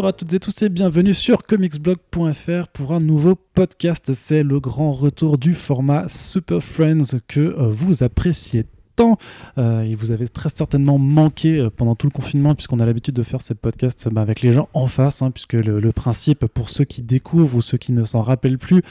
Bonjour à toutes et tous et bienvenue sur comicsblog.fr pour un nouveau podcast. C'est le grand retour du format Super Friends que euh, vous appréciez euh, il vous avait très certainement manqué euh, pendant tout le confinement, puisqu'on a l'habitude de faire ces podcasts bah, avec les gens en face, hein, puisque le, principe, pour ceux qui découvrent ou ceux qui ne s'en rappellent plus,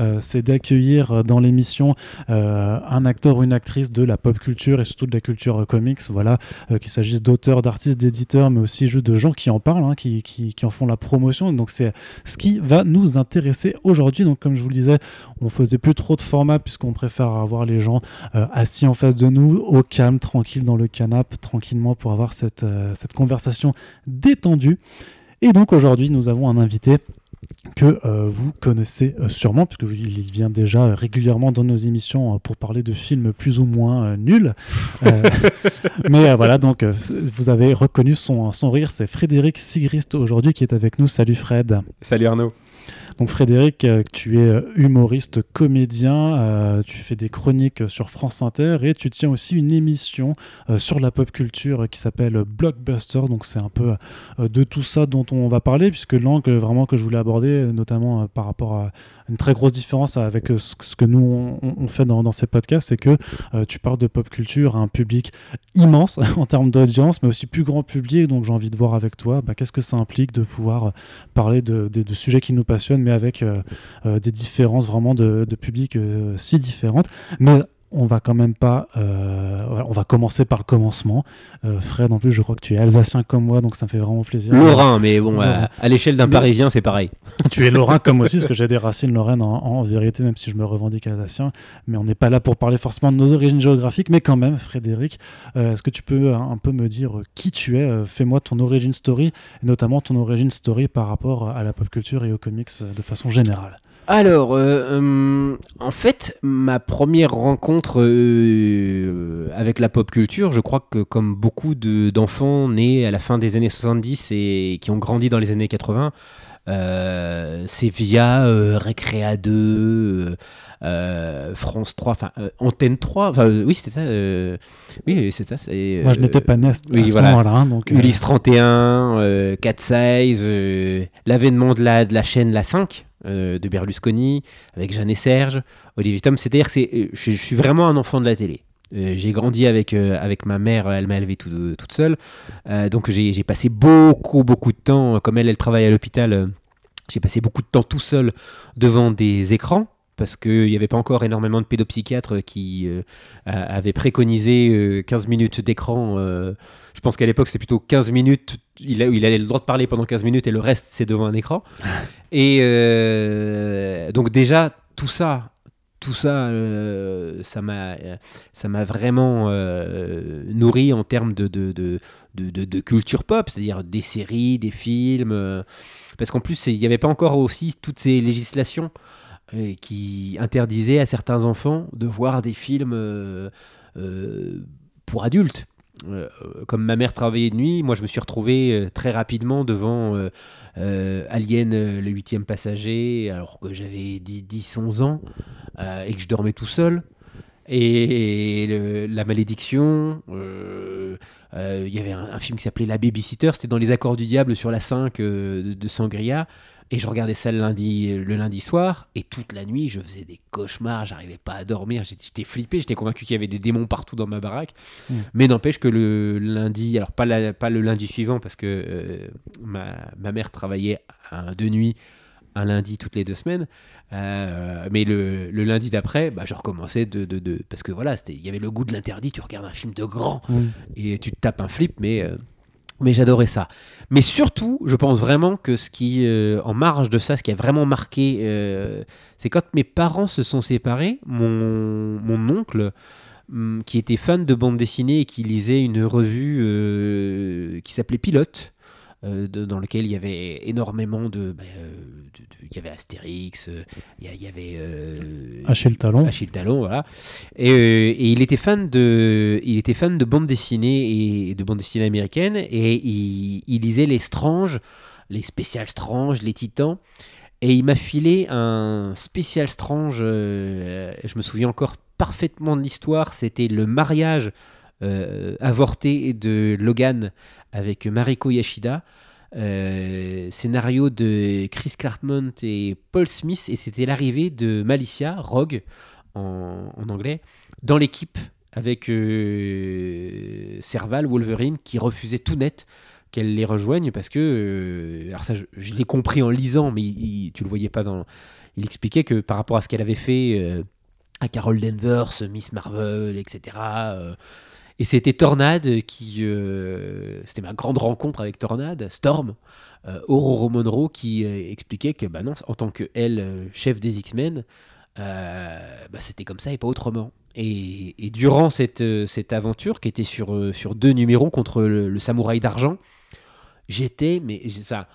euh, c'est d'accueillir dans l'émission un acteur ou une actrice de la pop culture et surtout de la culture comics, voilà, qu'il s'agisse d'auteurs, d'artistes, d'éditeurs, mais aussi juste de gens qui en parlent, hein, qui, qui, qui, en font la promotion. Donc c'est ce qui va nous intéresser aujourd'hui. Donc comme je vous le disais, on faisait plus trop de formats puisqu'on préfère avoir les gens assis en face de nous au calme, tranquille dans le canapé, tranquillement pour avoir cette, euh, cette conversation détendue. Et donc aujourd'hui, nous avons un invité que euh, vous connaissez euh, sûrement, puisqu'il vient déjà régulièrement dans nos émissions pour parler de films plus ou moins nuls. mais voilà, donc vous avez reconnu son, son rire, c'est Frédéric Sigrist aujourd'hui qui est avec nous. Salut Fred. Salut Arnaud. Donc Frédéric, euh, tu es euh, humoriste, comédien, euh, tu fais des chroniques sur France Inter et tu tiens aussi une émission sur la pop culture qui s'appelle Blockbuster. Donc c'est un peu de tout ça dont on va parler puisque l'angle vraiment que je voulais aborder, notamment par rapport à une très grosse différence avec ce que nous on, fait dans, ces podcasts, c'est que tu parles de pop culture à un public immense en termes d'audience, mais aussi plus grand public. Donc j'ai envie de voir avec toi, bah, qu'est-ce que ça implique de pouvoir parler de, sujets qui nous passionnent avec euh, euh, des différences vraiment de, de public euh, si différentes. Mais on va quand même pas. on va commencer par le commencement. Fred, en plus, je crois que tu es alsacien comme moi, donc ça me fait vraiment plaisir. Lorrain, mais bon, à, l'échelle d'un Parisien, c'est pareil. tu es Lorrain comme aussi, parce que j'ai des racines lorraines en, vérité, même si je me revendique alsacien. Mais on n'est pas là pour parler forcément de nos origines géographiques, mais quand même, Frédéric, est-ce que tu peux un, peu me dire qui tu es Fais-moi ton origin story, et notamment ton origin story par rapport à la pop culture et aux comics de façon générale. Alors, euh, euh, en fait, ma première rencontre euh, avec la pop culture, je crois que comme beaucoup d'enfants nés à la fin des années 70 et qui ont grandi dans les années 80, c'est via Recrea 2, France 3, enfin Antenne 3, enfin oui c'était ça, oui c'est ça. Moi je n'étais pas né à ce moment-là, hein, donc. Ulysse 31, 4 Size, l'avènement de la, de la chaîne La 5. Euh, de Berlusconi, avec Jeanne et Serge, Olivier Tom. C'est-à-dire que euh, je, suis vraiment un enfant de la télé. Euh, j'ai grandi avec, avec ma mère, elle m'a élevé toute seule. donc j'ai passé beaucoup, beaucoup de temps, comme elle, elle travaille à l'hôpital, j'ai passé beaucoup de temps tout seul devant des écrans parce qu'il n'y avait pas encore énormément de pédopsychiatres qui avaient préconisé 15 minutes d'écran. je pense qu'à l'époque, c'était plutôt 15 minutes il, a, il avait le droit de parler pendant 15 minutes et le reste, c'est devant un écran. et euh, donc déjà, tout ça, tout ça, euh, ça m'a, ça m'a vraiment euh, nourri en termes de, de, de, de culture pop, c'est-à-dire des séries, des films. parce qu'en plus, il n'y avait pas encore aussi toutes ces législations qui interdisaient à certains enfants de voir des films pour adultes. Euh, comme ma mère travaillait de nuit, moi je me suis retrouvé euh, très rapidement devant euh, Alien, le huitième passager, alors que j'avais 10-11 ans et que je dormais tout seul. Et, la malédiction, il y avait un, film qui s'appelait La Babysitter, c'était dans les accords du diable sur la 5 de, de Sangria. Et je regardais ça le lundi, le lundi soir, et toute la nuit, je faisais des cauchemars, j'arrivais pas à dormir, j'étais flippé, j'étais convaincu qu'il y avait des démons partout dans ma baraque. Hmm. Mais n'empêche que le lundi, alors pas, pas le lundi suivant, parce que euh, ma, mère travaillait de nuit un lundi toutes les deux semaines. Euh, mais le, lundi d'après, bah, je recommençais de, de, parce que voilà, il y avait le goût de l'interdit. Tu regardes un film de grand hmm. et tu te tapes un flip, mais euh, mais j'adorais ça. Mais surtout, je pense vraiment que ce qui, euh, en marge de ça, ce qui a vraiment marqué, euh, c'est quand mes parents se sont séparés, mon, oncle, hum, qui était fan de bande dessinée et qui lisait une revue euh, qui s'appelait Pilote, euh, dans lequel il y avait énormément de. Bah, euh, il y avait Astérix, euh, il y, avait. Achille Talon. Achille Talon, voilà. Et, il, était fan de, il était fan de bande dessinée et de bande dessinée américaine et il, il lisait les Strange, les spéciales Strange, les Titans. Et il m'a filé un spécial Strange, je me souviens encore parfaitement de l'histoire, c'était le mariage avorté de Logan avec Mariko Yashida. euh, scénario de Chris Claremont et Paul Smith, et c'était l'arrivée de Malicia, Rogue en, anglais, dans l'équipe avec euh, Serval, Wolverine, qui refusait tout net qu'elle les rejoigne parce que, euh, alors ça je, je l'ai compris en lisant, mais il, il- tu le voyais pas dans... Il expliquait que par rapport à ce qu'elle avait fait euh, à Carol Danvers, Miss Marvel, etc. et c'était Tornade qui... euh, c'était ma grande rencontre avec Tornade, Storm, euh, Aurora Monroe, qui euh, expliquait que, bah non, en tant que elle, euh, chef des X-Men, bah, c'était comme ça et pas autrement. Et, durant cette, aventure, qui était sur, sur deux numéros contre le, samouraï d'argent, j'étais, mais enfin,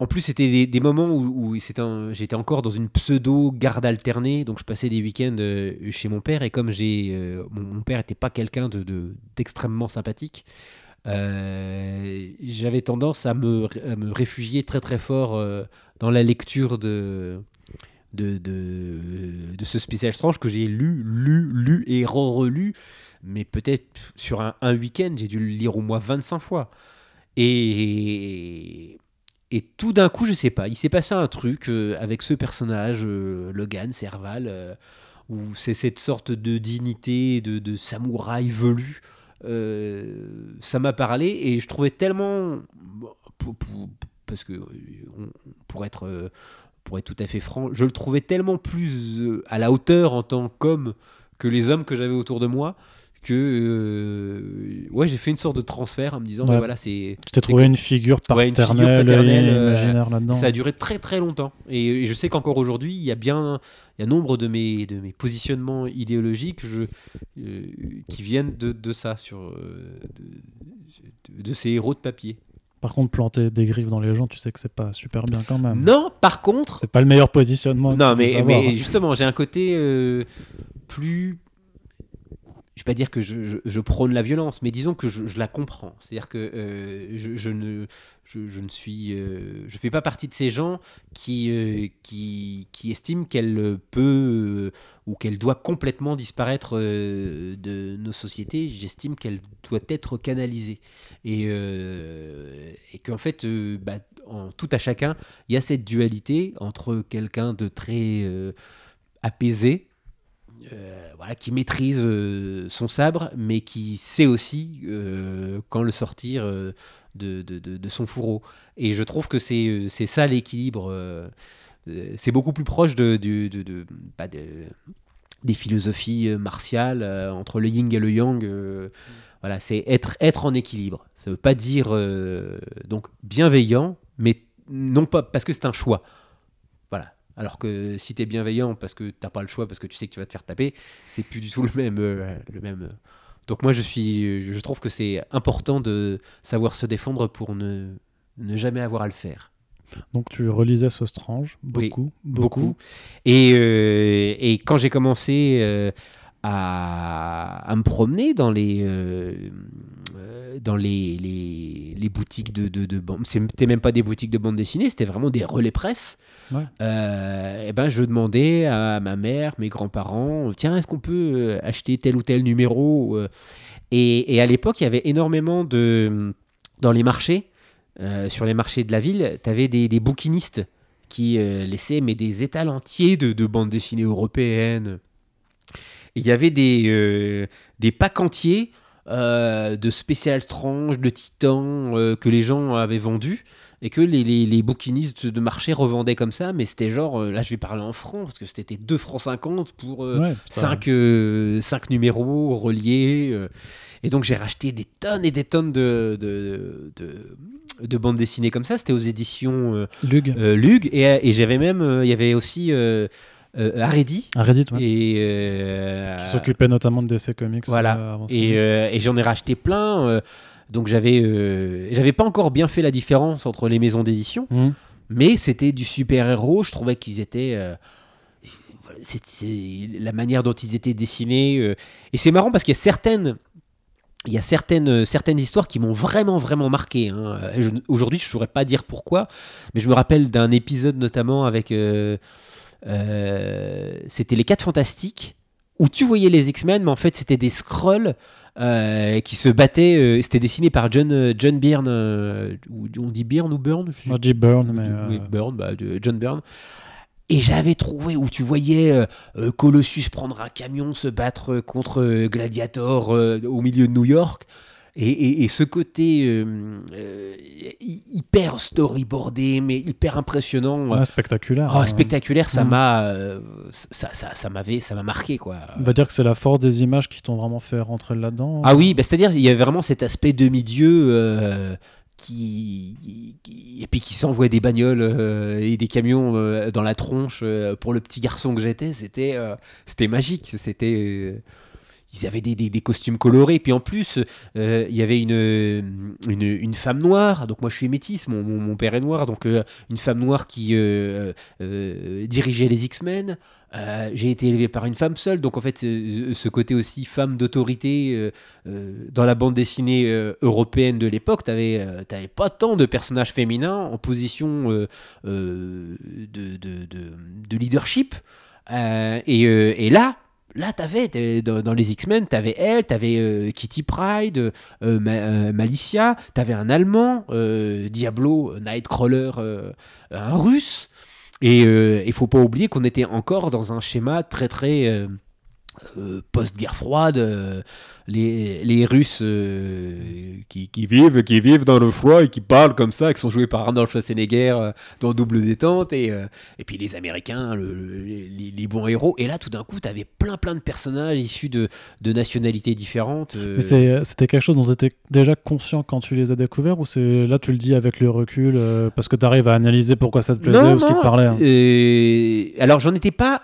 en plus c'était des, moments où, j'étais encore dans une pseudo garde alternée, donc je passais des week-ends euh, chez mon père et comme euh, mon, père était pas quelqu'un de, de- d'extrêmement sympathique. euh, j'avais tendance à me, réfugier très très fort dans la lecture de, ce spécial Strange que j'ai lu, lu, lu et re-relu, mais peut-être sur un, week-end, j'ai dû le lire au moins 25 fois. Et tout d'un coup, je sais pas, il s'est passé un truc euh, avec ce personnage, euh, Logan, Serval, euh, où c'est cette sorte de dignité, de, samouraï velu. Ça m'a parlé et je trouvais tellement. parce que, pour être. pour être tout à fait franc, je le trouvais tellement plus à la hauteur en tant qu'homme que les hommes que j'avais autour de moi que euh, ouais j'ai fait une sorte de transfert en me disant Ouais. mais voilà c'est Tu t'es trouvé une figure Ouais, une figure paternelle, paternelle, et euh, imaginaire là-dedans. ça a duré très très longtemps et, et je sais qu'encore aujourd'hui il y a bien il y a nombre de mes de mes positionnements idéologiques je, euh, qui viennent de, de ça sur de, ces héros de papier Par contre, planter des griffes dans les gens, tu sais que c'est pas super bien quand même. non par contre C'est pas le meilleur positionnement. Non, que tu mais, mais justement, j'ai un côté euh, plus. Je vais pas dire que je, prône la violence, mais disons que je, la comprends. C'est-à-dire que euh, je, ne, je, ne euh, fais pas partie de ces gens qui, euh, qui, qui estiment qu'elle peut ou qu'elle doit complètement disparaître de nos sociétés. J'estime qu'elle doit être canalisée et, qu'en fait, bah, tout à chacun, il y a cette dualité entre quelqu'un de très apaisé, euh, voilà, qui maîtrise euh, son sabre, mais qui sait aussi euh, quand le sortir de, son fourreau. Et je trouve que c'est ça l'équilibre. c'est beaucoup plus proche de, de- des philosophies martiales entre le yin et le yang. Voilà, c'est être, être en équilibre. Ça veut pas dire donc bienveillant, mais non pas parce que c'est un choix. Alors que si tu es bienveillant parce que t'as pas le choix, parce que tu sais que tu vas te faire taper, c'est plus du tout le même. euh, le même euh. Donc moi, je, suis, je trouve que c'est important de savoir se défendre pour ne, ne jamais avoir à le faire. Donc tu relisais ce Strange Oui, beaucoup, Beaucoup. Et, euh, et quand j'ai commencé euh, à, à me promener dans les, euh, dans les, les, les boutiques de, de, de bande, c'était même pas des boutiques de bande dessinée, c'était vraiment des relais presse. Euh, et ben je demandais à ma mère, mes grands-parents, tiens, est-ce qu'on peut euh, acheter tel ou tel numéro euh? Et, à l'époque, il y avait énormément de dans les marchés, sur les marchés de la ville, tu avais des, bouquinistes qui laissait mais des étals entiers de, de bandes dessinées européennes. Il y avait des, des packs entiers de spécial strange, de titans que les gens avaient vendus et que les, les, les bouquinistes de marché revendaient comme ça, mais c'était genre, euh, là je vais parler en francs, parce que c'était 2 francs 50 pour euh, Ouais, ça- 5 euh, cinq numéros reliés. euh. et donc j'ai racheté des tonnes et des tonnes de, de, de, de bandes dessinées comme ça. C'était aux éditions euh, Lug, euh, Lug. Et, et j'avais même, euh, il y avait aussi euh, euh, à Reddit, ouais, Et, euh, qui s'occupait notamment de DC Comics. Voilà. euh, et, euh, et j'en ai racheté plein. Donc j'avais, euh, j'avais pas encore bien fait la différence entre les maisons d'édition, Mhm. mais c'était du super-héros. Je trouvais qu'ils étaient. euh, c'est, la manière dont ils étaient dessinés. euh, et c'est marrant parce qu'il y a certaines. Il y a certaines, certaines histoires qui m'ont vraiment, vraiment marqué. hein. Aujourd'hui, je ne saurais pas dire pourquoi, mais je me rappelle d'un épisode notamment avec. C'était Les 4 Fantastiques. où tu voyais les X-Men, mais en fait c'était des scrolls euh, qui se battaient. euh, c'était dessiné par John, euh, John Byrne. euh, on dit Byrne ou Byrne je Moi, je dis Burn, mais. oui, Byrne, bah, John Byrne. Et j'avais trouvé où tu voyais Colossus prendre un camion, se battre contre Gladiator au milieu de New York. Et, et- et ce côté euh, euh, hy- hyper storyboardé, mais hyper impressionnant, ouais, spectaculaire. oh, spectaculaire, ça Mm. m'a, euh, ça, ça, ça m'avait, ça m'a marqué quoi. On va dire que c'est la force des images qui t'ont vraiment fait rentrer là-dedans. Ah oui, bah, c'est-à-dire il y avait vraiment cet aspect demi-dieu euh, qui, qui- qui- et puis qui s'envoie des bagnoles euh, et des camions euh, dans la tronche euh, pour le petit garçon que j'étais. C'était euh, c'était magique. C'était euh, ils avaient des, costumes colorés. Puis en plus, euh, il y avait une, une, femme noire. Donc moi, je suis métisse. Mon, père est noir. Donc euh, une femme noire qui euh, dirigeait les X-Men. J'ai été élevé par une femme seule. Donc en fait, ce, côté aussi femme d'autorité dans la bande dessinée européenne de l'époque, tu n'avais pas tant de personnages féminins en position de, de, de- de leadership. Et là, là, t'avais dans, les X-Men, t'avais elle, t'avais euh, Kitty Pride, euh, euh, Malicia, t'avais un Allemand, Diablo, Nightcrawler, un Russe. Et il faut pas oublier qu'on était encore dans un schéma très très euh, post-guerre froide. euh, les, les Russes euh, qui, qui vivent qui vivent dans le froid et qui parlent comme ça, qui sont joués par Arnold Schwarzenegger dans Double Détente, et, et puis les Américains, le- le- les, les bons héros. Et là, tout d'un coup, tu avais plein plein de personnages issus de, de nationalités différentes. c'était quelque chose dont tu étais déjà conscient quand tu les as découverts ou c'est là tu le dis avec le recul parce que tu arrives à analyser pourquoi ça te plaisait Non, ou ce qui te parlait hein. alors, j'en étais pas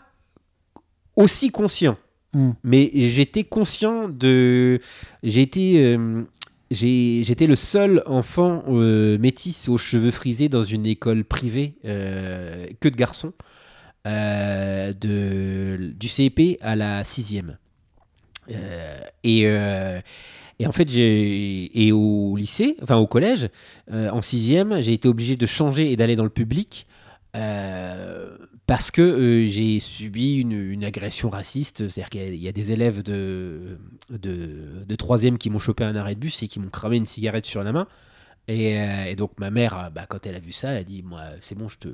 aussi conscient. Hmm. mais j'étais conscient de. Euh, j'ai- J'étais le seul enfant euh, métis aux cheveux frisés dans une école privée, euh, que de garçons, euh, de, du CEP à la sixième. Et, et en fait, j'ai et au lycée, enfin au collège, euh, en sixième, j'ai été obligé de changer et d'aller dans le public parce que euh, j'ai subi une, agression raciste. C'est-à-dire qu'il y a- des élèves de, de, de qui m'ont chopé un arrêt de bus et qui m'ont cramé une cigarette sur la main. Et, euh, donc ma mère, euh, bah, quand elle a vu ça, elle a dit, moi, c'est bon, je te,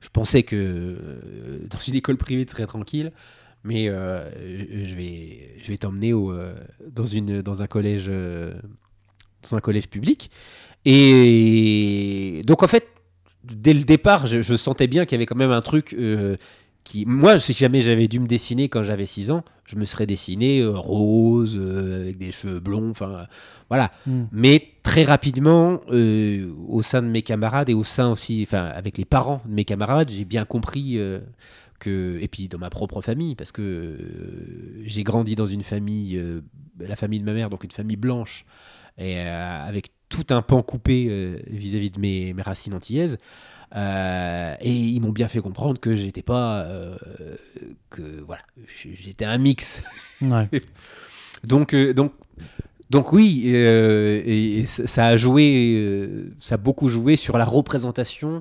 je pensais que dans une école privée, tu serais tranquille, mais je vais, je vais t'emmener au, dans dans un dans un collège public. Et donc en fait, dès le départ, je, je sentais bien qu'il y avait quand même un truc euh, qui. Moi, si jamais j'avais dû me dessiner quand j'avais 6 ans, je me serais dessiné euh, rose, euh, avec des cheveux blonds, enfin voilà. Hmm. Mais très rapidement, euh, au sein de mes camarades et au sein aussi, enfin avec les parents de mes camarades, j'ai bien compris que, et puis dans ma propre famille, parce que j'ai grandi dans une famille, la famille de ma mère, donc une famille blanche, et avec tout un pan coupé euh, vis-à-vis de mes, mes racines antillaises. Euh, et ils m'ont bien fait comprendre que j'étais pas, euh, que voilà, j'étais un mix. Ouais. Donc, euh, donc, donc oui, et, et ça a joué, ça a beaucoup joué sur la représentation.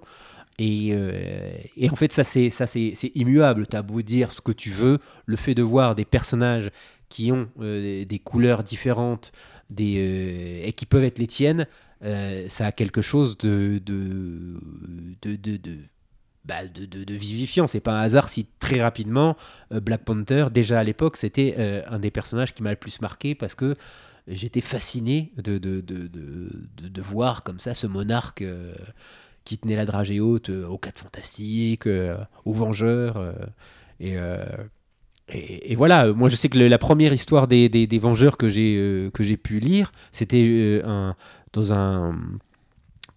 Et, et en fait, ça c'est ça c'est c'est immuable. T'as beau dire ce que tu veux, le fait de voir des personnages qui ont des couleurs différentes, euh, et qui peuvent être les tiennes, euh, ça a quelque chose de bah, de, de- de vivifiant. C'est pas un hasard si très rapidement euh, Black Panther, déjà à l'époque, c'était un des personnages qui m'a le plus marqué parce que j'étais fasciné de, de, voir comme ça ce monarque qui tenait la dragée haute aux Quatre Fantastiques, aux Vengeurs. et, et, voilà, moi je sais que la première histoire des, des, Vengeurs que j'ai euh, que j'ai pu lire, c'était euh, un, dans un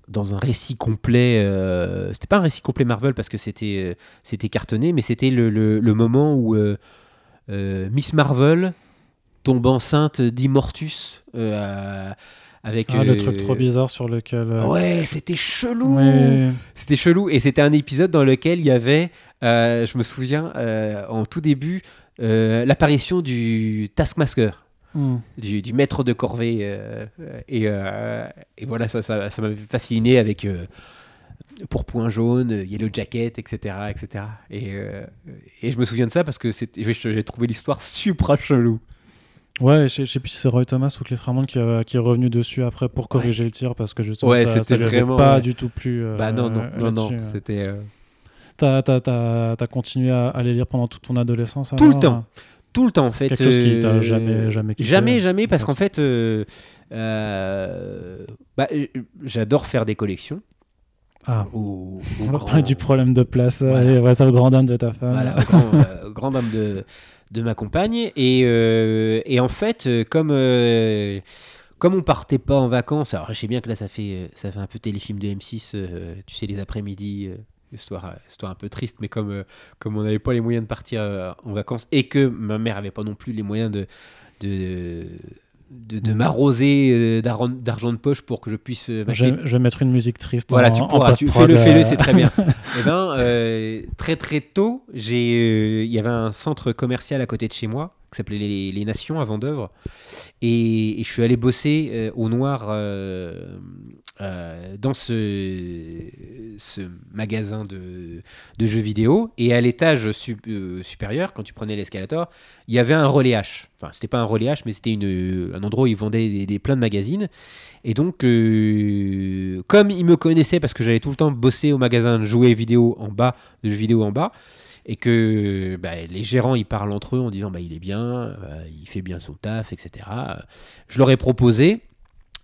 dans un récit complet. euh, c'était pas un récit complet Marvel parce que c'était euh, c'était cartonné, mais c'était le, le, le moment où Miss Marvel tombe enceinte d'Immortus avec Ah, le euh, truc trop bizarre sur lequel. euh, Ouais, c'était chelou. ouais. C'était chelou et c'était un épisode dans lequel il y avait, euh, je me souviens, en tout début, l'apparition du Taskmaster, Hmm. du, du maître de corvée. euh, et, euh, et voilà, ça ça- ça m'avait fasciné avec euh, pour Point Jaune, Yellow Jacket, etc. etc. Et, et je me souviens de ça parce que j'ai trouvé l'histoire super chelou. Ouais, je sais- plus si c'est Roy Thomas ou Cliff Raymond qui, a- qui est revenu dessus après pour corriger le tir parce que justement Ouais, ça, c'était ça vraiment, pas ouais. du tout plu. euh, bah non, non, non, non, là-dessus. c'était... euh, T'as, continué à, à les lire pendant toute ton adolescence Tout le temps. tout le temps en fait. Quelque chose qui t'a euh, jamais- jamais quitté, Jamais, euh, jamais, parce en qu'en fait, euh, euh, bah, j'adore faire des collections. Ah, Au, au on va parler du problème de place. Voilà. Allez, ouais, ça le grand dame de ta femme. Voilà, grand, euh, grand dame de, de ma compagne. Et, euh, et en fait, euh, comme, euh, comme on partait pas en vacances, alors je sais bien que là, ça fait, ça fait un peu téléfilm de M6, euh, tu sais, les après-midi. Histoire, histoire un peu triste, mais comme, comme on n'avait pas les moyens de partir en vacances et que ma mère avait pas non plus les moyens de, de, de, de m'arroser euh, d'argent de poche pour que je puisse euh, Je, vais- je vais mettre une musique triste. voilà, en, tu pourras, tu fais-le, fais-le, euh, c'est très bien. Eh ben, euh, très très tôt, j'ai, euh, il y avait un centre commercial à côté de chez moi qui s'appelait les, Les Nations à Vendœuvre, et, je suis allé bosser euh, au noir euh, euh, dans ce, magasin de, jeux vidéo, et à l'étage sup- supérieur, quand tu prenais l'escalator, il y avait un relais H. Enfin, c'était pas un relais H, mais c'était un endroit où ils vendaient des, des- plein de magazines. Et donc, comme ils me connaissaient parce que j'allais tout le temps bosser au magasin de jouets vidéo en bas, de jeux vidéo en bas, et que bah, les gérants ils parlent entre eux en disant bah il est bien, euh, il fait bien son taf, etc. Je leur ai proposé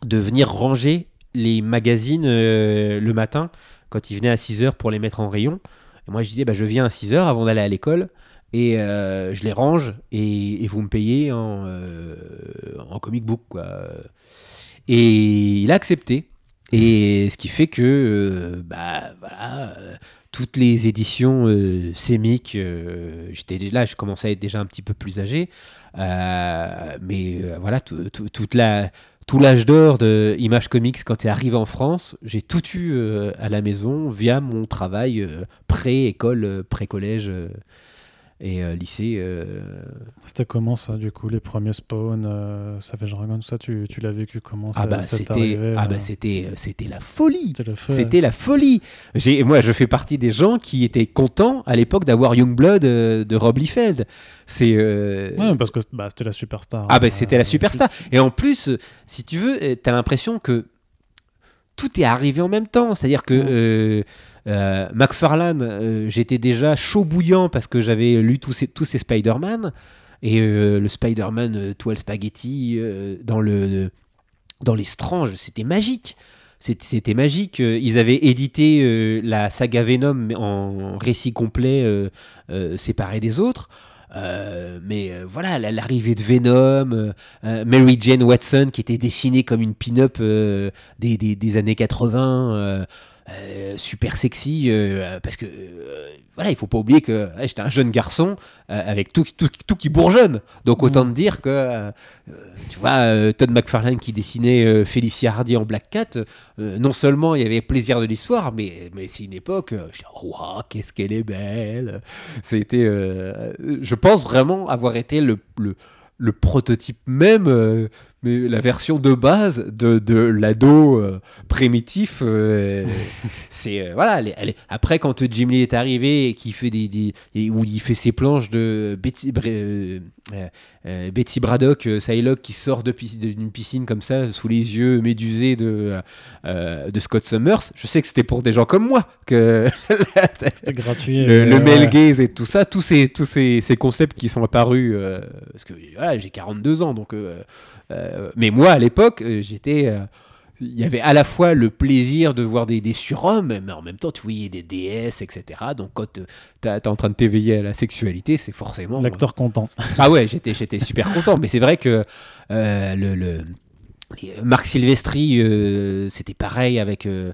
de venir ranger les magazines euh, le matin quand ils venaient à 6h pour les mettre en rayon. Et moi je disais bah je viens à 6h avant d'aller à l'école et euh, je les range et, vous me payez en, comic book quoi. Et il a accepté. Et ce qui fait que, bah, voilà, toutes les éditions euh, sémiques, euh, j'étais là, je commençais à être déjà un petit peu plus âgé, euh, mais euh, voilà, tout, tout- toute la, tout l'âge d'or de Image Comics quand tu es arrivé en France, j'ai tout eu à la maison via mon travail pré-école, pré-collège et euh, lycée. euh, C'était comment ça, du coup, les premiers spawns, euh, Savage Dragon, tout ça, tu, tu l'as vécu comment ça, ah bah t'est c'était ah euh, bah c'était euh, c'était la folie C'était la folie. J'ai, moi, je fais partie des gens qui étaient contents à l'époque d'avoir Youngblood euh, de Rob Liefeld. C'est euh, Ouais, parce que bah, c'était la superstar. ah bah Euh, c'était la superstar. Et en plus, euh, si tu veux, euh, t'as l'impression que tout est arrivé en même temps. C'est-à-dire que. Euh, McFarlane, euh, j'étais déjà chaud bouillant parce que j'avais lu tous ces, Spider-Man. Et euh, le Spider-Man euh, Toile Spaghetti dans, le, dans les Stranges, c'était magique. C'était magique. Ils avaient édité la saga Venom en récit complet séparé des autres. Mais voilà, la- l'arrivée de Venom, Mary Jane Watson qui était dessinée comme une pin-up des, des- des années 80, euh, super sexy, euh, parce que euh, voilà, il faut pas oublier que ouais, j'étais un jeune garçon avec tout, tout, tout qui bourgeonne. Donc autant te dire que, tu vois, Todd McFarlane qui dessinait Felicia Hardy en Black Cat, non seulement il y avait plaisir de l'histoire, mais, mais c'est une époque, oh, qu'est-ce qu'elle est belle. C'était, je pense vraiment avoir été le, le, le prototype même, mais la version de base de, de l'ado euh, primitif. euh, c'est euh, voilà. elle elle Après, quand Jim Lee est arrivé et qu'il fait des, des- et où il fait ses planches de Betty, Bra- Betty Braddock, Psylocke qui sort de piscine- d'une piscine comme ça sous les yeux médusés de de Scott Summers. Je sais que c'était pour des gens comme moi que C'était gratuit. le, le ouais. male gaze et tout ça, tous ces, tous ces, ces concepts qui sont apparus, parce que voilà, j'ai 42 ans, donc, mais moi à l'époque, euh, j'étais, euh, il y avait à la fois le plaisir de voir des, des surhommes, mais en même temps, tu voyais des déesses, etc. Donc quand tu es en train de t'éveiller à la sexualité, c'est forcément. L'acteur content. Ah ouais, j'étais, j'étais super content, mais c'est vrai que euh, le, Marc Silvestri, euh, c'était pareil avec euh,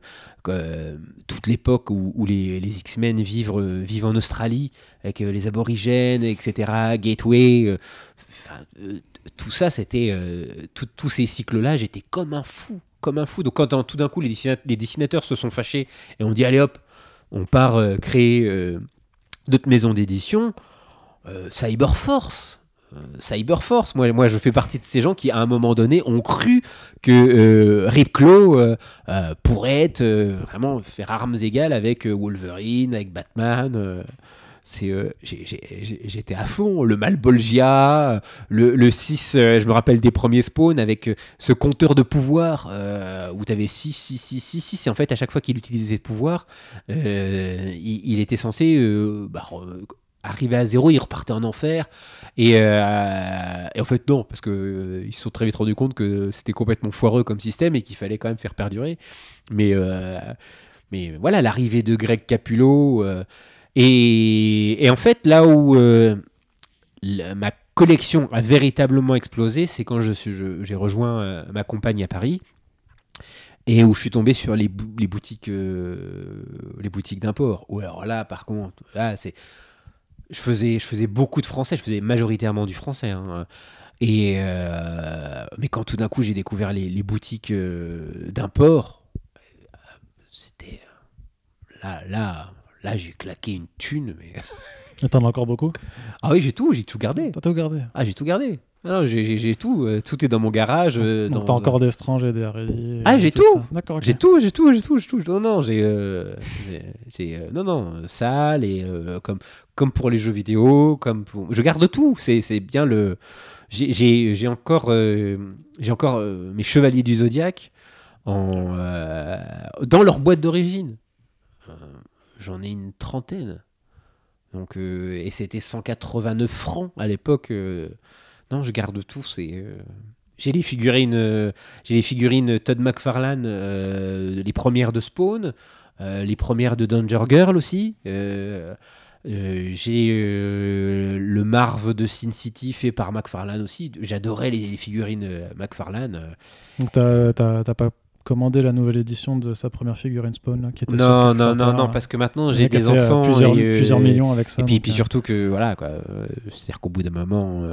euh, toute l'époque où, où les, les X-Men vivent, euh, vivent en Australie, avec euh, les aborigènes, etc., Gateway. Tout ça, c'était. euh, tous ces cycles-là, j'étais comme un fou. Comme un fou. Donc, quand tout d'un coup, les, dessina- les dessinateurs se sont fâchés et on dit allez hop, on part euh, créer euh, d'autres maisons d'édition, Cyberforce. Cyberforce. Moi, moi, je fais partie de ces gens qui, à un moment donné, ont cru que Rip Claw euh, pourrait être vraiment faire armes égales avec Wolverine, avec Batman. C'est, j'étais à fond. Le Malbolgia, le, le 6, je me rappelle des premiers spawns avec ce compteur de pouvoir où tu avais 6, 6, 6, 6, 6. Et en fait, à chaque fois qu'il utilisait ce pouvoir, il, il, était censé bah, arrivé à zéro, ils repartaient en enfer. Et, euh, en fait, non, parce qu'ils euh, ils se sont très vite rendus compte que c'était complètement foireux comme système et qu'il fallait quand même faire perdurer. Mais, euh, mais voilà, l'arrivée de Greg Capullo. Et, en fait, là où ma collection a véritablement explosé, c'est quand j'ai je, j'ai rejoint ma compagne à Paris et où je suis tombé sur les, boutiques, les boutiques d'import. Ou alors là, par contre, là, c'est je faisais, je faisais beaucoup de français, je faisais majoritairement du français. Hein. Et, euh, mais quand tout d'un coup j'ai découvert les, boutiques euh, d'import, c'était. Là, là, là j'ai claqué une thune. Mais... T'en as encore beaucoup? Ah oui, j'ai tout, j'ai tout gardé. T'as tout gardé Ah, j'ai tout gardé. Non, j'ai tout, euh, tout est dans mon garage. Euh, Donc t'as encore des et des R&D Ah, j'ai tout. D'accord. J'ai tout, j'ai tout, j'ai tout, j'ai tout. Non, non, j'ai, euh, non, non, salle et comme, comme pour les jeux vidéo, comme je garde tout. C'est, c'est bien le. J'ai encore, j'ai encore mes chevaliers du zodiaque en dans leur boîte d'origine. J'en ai une trentaine. Donc et c'était 189 francs à l'époque. Non, je garde tout. Euh, j'ai les figurines, euh, j'ai les figurines Todd McFarlane, euh, les premières de Spawn, les premières de Danger Girl aussi. j'ai le Marv de Sin City fait par McFarlane aussi. J'adorais les figurines McFarlane. Donc pas commander la nouvelle édition de sa première figurine Spawn qui était non non non non parce que maintenant j'ai des euh, enfants plusieurs, et, euh, plusieurs millions avec ça et puis, puis euh. surtout que voilà quoi c'est à dire qu'au bout d'un moment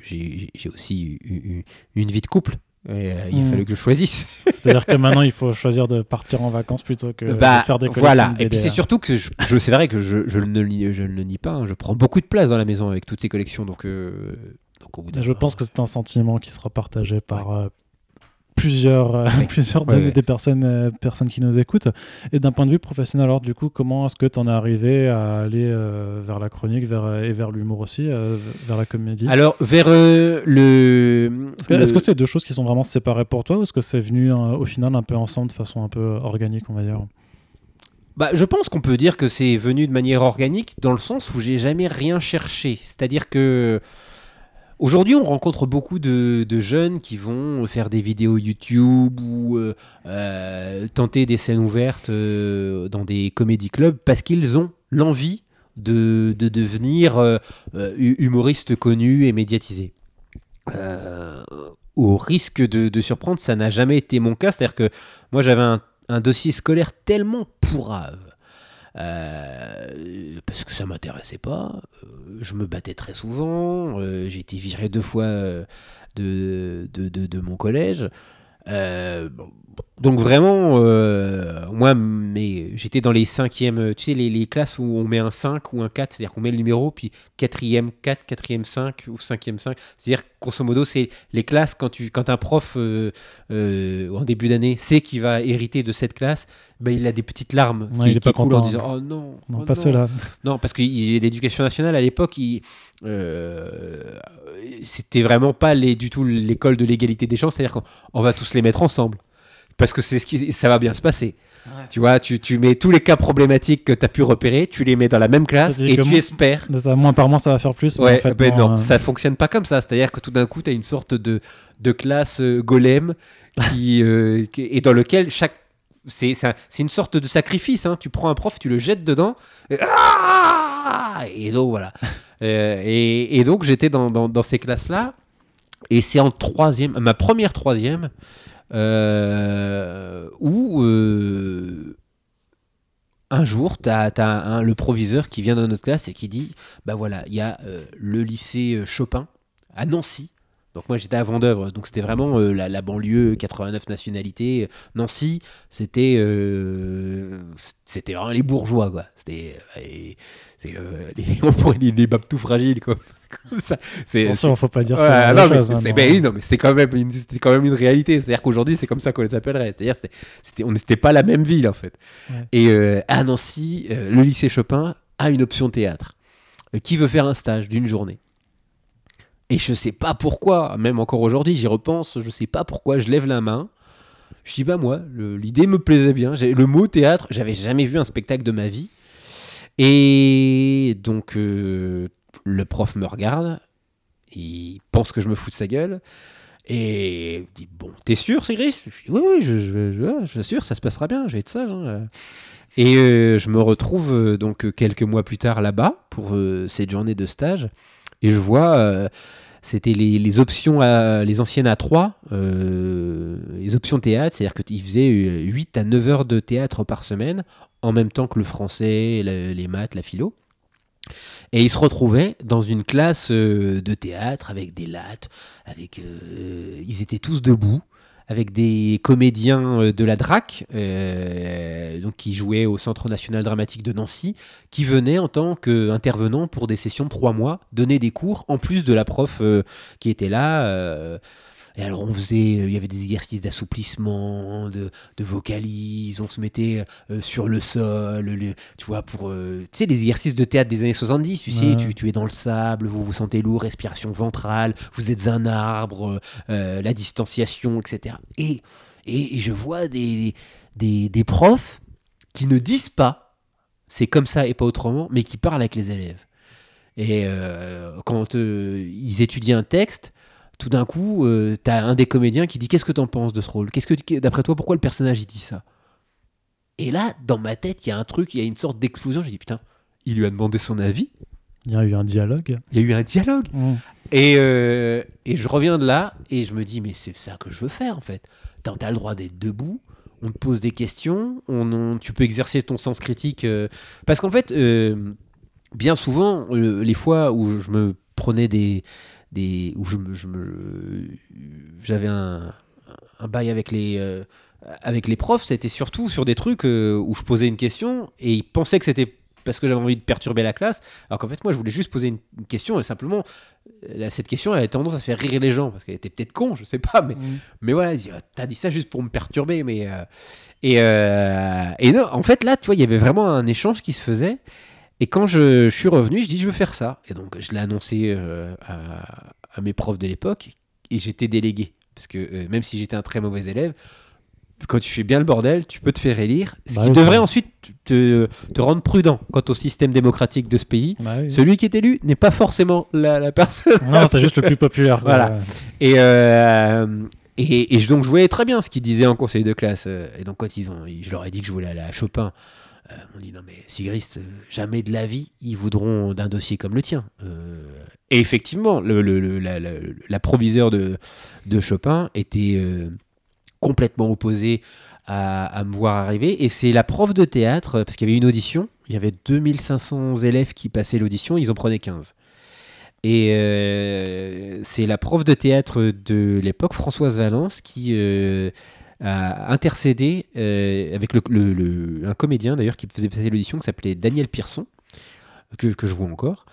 j'ai aussi eu, une vie de couple et il a hmm. fallu que je choisisse. C'est-à-dire que maintenant, il faut choisir de partir en vacances plutôt que bah, de faire des collections. Voilà. et puis c'est surtout que je, je c'est vrai que je, je, ne, je ne le nie pas. Hein. Je prends beaucoup de place dans la maison avec toutes ces collections. Donc, donc au bout je pense que c'est un sentiment qui sera partagé par, plusieurs, euh, plusieurs des personnes, euh, personnes qui nous écoutent. Et d'un point de vue professionnel, alors du coup, comment est-ce que tu en es arrivé à aller euh, vers la chronique vers, et vers l'humour aussi, vers la comédie? Alors, vers le... Est-ce que c'est deux choses qui sont vraiment séparées pour toi ou est-ce que c'est venu au final un peu ensemble de façon un peu organique, on va dire? Bah, je pense qu'on peut dire que c'est venu de manière organique dans le sens où j'ai jamais rien cherché. C'est-à-dire que Aujourd'hui, on rencontre beaucoup de, jeunes qui vont faire des vidéos YouTube ou euh, euh, tenter des scènes ouvertes euh, dans des comédie clubs parce qu'ils ont l'envie de, devenir humoristes connus et médiatisés. au risque de, surprendre, ça n'a jamais été mon cas. C'est-à-dire que moi, j'avais un, dossier scolaire tellement pourrave euh, parce que ça m'intéressait pas. Euh, je me battais très souvent. Euh, j'ai été viré deux fois de, de, de, mon collège. Donc vraiment, euh, moi, mais j'étais dans les cinquièmes, tu sais, les, classes où on met un 5 ou un 4, c'est-à-dire qu'on met le numéro, puis quatrième 4, quatrième 5 ou cinquième 5. C'est-à-dire, grosso modo, c'est les classes, quand, tu, quand un prof, euh, euh, en début d'année, sait qu'il va hériter de cette classe, ben, il a des petites larmes qui, il est pas content, en disant « Oh non Non, oh pas cela. Non, parce que l'éducation nationale, à l'époque, c'était vraiment pas les, du tout l'école de l'égalité des chances, c'est-à-dire qu'on va tous les mettre ensemble parce que c'est ce qui ça va bien se passer. Tu vois, tu, tu, mets tous les cas problématiques que tu as pu repérer, tu les mets dans la même classe et tu espères. Ça, moins par mois, ça va faire plus. Ouais, en fait, ben non, euh, ça fonctionne pas comme ça. C'est-à-dire que tout d'un coup, tu as une sorte de, de classe euh, golem euh, qui, et dans lequel chaque. C'est une sorte de sacrifice. Hein. Tu prends un prof, tu le jettes dedans. Et, ah et donc voilà. et, et, donc j'étais dans, dans, dans ces classes-là. Et c'est en troisième, ma première troisième, euh, où euh, un jour, tu as, le proviseur qui vient dans notre classe et qui dit Bah voilà, il y a euh, le lycée Chopin à Nancy, Donc moi j'étais à Vendœuvre, donc c'était vraiment euh, la, la banlieue, 89 nationalités. Nancy, c'était euh, c'était vraiment les bourgeois quoi. C'était euh, c'est, euh, les, les, les babes tout fragiles quoi. Comme ça. C'est, Attention, faut pas dire Ouais, ça. non, mais c'est ben non, mais c'était quand même une, quand même une réalité. C'est-à-dire qu'aujourd'hui, c'est comme ça qu'on les appellerait. C'est-à-dire, c'était, c'était- on n'était pas la même ville en fait. Ouais. Et à Nancy, le lycée Chopin a une option théâtre. Qui veut faire un stage d'une journée Et je sais pas pourquoi, même encore aujourd'hui, j'y repense. Je sais pas pourquoi. Je lève la main. Je dis bah moi, l'idée me plaisait bien. Le mot théâtre, j'avais jamais vu un spectacle de ma vie. Et donc euh, le prof me regarde, il pense que je me fous de sa gueule. Et il dit Bon, t'es sûr, c'est Gris Je dis Oui, oui, je, je, suis sûr, ça se passera bien, je vais être sage. hein. Et euh, je me retrouve euh, donc quelques mois plus tard là-bas pour cette journée de stage. Et je vois, c'était les, options, à, les anciennes A3, euh, les options théâtre, c'est-à-dire qu'ils faisaient euh, 8 à 9 heures de théâtre par semaine, en même temps que le français, le- les maths, la philo. Et ils se retrouvaient dans une classe euh, de théâtre avec des lattes, avec, euh, ils étaient tous debout, avec des comédiens euh, de la DRAC, euh, qui jouaient au Centre national dramatique de Nancy, qui venaient en tant qu'intervenants pour des sessions de trois mois, donner des cours, en plus de la prof euh, qui était là. Euh, et alors on faisait, il y avait des exercices d'assouplissement, de, de vocalise, on se mettait euh, sur le sol, le- tu vois, pour, euh, tu sais, les exercices de théâtre des années 70, tu sais, Ouais. tu, tu es dans le sable, vous vous sentez lourd, respiration ventrale, vous êtes un arbre, euh, la distanciation, etc. Et, et je vois des, des, des profs qui ne disent pas, c'est comme ça et pas autrement, mais qui parlent avec les élèves. Et euh, quand euh, ils étudient un texte, tout d'un coup, euh, t'as un des comédiens qui dit Qu'est-ce que t'en penses de ce rôle? Qu'est-ce que, d'après toi, pourquoi le personnage il dit ça? Et là, dans ma tête, il y a un truc, il y a une sorte d'explosion. Je dis Putain, il lui a demandé son avis. Il y a eu un dialogue. Il y a eu un dialogue. Mm. Et, euh, et je reviens de là et je me dis, mais c'est ça que je veux faire en fait. T'as as le droit d'être debout, on te pose des questions, on, on- tu peux exercer ton sens critique. euh, parce qu'en fait, euh, bien souvent, euh, les fois où je me prenais des. Des où je me. je me- J'avais un, un bail avec les. euh, avec les profs, c'était surtout sur des trucs euh, où je posais une question et ils pensaient que c'était parce que j'avais envie de perturber la classe, alors qu'en fait moi je voulais juste poser une, une question et simplement euh, cette question elle avait tendance à faire rire les gens parce qu'elle était peut-être con, je sais pas, mais, Mm. mais voilà, Ah, t'as dit ça juste pour me perturber, mais euh, et, et non, en fait là tu vois il y avait vraiment un échange qui se faisait et quand je, je suis revenu je dis je veux faire ça et donc je l'ai annoncé euh, à, à mes profs de l'époque et j'étais délégué parce que euh, même si j'étais un très mauvais élève quand tu fais bien le bordel, tu peux te faire élire, ce Bah qui oui, devrait ça- ensuite te, te rendre prudent quant au système démocratique de ce pays. Bah oui. Celui qui est élu n'est pas forcément la, la personne. Non, c'est juste le plus populaire. quoi. Voilà. Et, euh, et, et donc je voyais très bien ce qu'ils disaient en conseil de classe. Et donc quand ils ont, je leur ai dit que je voulais aller à Chopin, euh, m'ont dit non mais Sigrist, euh, jamais de la vie ils voudront d'un dossier comme le tien. Euh, et effectivement, la, proviseure de, de Chopin était complètement opposée à, me voir arriver. Et c'est la prof de théâtre, parce qu'il y avait une audition, il y avait 2500 élèves qui passaient l'audition, ils en prenaient 15. Et c'est la prof de théâtre de l'époque, Françoise Valence, qui a intercédé euh, avec le, le- le- un comédien d'ailleurs qui faisait passer l'audition qui s'appelait Daniel Pierson, que, que je vois encore.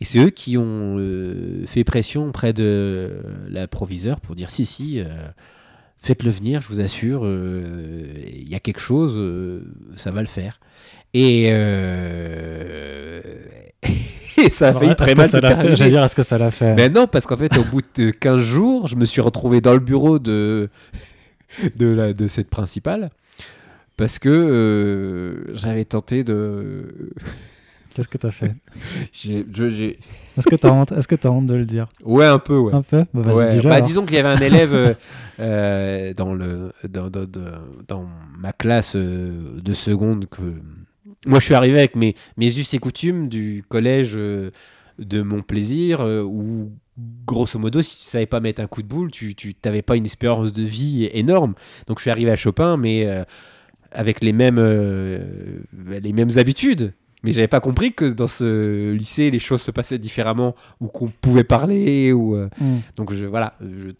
Et c'est eux qui ont euh, fait pression auprès de la proviseure pour dire si, si, euh, faites-le venir, je vous assure, euh, il y a quelque chose, euh, ça va le faire. Et, euh, et ça a Alors, failli très mal se terminer. J'allais dire, est-ce que ça l'a fait Ben non, parce qu'en fait, au bout de 15 jours, je me suis retrouvé dans le bureau de, de, la, de cette principale. Parce que euh, j'avais tenté de. Qu'est-ce que t'as fait? J'ai- je- j'ai- Est-ce que t'as honte Est-ce que t'as honte de le dire? Ouais, un peu, ouais. Un peu? Bah, vas-y, Ouais, dis-le, bah, alors. disons qu'il y avait un élève euh, euh, dans, le, dans, dans- dans- ma classe euh, de seconde que moi je suis arrivé avec mes, mes us et coutumes du collège euh, de mon plaisir où grosso modo si tu savais pas mettre un coup de boule tu tu t'avais pas une espérance de vie énorme donc je suis arrivé à Chopin mais euh, avec les mêmes euh, les mêmes habitudes Mais j'avais pas compris que dans ce lycée, les choses se passaient différemment, ou qu'on pouvait parler. Ou, euh, Mm. Donc je, voilà, je-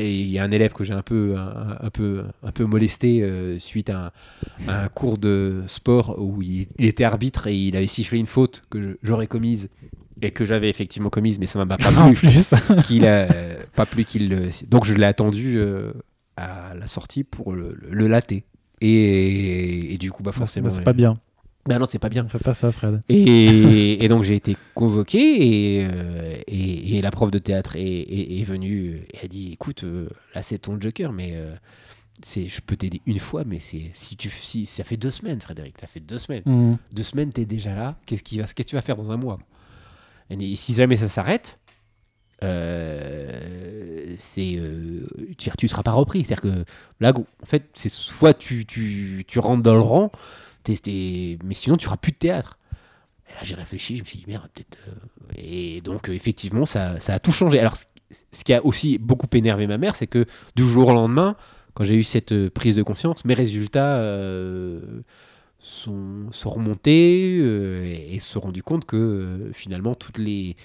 il y a un élève que j'ai un peu, un, un peu, un peu molesté euh, suite à un, à un cours de sport où il, il était arbitre et il avait sifflé une faute que j'aurais commise et que j'avais effectivement commise, mais ça m'a pas plu plus. qu'il a pas plus qu'il donc je l'ai attendu euh, à la sortie pour le, le, le latter. Et, et du coup bah forcément Bah, c'est pas bien. bah non c'est pas bien On fait pas ça, Fred. et, et donc j'ai été convoqué et, euh, et, et la prof de théâtre est, est, est venue et a dit écoute euh, là c'est ton joker mais euh, c'est je peux t'aider une fois mais c'est si tu si ça fait deux semaines Frédéric ça fait deux semaines Mm. deux semaines t'es déjà là qu'est-ce qui va qu'est-ce que tu vas faire dans un mois? Et si jamais ça s'arrête euh, euh, tu, tu seras pas repris. C'est à dire que là en fait c'est soit tu, rentres dans le rang mais sinon tu feras plus de théâtre. Et là j'ai réfléchi je me suis dit merde peut-être euh, et donc effectivement ça, a tout changé. Alors ce- qui a aussi beaucoup énervé ma mère c'est que du jour au lendemain quand j'ai eu cette prise de conscience mes résultats sont, sont remontés euh, et, et se sont rendus compte que euh, finalement toutes les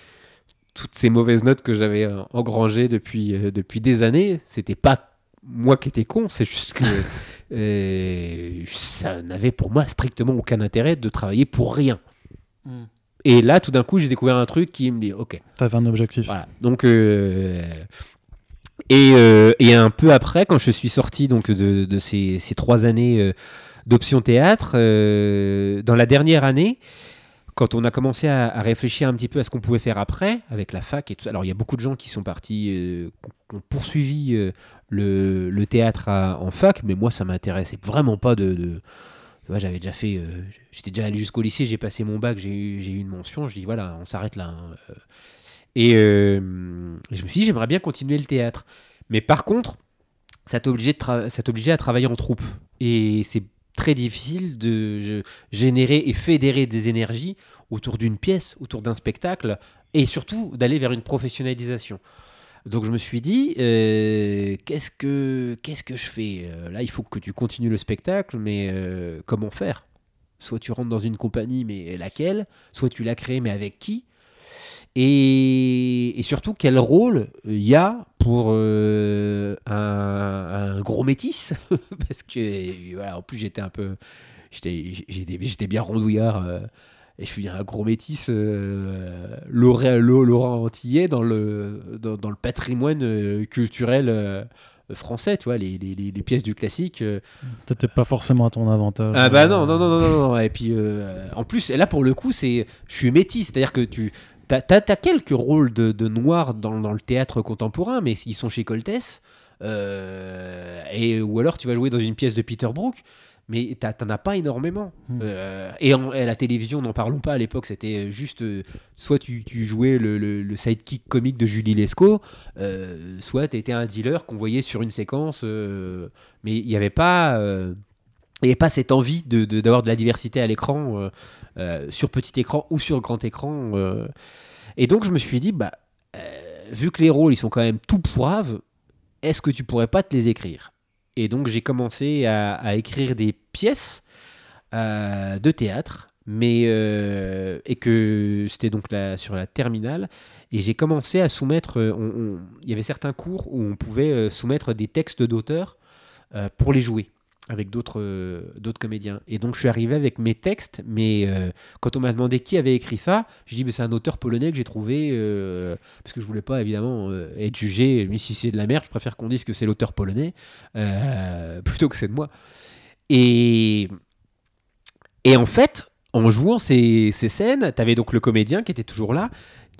toutes ces mauvaises notes que j'avais euh, engrangées depuis, euh, depuis des années, c'était pas moi qui étais con, c'est juste que euh, ça n'avait pour moi strictement aucun intérêt de travailler pour rien. Mm. Et là, tout d'un coup, j'ai découvert un truc qui me dit, ok, T'avais un objectif. voilà. Donc, euh, et, euh, et un peu après, quand je suis sorti donc de, de ces, ces trois années euh, d'option théâtre, euh, dans la dernière année, quand on a commencé à, réfléchir un petit peu à ce qu'on pouvait faire après, avec la fac et tout alors il y a beaucoup de gens qui sont partis, euh, qui ont poursuivi euh, le, théâtre à- en fac, mais moi ça m'intéressait vraiment pas de. j'avais déjà fait, j'étais déjà allé jusqu'au lycée, j'ai passé mon bac, j'ai eu, eu une mention, je dis voilà, on s'arrête là. hein. Et je me suis dit, j'aimerais bien continuer le théâtre. Mais par contre, ça t'obligeait, tra- à travailler en troupe. Et c'est très difficile de générer et fédérer des énergies autour d'une pièce, autour d'un spectacle, et surtout d'aller vers une professionnalisation. Donc je me suis dit, euh, qu'est-ce que que je fais? Euh, Là, il faut que tu continues le spectacle, mais euh, comment faire? Soit tu rentres dans une compagnie, mais laquelle? Soit tu l'as créée, mais avec qui? Et, et surtout, quel rôle il y a pour euh, un, un gros métis? Parce que, voilà, en plus, j'étais un peu. J'étais bien rondouillard. euh, et je suis un gros métis euh, Laurent, Antillais dans le, dans, dans le patrimoine euh, culturel euh, français, tu vois, les, les- les- pièces du classique. euh, T'étais pas forcément à ton avantage. ah bah Euh, non, non, non, non, non, non. Et puis, euh, en plus, là, pour le coup, c'est, je suis métis, c'est-à-dire que tu as, quelques rôles de, de noirs dans, dans le théâtre contemporain, mais ils sont chez Coltès, euh, et, ou alors tu vas jouer dans une pièce de Peter Brook, mais t'as- t'en as pas énormément. Hmm. Euh, et, en- et à la télévision, n'en parlons pas, à l'époque, c'était juste, euh, soit tu, tu jouais le, le- le sidekick comique de Julie Lescaut, euh, soit tu étais un dealer qu'on voyait sur une séquence, mais il n'y avait pas... avait pas cette envie de- de- d'avoir de, la diversité à l'écran, euh, euh, sur petit écran ou sur grand écran. euh. Et donc je me suis dit, bah, vu que les rôles ils sont quand même tout poiraves, est-ce que tu pourrais pas te les écrire? Et donc j'ai commencé à, écrire des pièces de théâtre, mais et que c'était donc la, sur la terminale. Et j'ai commencé à soumettre. Il y avait certains cours où on pouvait soumettre des textes d'auteurs pour les jouer avec d'autres euh, d'autres comédiens. Et donc je suis arrivé avec mes textes, mais euh, quand on m'a demandé qui avait écrit ça, j'ai dit mais c'est un auteur polonais que j'ai trouvé euh, parce que je voulais pas évidemment être jugé. Mais si c'est de la merde, je préfère qu'on dise que c'est l'auteur polonais plutôt que c'est de moi. Et et en fait, en jouant ces, ces scènes, tu avais donc le comédien qui était toujours là,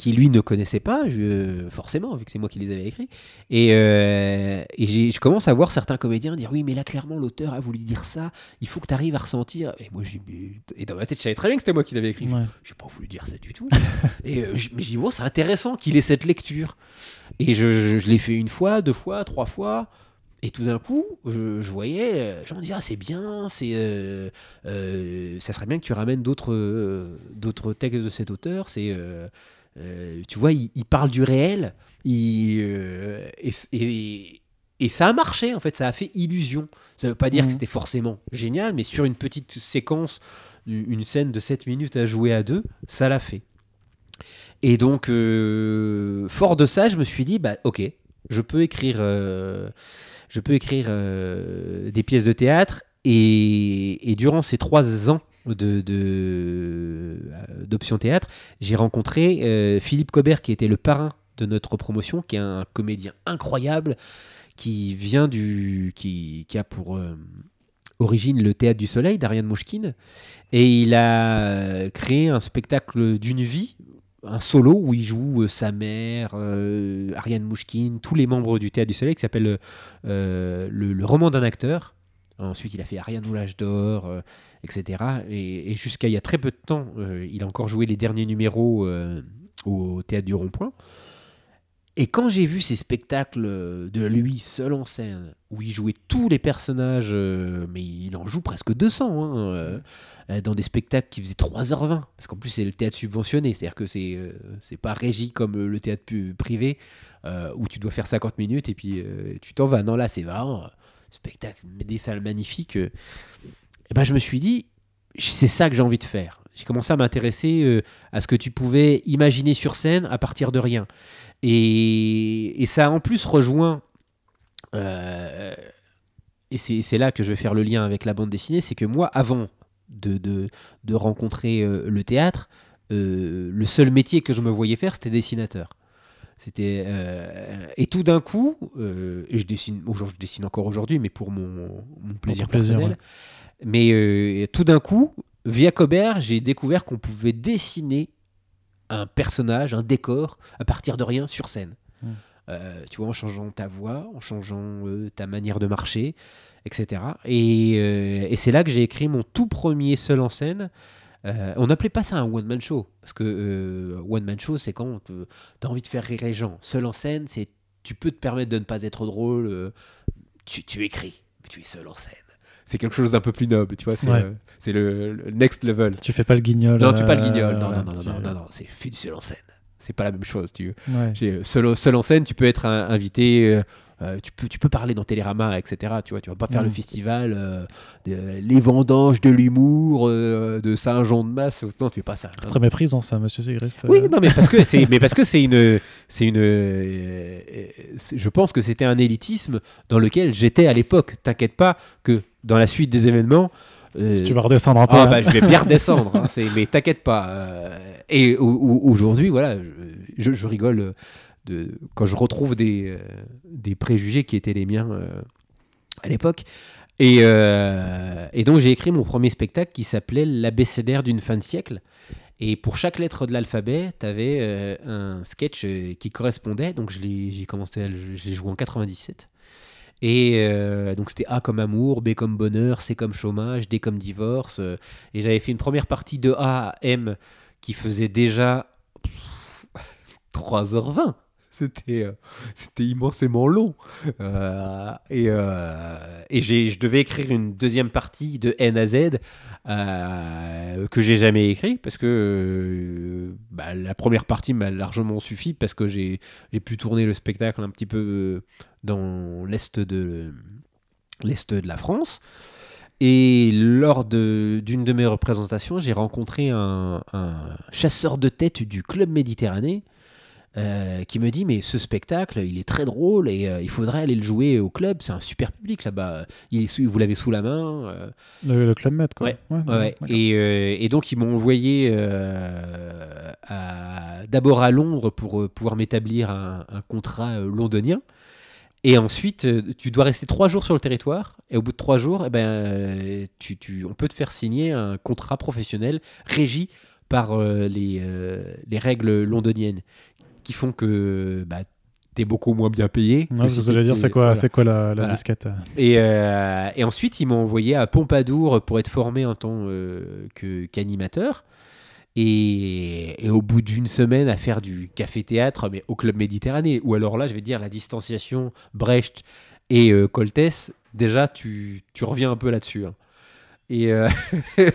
qui lui ne connaissait pas, je- forcément, vu que c'est moi qui les avais écrits. Et, euh, et je commence à voir certains comédiens dire Oui, mais là, clairement, l'auteur a voulu dire ça, il faut que tu arrives à ressentir. Et moi, j'ai et dans ma tête, je savais très bien que c'était moi qui l'avais écrit. Ouais. J'ai pas voulu dire ça du tout. et euh, mais j'ai dit, bon, c'est intéressant qu'il ait cette lecture. Et je, je- je l'ai fait une fois, deux fois, trois fois. Et tout d'un coup, je, je voyais, euh, j'en disais, ah, c'est bien, c'est, euh, euh, ça serait bien que tu ramènes d'autres, euh, d'autres textes de cet auteur. C'est, euh, tu vois, il, il parle du réel, il, euh, et, et, et ça a marché en fait, ça a fait illusion. Ça veut pas dire Mhm. que c'était forcément génial, mais sur une petite séquence une scène de 7 minutes à jouer à deux, ça l'a fait. Et donc, euh, fort de ça, je me suis dit, bah, ok, je peux écrire, je peux écrire des pièces de théâtre. Et, et durant ces trois ans de, d'option théâtre, j'ai rencontré euh, Philippe Cobert, qui était le parrain de notre promotion, qui est un comédien incroyable, qui vient du, qui, qui a pour euh, origine le théâtre du Soleil d'Ariane Mouchkine, et il a euh, créé un spectacle d'une vie. Un solo où il joue euh, sa mère, euh, Ariane Mouchkine, tous les membres du Théâtre du Soleil qui s'appelle euh, le, le roman d'un acteur. Ensuite, il a fait Ariane ou l'âge d'or, euh, etc. Et, jusqu'à il y a très peu de temps, euh, il a encore joué les derniers numéros euh, au Théâtre du Rond-Point. Et quand j'ai vu ces spectacles de lui seul en scène, où il jouait tous les personnages, mais il en joue presque 200, hein, dans des spectacles qui faisaient 3h20, parce qu'en plus c'est le théâtre subventionné, c'est-à-dire que c'est c'est pas régi comme le théâtre privé, où tu dois faire 50 minutes et puis tu t'en vas. Non, là c'est vraiment spectacle, des salles magnifiques. euh. Et ben je me suis dit, c'est ça que j'ai envie de faire. J'ai commencé à m'intéresser euh, à ce que tu pouvais imaginer sur scène à partir de rien. Et, et ça en plus rejoint, euh, et c'est là que je vais faire le lien avec la bande dessinée, c'est que moi, avant de, de, de rencontrer le théâtre, le seul métier que je me voyais faire, c'était dessinateur. C'était euh, et tout d'un coup, euh, et je dessine, aujourd'hui, je dessine encore aujourd'hui, mais pour mon, mon plaisir personnel. Mais euh, tout d'un coup, via Cobert, j'ai découvert qu'on pouvait dessiner un personnage, un décor, à partir de rien sur scène. Mm. Euh, tu vois, en changeant ta voix, en changeant ta manière de marcher, etc. Et, et c'est là que j'ai écrit mon tout premier seul en scène. Euh, on n'appelait pas ça un one-man show, parce que euh, one-man show, c'est quand tu as envie de faire rire les gens. Seul en scène, c'est tu peux te permettre de ne pas être drôle, euh, tu, tu écris, mais tu es seul en scène. C'est quelque chose d'un peu plus noble, tu vois, c'est Ouais. le, le next level. Tu fais pas le guignol. Non, tu pas le guignol, non, non, non, tu- non, non, non, c'est fait du seul en scène. C'est pas la même chose, tu. Ouais. J'ai- Seul, seul en scène, tu peux être un- invité, euh, euh, tu, peux, tu peux parler dans Télérama, etc. Tu vois, tu vas pas faire Mm. le festival, euh, de- les vendanges de l'humour euh, de Saint-Jean-de-Masse. Non, tu fais pas ça. hein. Très méprisant ça, monsieur Sigrist. Oui, Euh, non, mais parce que c'est, mais parce que c'est une, c'est une, euh, c'est- je pense que c'était un élitisme dans lequel j'étais à l'époque. T'inquiète pas que dans la suite des événements, euh, Tu vas redescendre un peu. ah hein. bah je vais bien redescendre, hein, mais t'inquiète pas. euh, et au- au- aujourd'hui, voilà, je, rigole de, quand je retrouve des, euh, des préjugés qui étaient les miens à l'époque. Et, euh, et donc j'ai écrit mon premier spectacle qui s'appelait L'abécédaire d'une fin de siècle. Et pour chaque lettre de l'alphabet, tu avais un sketch euh, qui correspondait. Donc j'ai commencé j'ai joué en 97. Et euh, donc c'était A comme amour, B comme bonheur, C comme chômage, D comme divorce. euh, et j'avais fait une première partie de A à M qui faisait déjà pff, 3h20. C'était euh, c'était immensément long. Euh, et euh, et j'ai- je devais écrire une deuxième partie de N à Z euh, que j'ai jamais écrit parce que bah, la première partie m'a largement suffi parce que j'ai j'ai pu tourner le spectacle un petit peu dans l'est de l'est de la France. Et lors d'une de, mes représentations, j'ai rencontré un, un chasseur de tête du club Méditerranée euh, qui me dit mais ce spectacle il est très drôle et euh, il faudrait aller le jouer au club c'est un super public là-bas il vous l'avez sous la main euh, Le, le Club Med, quoi. Ouais, Ouais, Ouais, d'accord. et, et donc ils m'ont envoyé d'abord à Londres pour pouvoir m'établir un, un contrat londonien. Et ensuite, tu dois rester trois jours sur le territoire. Et au bout de trois jours, eh ben, tu, tu- on peut te faire signer un contrat professionnel régi par euh, les, euh, les règles londoniennes qui font que bah, tu es beaucoup moins bien payé. Si allez dire, c'est quoi, voilà. c'est quoi la, la Voilà. disquette euh Et, euh, et ensuite, ils m'ont envoyé à Pompadour pour être formé en tant euh, que- qu'animateur. Et, et au bout d'une semaine à faire du café-théâtre, mais au Club Méditerranée, ou alors là, je vais dire la distanciation Brecht et euh, Coltès, déjà, tu, tu reviens un peu là-dessus. hein. Et euh,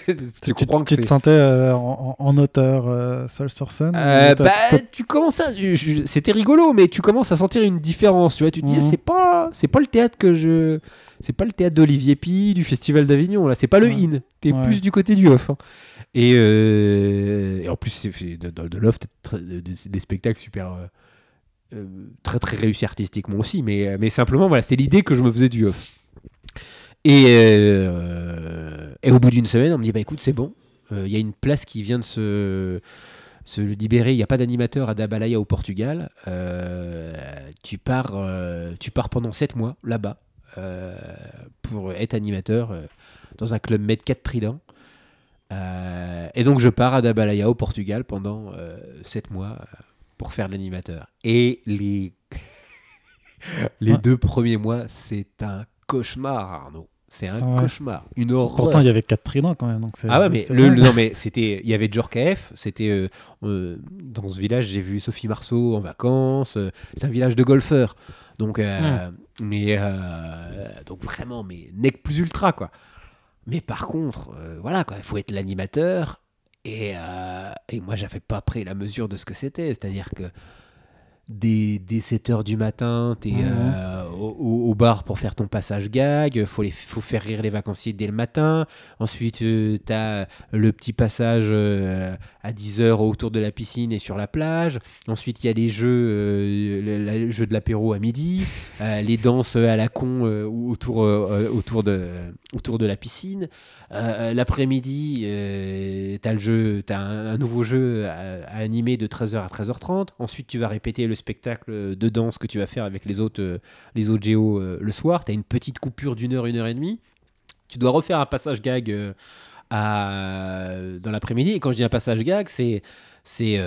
tu, comprends que tu te sentais euh, en, en, auteur euh, seul sur scène bah, tu commences à, c'était rigolo, mais tu commences à sentir une différence. Tu vois, tu te dis, mhm. c'est pas, c'est pas le théâtre que je, c'est pas le théâtre d'Olivier Pi du Festival d'Avignon là, c'est pas le in. T'es plus du côté du off. Hein. Et, et, en plus, c'est de, de, l'off, des spectacles super. très très réussis artistiquement aussi, mais, mais simplement, voilà, c'était l'idée que je me faisais du off. Et, euh, et au bout d'une semaine, on me dit bah écoute, c'est bon, euh, il y a une place qui vient de se, se libérer. Il n'y a pas d'animateur à Dabalaya au Portugal. Euh, tu, pars, tu pars pendant 7 mois là-bas pour être animateur dans un club Med 4 Trident. et donc je pars à Dabalaya au Portugal pendant 7 mois pour faire l'animateur. Et les, les deux premiers mois, c'est un cauchemar, Arnaud. C'est un cauchemar, une horreur. Pourtant, il y avait quatre tridents quand même. Donc ah ouais, mais, le, non, mais c'était, il y avait Djorkaeff. C'était euh, euh, dans ce village, j'ai vu Sophie Marceau en vacances. Euh, c'est un village de golfeurs. Donc, mais donc vraiment, mais nec plus ultra quoi. Mais par contre, voilà quoi, il faut être l'animateur. Et, et moi, j'avais pas pris la mesure de ce que c'était. C'est-à-dire que dès, 7h du matin, tu es euh, au, bar pour faire ton passage gag, il faut, faut faire rire les vacanciers dès le matin. Ensuite, euh, tu as le petit passage euh, à 10h autour de la piscine et sur la plage. Ensuite, il y a les jeux, le, jeu de l'apéro à midi, les danses à la con autour, autour, de, autour de la piscine. L'après-midi, tu as, le jeu, as un, nouveau jeu à, à animer de 13h à 13h30. Ensuite, tu vas répéter le spectacle de danse que tu vas faire avec les autres, euh, les autres géos euh, le soir. Tu as une petite coupure d'une heure, une heure et demie. Tu dois refaire un passage gag euh, à, dans l'après-midi. Et quand je dis un passage gag, c'est, c'est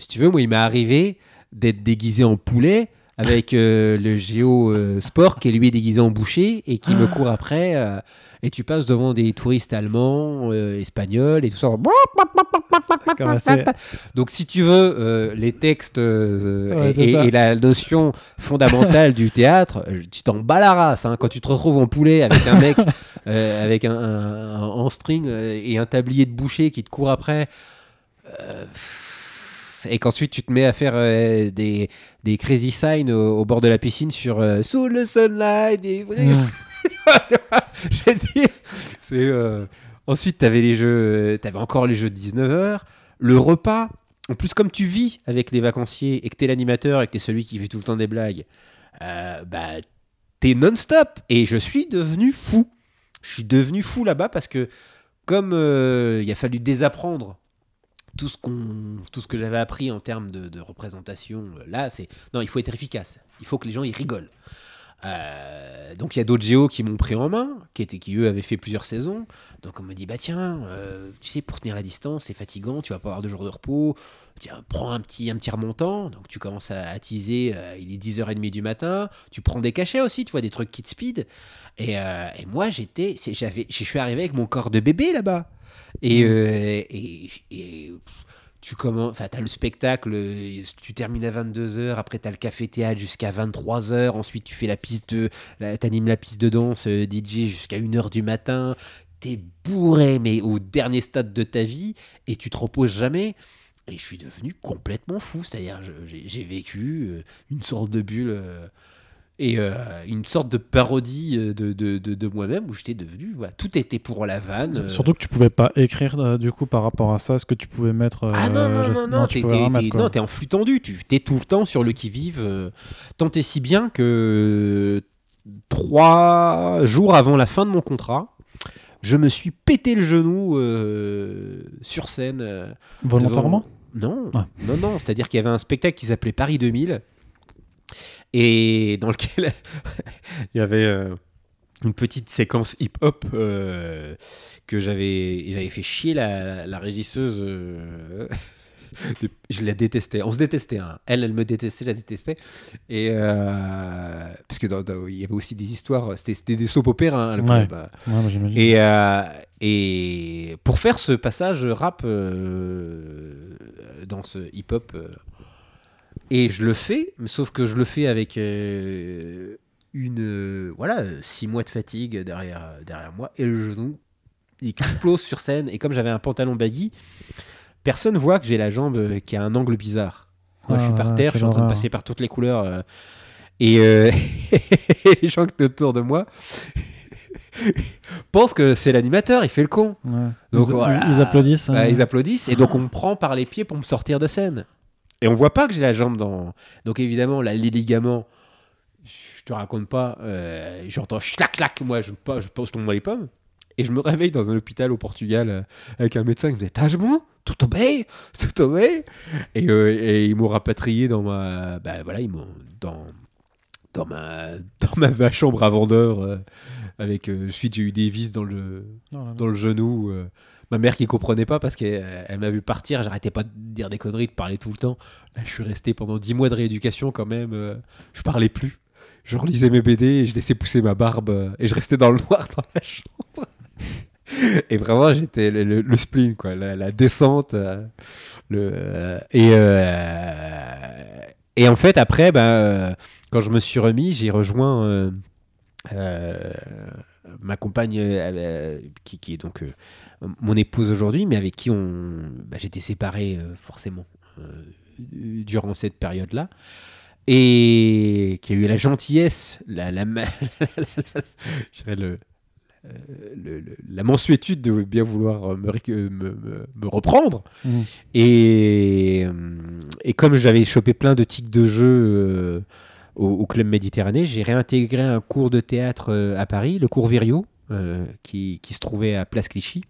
si tu veux, moi, il m'est arrivé d'être déguisé en poulet avec le géo sport qui lui est déguisé en boucher et qui me ah. court après et tu passes devant des touristes allemands, euh, espagnols et tout ça. Donc si tu veux, euh, les textes euh, et, la notion fondamentale du théâtre, tu t'en bats la race. Hein. quand tu te retrouves en poulet avec un mec avec un, en string et un tablier de boucher qui te court après et qu'ensuite tu te mets à faire des, des crazy signs au, bord de la piscine sur Sous le sunlight et dit. C'est. Euh, ensuite, tu avais les jeux. T'avais encore les jeux de 19h. Le repas. En plus, comme tu vis avec les vacanciers et que t'es l'animateur et que t'es celui qui fait tout le temps des blagues, euh, bah, t'es non-stop. Et je suis devenu fou. Je suis devenu fou là-bas parce que, comme euh, il a fallu désapprendre tout ce, qu'on, tout ce que j'avais appris en termes de, représentation, là, c'est. Non, il faut être efficace. Il faut que les gens ils rigolent. Euh, donc il y a d'autres géos qui m'ont pris en main, qui, étaient, qui eux avaient fait plusieurs saisons. Donc on me dit bah tiens, euh, tu sais pour tenir la distance c'est fatigant, tu vas pas avoir de jours de repos. Tiens, prends un petit un petit remontant. Donc tu commences à, à teaser, euh, il est 10h30 du matin. Tu prends des cachets aussi, tu vois des trucs kit speed. Et, et moi j'étais, j'avais, je suis arrivé avec mon corps de bébé là-bas. Et, mmh. et, et tu commences, enfin, as le spectacle, tu termines à 22h, après tu as le café-théâtre jusqu'à 23h, ensuite tu fais la piste de, t'animes la piste de danse euh, DJ jusqu'à 1h du matin, t'es bourré, mais au dernier stade de ta vie, et tu te reposes jamais. Et je suis devenu complètement fou, c'est-à-dire j'ai vécu euh, une sorte de bulle. Euh, et euh, une sorte de parodie euh, de, de, de, moi-même où j'étais devenu. Voilà, tout était pour la vanne. Euh. Surtout que tu pouvais pas écrire du coup par rapport à ça, ce que tu pouvais mettre. ah non, non, non, non, tu es en flux tendu, tu es tout le temps sur le qui-vive. tant et si bien que trois jours avant la fin de mon contrat, je me suis pété le genou sur scène. Volontairement? Non, ah. non, non. C'est-à-dire qu'il y avait un spectacle qui s'appelait Paris 2000 et dans lequel il y avait euh, une petite séquence hip-hop euh, que j'avais j'avais fait chier la, la régisseuse. Euh, je la détestais. On se détestait. Hein. Elle, elle me détestait, je la détestais. Et parce que il y avait aussi des histoires. C'était des soap opéras. Hein, bah. et et pour faire ce passage rap dans ce hip-hop et je le fais, sauf que je le fais avec euh, une euh, voilà six mois de fatigue derrière derrière moi et le genou il explose sur scène. Et comme j'avais un pantalon baggy, personne voit que j'ai la jambe euh, qui a un angle bizarre. Moi, je suis Ah, par terre, je suis en train de passer par toutes les couleurs. euh, et euh, les gens qui autour de moi pensent que c'est l'animateur, il fait le con. Ouais. Donc, ils, voilà. ils applaudissent. Ouais, hein. ils applaudissent et donc on me prend par les pieds pour me sortir de scène. Et on voit pas que j'ai la jambe dans. Donc évidemment, là, les ligaments, je te raconte pas, euh, j'entends clac clac, moi je, pas, je, pense- je tombe dans les pommes. Et je me réveille dans un hôpital au Portugal euh, avec un médecin qui me dit T'as bon Tout obé Tout obé et, euh, et ils m'ont rapatrié dans ma. Bah voilà, ils m'ont. Dans, dans, ma, dans ma, ma chambre à vendeur. avec. suite, j'ai eu des vis dans le, Non, non, dans le genou. Ma mère qui comprenait pas parce qu'elle elle m'a vu partir, j'arrêtais pas de dire des conneries, de parler tout le temps. Là, je suis resté pendant 10 mois de rééducation quand même. euh, je parlais plus. Je relisais mes BD et je laissais pousser ma barbe euh, et je restais dans le noir dans la chambre. Et vraiment, j'étais le, le- le spleen, quoi, la, descente. euh, le, et, et en fait, après, bah, quand je me suis remis, j'ai rejoint ma compagne, qui, est donc mon épouse aujourd'hui, mais avec qui on, bah, j'étais séparé euh, forcément euh, durant cette période-là. Et qui a eu la gentillesse, la, la, dirais le, euh, le- le- la mensuétude de bien vouloir me, réc- me, me- me reprendre. Mhm. Et, et comme j'avais chopé plein de tics de jeu au, au Club Méditerranée, j'ai réintégré un cours de théâtre à Paris, le cours Virio, euh, qui, qui se trouvait à Place Clichy.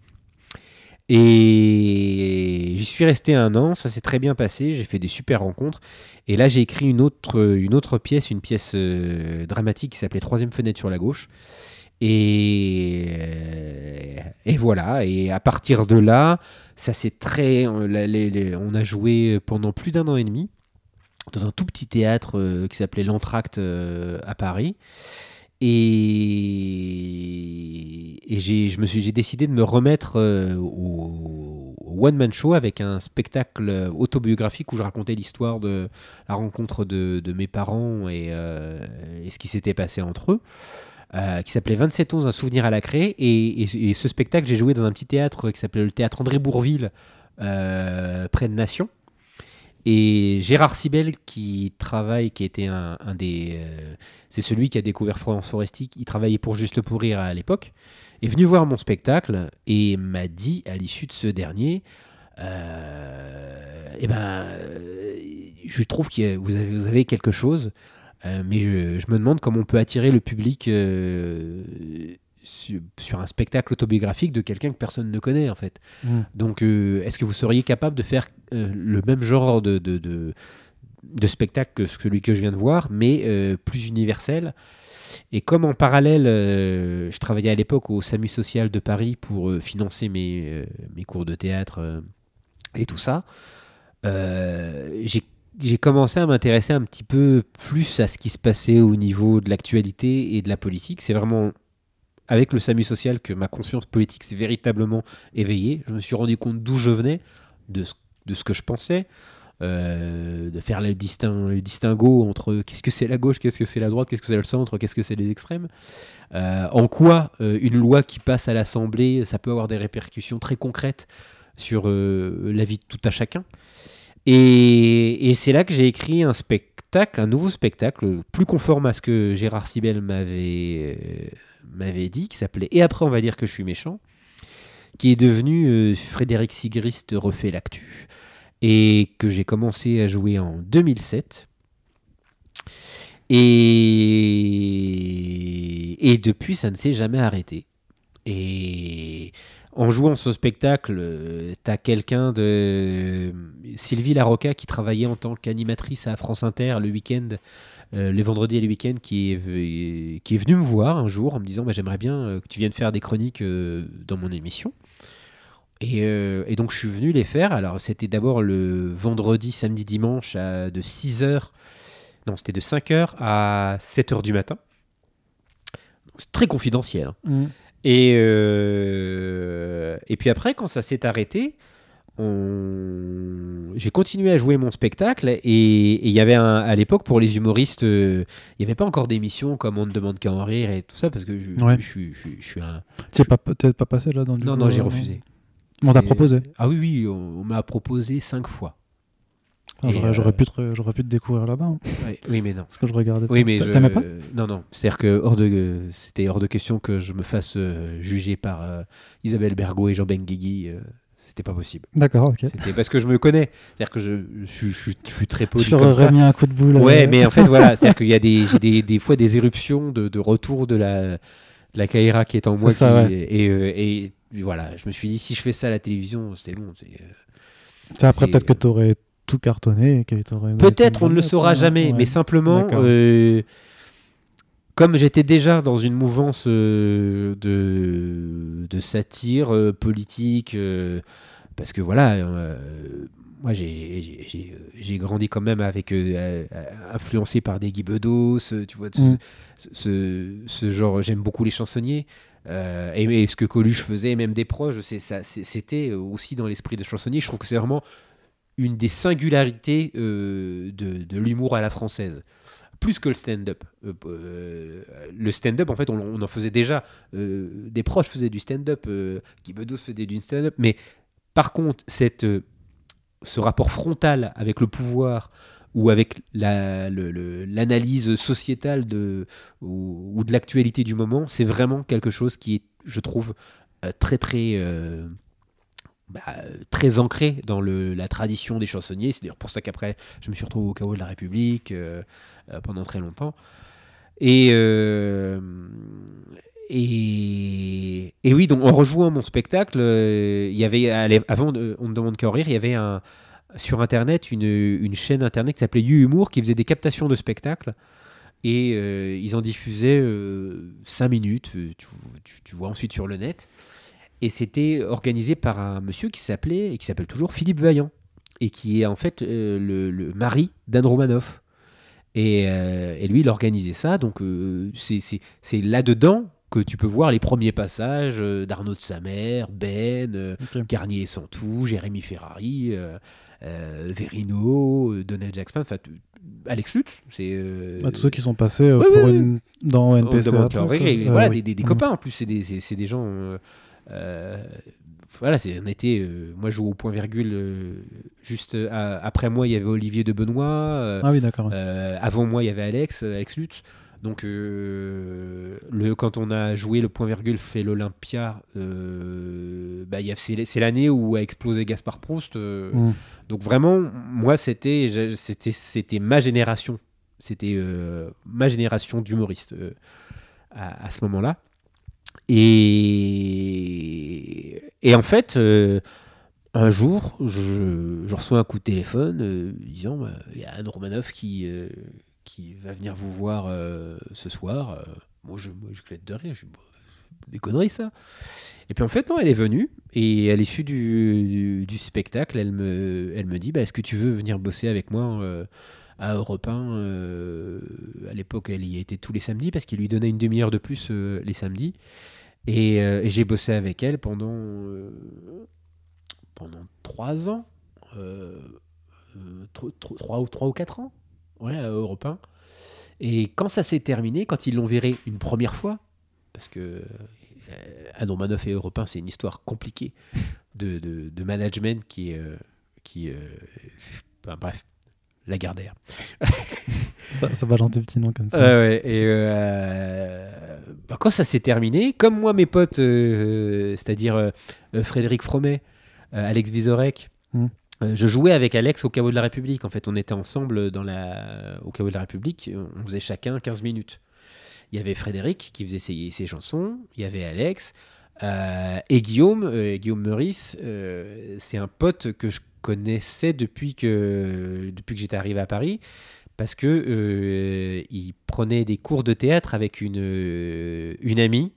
Et j'y suis resté un an, ça s'est très bien passé, j'ai fait des super rencontres. Et là, j'ai écrit une autre, une autre pièce, une pièce euh, dramatique qui s'appelait Troisième fenêtre sur la gauche. Et, euh, et voilà, et à partir de là, ça c'est très. on- a joué pendant plus d'un an et demi dans un tout petit théâtre euh, qui s'appelait L'Entracte à Paris. Et, et j'ai, je me suis, j'ai décidé de me remettre euh, au, au one-man show avec un spectacle autobiographique où je racontais l'histoire de la rencontre de, de mes parents et, euh, ce qui s'était passé entre eux. euh, qui s'appelait 27 11, un souvenir à la craie. Et, ce spectacle, j'ai joué dans un petit théâtre qui s'appelait le théâtre André Bourville, euh, près de Nation. Et Gérard Sibel, qui travaille, qui était un, un des. euh, c'est celui qui a découvert Florence Foresti, il travaillait pour Juste pour Rire à l'époque, est venu voir mon spectacle et m'a dit, à l'issue de ce dernier, euh, eh ben, euh, je trouve que vous avez, vous avez quelque chose, euh, mais je, je me demande comment on peut attirer le public euh, sur, sur un spectacle autobiographique de quelqu'un que personne ne connaît, en fait. Mhm. Donc, est-ce que vous seriez capable de faire le même genre de, de, de, de spectacle que celui que je viens de voir, mais plus universel Et comme en parallèle, euh, je travaillais à l'époque au SAMU social de Paris pour euh, financer mes, euh, mes cours de théâtre et tout ça, j'ai commencé à m'intéresser un petit peu plus à ce qui se passait au niveau de l'actualité et de la politique. C'est vraiment avec le SAMU social que ma conscience politique s'est véritablement éveillée. Je me suis rendu compte d'où je venais, de de ce que je pensais, euh, de faire le, distin- le distinguo entre qu'est-ce que c'est la gauche, qu'est-ce que c'est la droite, qu'est-ce que c'est le centre, qu'est-ce que c'est les extrêmes. Euh, en quoi euh, une loi qui passe à l'Assemblée, ça peut avoir des répercussions très concrètes sur la vie de tout à chacun. Et, c'est là que j'ai écrit un spectacle, un nouveau spectacle, plus conforme à ce que Gérard Sibel m'avait m'avait dit, qui s'appelait Et après on va dire que je suis méchant, qui est devenu Frédéric Sigrist refait l'actu, et que j'ai commencé à jouer en 2007. Et, depuis, ça ne s'est jamais arrêté. Et en jouant ce spectacle, euh, t'as quelqu'un de Sylvie Larocca qui travaillait en tant qu'animatrice à France Inter le week-end, euh, les vendredis et les week-ends, qui est, qui est venu me voir un jour en me disant bah, J'aimerais bien euh, que tu viennes faire des chroniques dans mon émission. Et, euh, et donc je suis venu les faire. Alors c'était d'abord le vendredi, samedi, dimanche à, de 6h, non c'était de 5h à 7h du matin. C'est très confidentiel. hein. Mhm. Et, euh, et puis après, quand ça s'est arrêté, on- j'ai continué à jouer mon spectacle et il y avait un, à l'époque pour les humoristes, euh, il n'y avait pas encore d'émissions comme On ne demande qu'à en rire et tout ça parce que je, Ouais. je, suis- je suis- je suis un. T'es pas, t'es pas passé là dans du Non, coup, non, j'ai euh, refusé. On t'a proposé Ah oui, oui, on, on m'a proposé cinq fois. Ah, J'aurais euh, j'aurais pu, te- j'aurais pu te découvrir là-bas. hein, oui, mais non. parce que je regardais. Oui, mais T'a- je- T'aimais pas? Non, non. C'est-à-dire que hors de, euh, c'était hors de question que je me fasse euh, juger par euh, Isabelle Bergot et Jean Benguigui. euh, c'était pas possible. D'accord, ok. C'était parce que je me connais. C'est-à-dire que je, je suis- je suis- je suis très poli Tu aurais mis un coup de boule. Ouais, euh, mais en fait, voilà. C'est-à-dire qu'il y a des, j'ai des, des fois des éruptions de, de retour de la, de la Kaira qui est en C'est moi. ça, qui- ouais. et, euh, et voilà, je me suis dit, si je fais ça à la télévision, c'est bon. c'est, euh, Tu Après, peut-être que t'aurais tout cartonné. et que t'aurais donné Peut-être on ne le saura jamais, Ouais. mais simplement, euh, comme j'étais déjà dans une mouvance euh, de, de satire euh, politique, euh, parce que voilà, euh, moi j'ai- grandi quand même avec euh, euh, influencé par des Guy Bedos, tu vois, ce, Mm. ce, ce genre, j'aime beaucoup les chansonniers. euh, et, et ce que Coluche faisait, même des proches, c'était aussi dans l'esprit des chansonniers. Je trouve que c'est vraiment une des singularités de, de l'humour à la française. Plus que le stand-up. Euh, euh, le stand-up, en fait, on, on en faisait déjà. euh, des proches faisaient du stand-up. Guy Bedos faisait du stand-up. Mais par contre, cette, euh, ce rapport frontal avec le pouvoir ou avec l'analyse sociétale de, ou, de l'actualité du moment, c'est vraiment quelque chose qui est, je trouve, euh, très, très euh, bah, très ancré dans la tradition des chansonniers. C'est d'ailleurs pour ça qu'après, je me suis retrouvé au chaos de la République pendant très longtemps. Et, et, oui, donc en rejouant mon spectacle, euh, il y avait, avant de- On ne demande qu'à rire, il y avait un, sur Internet une, une chaîne Internet qui s'appelait You Humour qui faisait des captations de spectacles. Et euh, ils en diffusaient 5 minutes, euh, tu, vois ensuite sur le net. Et c'était organisé par un monsieur qui s'appelait, et qui s'appelle toujours Philippe Vaillant, et qui est en fait euh, le, le mari d'Anne Romanoff. Et, euh, et lui, il organisait ça. Donc, euh, c'est là-dedans que tu peux voir les premiers passages euh, d'Arnaud de Samer, Ben, euh. Garnier et Santou, Jérémy Ferrari, euh, Verino, Donald Jackson, enfin, Alex Lutz. C'est. euh, Bah, tous ceux qui sont passés euh, Ouais, pour ouais, ouais. une... dans NPC. demande après. Et Euh, voilà, oui. des, Mhm. copains en plus, c'est des, gens. voilà, c'est était. euh, moi, je joue au point virgule. juste après moi, il y avait Olivier de Benoît. Ah oui, d'accord. ouais. avant moi, il y avait Alex, Alex Lutz. Donc, euh, le, quand on a joué le point virgule fait l'Olympia, euh, bah, c'est l'année où a explosé Gaspard Proust. euh, Mhm. donc vraiment, moi, c'était ma génération. C'était euh, ma génération d'humoristes à, à ce moment-là. Et, et en fait, un jour, je, je reçois un coup de téléphone euh, disant bah, il y a Anne Romanoff qui, euh, qui va venir vous voir euh, ce soir. Euh, moi, je, moi, de rire. Je des conneries, ça. Et puis en fait, non, elle est venue et à l'issue du, spectacle, elle me, dit bah, Est-ce que tu veux venir bosser avec moi euh, à Europe 1 euh, À l'époque, elle y était tous les samedis parce qu'il lui donnait une demi-heure de plus les samedis. Et, j'ai bossé avec elle pendant, pendant trois ans. Tro- tro- trois, ou, trois ou quatre ans ouais, à Europe 1. Et quand ça s'est terminé, quand ils l'ont viré une première fois, parce que euh, Anne Romanoff et Europe 1, c'est une histoire compliquée de, de, de management qui est. euh, qui, enfin, bref, la Gardère. Ça, ça balance des petits noms comme ça. Ouais, et euh, bah, quand ça s'est terminé, comme moi, mes potes, euh, c'est-à-dire Frédéric Fromet, Alex Vizorek, Mm. Je jouais avec Alex au Caveau de la République. En fait, on était ensemble dans la, au Caveau de la République. On faisait chacun 15 minutes. Il y avait Frédéric qui faisait ses, ses chansons. Il y avait Alex. euh, et Guillaume, euh, Guillaume Meurice, euh, c'est un pote que je connaissais depuis que, depuis que j'étais arrivé à Paris parce que il prenait des cours de théâtre avec une, une amie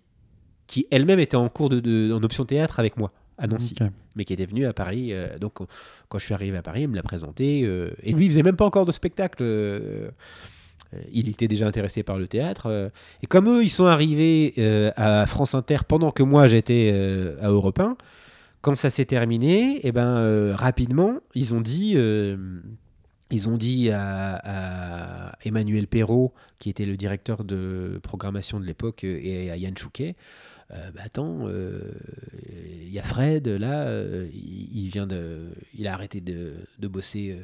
qui elle-même était en cours de, de- en option théâtre avec moi à Nancy, mais qui était venue à Paris. euh, donc on- quand je suis arrivé à Paris, il me l'a présenté euh, et lui il faisait même pas encore de spectacle. euh, il était déjà intéressé par le théâtre. et comme eux, ils sont arrivés à France Inter pendant que moi j'étais à Europe 1, quand ça s'est terminé, et ben euh, rapidement, ils ont dit, ils ont dit à, à Emmanuel Perrault, qui était le directeur de programmation de l'époque, et à Yann Chouquet, euh, bah, attends, euh, il y a Fred là, euh, il, vient de, il a arrêté de, bosser. euh,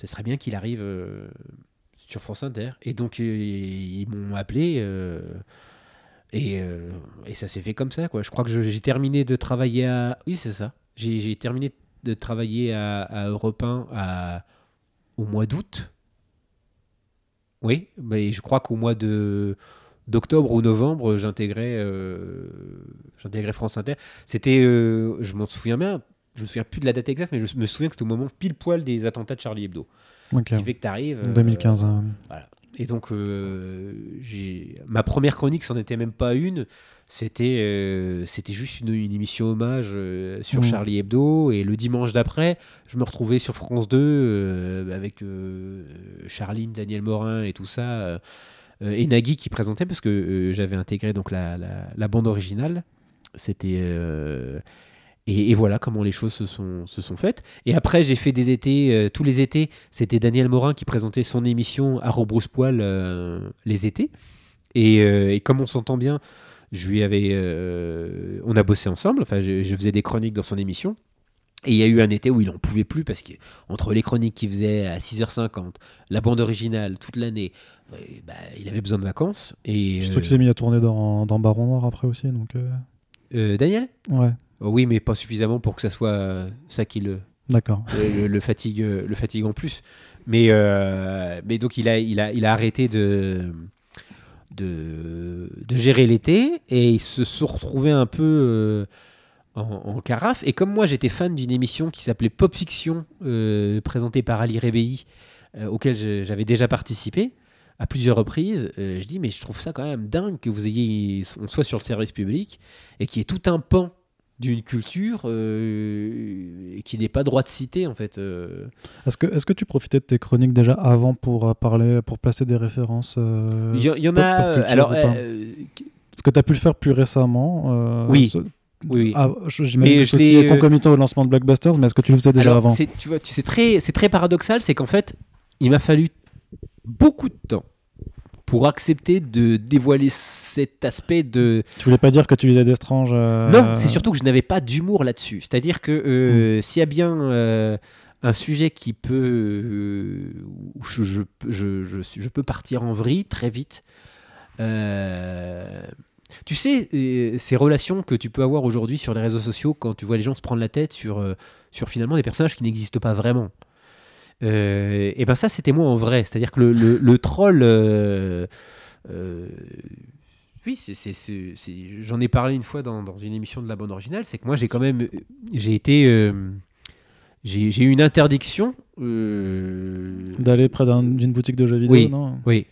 ce serait bien qu'il arrive euh, sur France Inter. Et donc euh, ils m'ont appelé. euh, et, euh, ça s'est fait comme ça, quoi. Je crois que j'ai terminé de travailler à. Oui, c'est ça. J'ai terminé de travailler à, à Europe 1 à- au mois d'août. Oui, mais je crois qu'au mois de d'octobre ou novembre, j'intégrais euh, j'intégrais France Inter. C'était, euh, je m'en souviens bien, je me souviens plus de la date exacte, mais je me souviens que c'était au moment pile poil des attentats de Charlie Hebdo. Ok. Qui fait que tu arrives. 2015. hein. Et donc, euh, j'ai- ma première chronique, c'en était même pas une. C'était euh, c'était juste une, une émission hommage euh, sur Mhm. Charlie Hebdo. Et le dimanche d'après, je me retrouvais sur France 2 euh, avec euh, Charline, Daniel Morin et tout ça. Euh, et Nagui qui présentait, parce que euh, j'avais intégré donc la, la- bande originale. C'était. euh, et, voilà comment les choses se sont, se sont faites. Et après, j'ai fait des étés, tous les étés, c'était Daniel Morin qui présentait son émission à Rebrousse-Poil euh, les étés. Et, comme on s'entend bien, je lui avais, on a bossé ensemble. Enfin, je faisais des chroniques dans son émission. Et il y a eu un été où il n'en pouvait plus parce que entre les chroniques qu'il faisait à 6h50, la bande originale toute l'année, euh, bah, il avait besoin de vacances. Et Surtout euh, qu'il s'est mis à tourner dans, dans Baron Noir après aussi. Donc, euh, euh, Daniel? Ouais, Oh Oui, mais pas suffisamment pour que ça soit ça qui le, d'accord. le, le- le fatigue, le fatigue en plus. Mais, euh, mais donc il a, il a, il a arrêté de, de, de gérer l'été et ils se sont retrouvés un peu euh, en, en carafe. Et comme moi j'étais fan d'une émission qui s'appelait Pop Fiction, euh, présentée par Ali Rebéi, euh, auquel j'avais déjà participé à plusieurs reprises, euh, je dis mais je trouve ça quand même dingue que vous ayez, on soit sur le service public et qu'il y ait tout un pan d'une culture qui n'est pas droit de citer en fait. Est-ce que, est que tu profitais de tes chroniques déjà avant pour parler, pour placer des références Il y, en a. alors, Est-ce que tu as pu le faire plus récemment euh, Oui. Oui, oui. Ah, J'imagine Mais que euh, concomitant au lancement de Blockbusters, mais est-ce que tu le faisais déjà Alors, avant c'est, tu vois, c'est très, c'est très paradoxal, c'est qu'en fait, il m'a fallu beaucoup de temps pour accepter de dévoiler cet aspect de. Tu voulais pas dire que tu lisais d'Estrange euh, Non, c'est surtout que je n'avais pas d'humour là-dessus. C'est-à-dire que euh, s'il y a bien euh, un sujet qui peut, où je, je, je, je, suis- je peux partir en vrille très vite. euh, tu sais, euh, ces relations que tu peux avoir aujourd'hui sur les réseaux sociaux quand tu vois les gens se prendre la tête sur, euh, sur finalement des personnages qui n'existent pas vraiment. Euh, et ben ça, c'était moi en vrai. C'est-à-dire que le, le- le troll, euh, oui, j'en ai parlé une fois dans, dans une émission de la bande originale. C'est que moi, j'ai quand même, j'ai été, j'ai, j'ai eu une interdiction. euh, D'aller près d'un- d'une boutique de jeux vidéo, Oui. non? oui.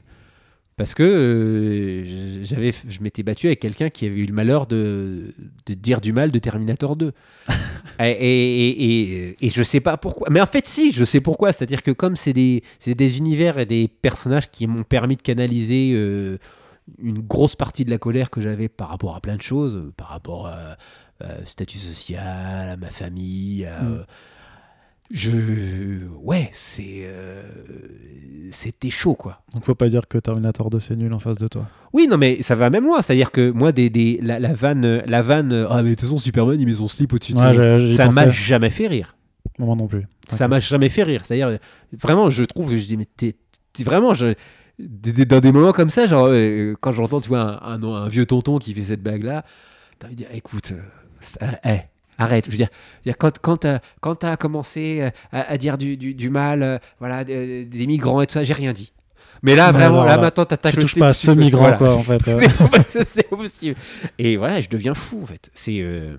Parce que euh, j'avais, je m'étais battu avec quelqu'un qui avait eu le malheur de, de dire du mal de Terminator 2. et, et, et, et je sais pas pourquoi. Mais en fait, si, je sais pourquoi. C'est-à-dire que comme c'est des, des univers et des personnages qui m'ont permis de canaliser euh, une grosse partie de la colère que j'avais par rapport à plein de choses, euh, par rapport à, à statut social, à ma famille, à, Mm. euh, je ouais c'est euh, c'était chaud quoi. Donc faut pas dire que Terminator 2 c'est nul en face de toi. oui non mais ça va même loin. C'est à dire que moi des, des la, la vanne la vanne ah mais de toute façon Superman il met son slip au-dessus de Ouais, j'y ça m'a jamais fait rire. Moi non plus. ça m'a jamais fait rire. C'est à dire vraiment je trouve que je dis mais t'es vraiment je dans des moments comme ça genre euh, quand j'entends tu vois un, un, un vieux tonton qui fait cette blague là t'as envie de dire écoute euh, ça- eh, arrête je veux dire, quand quand quand t'as commencé euh, à, à dire du, du, du mal euh, voilà des, des migrants et tout ça j'ai rien dit mais là vraiment là maintenant t'attaques Tu le touches pas à ce migrant voilà, quoi en fait. c'est c'est possible. Et voilà, je deviens fou en fait. C'est euh,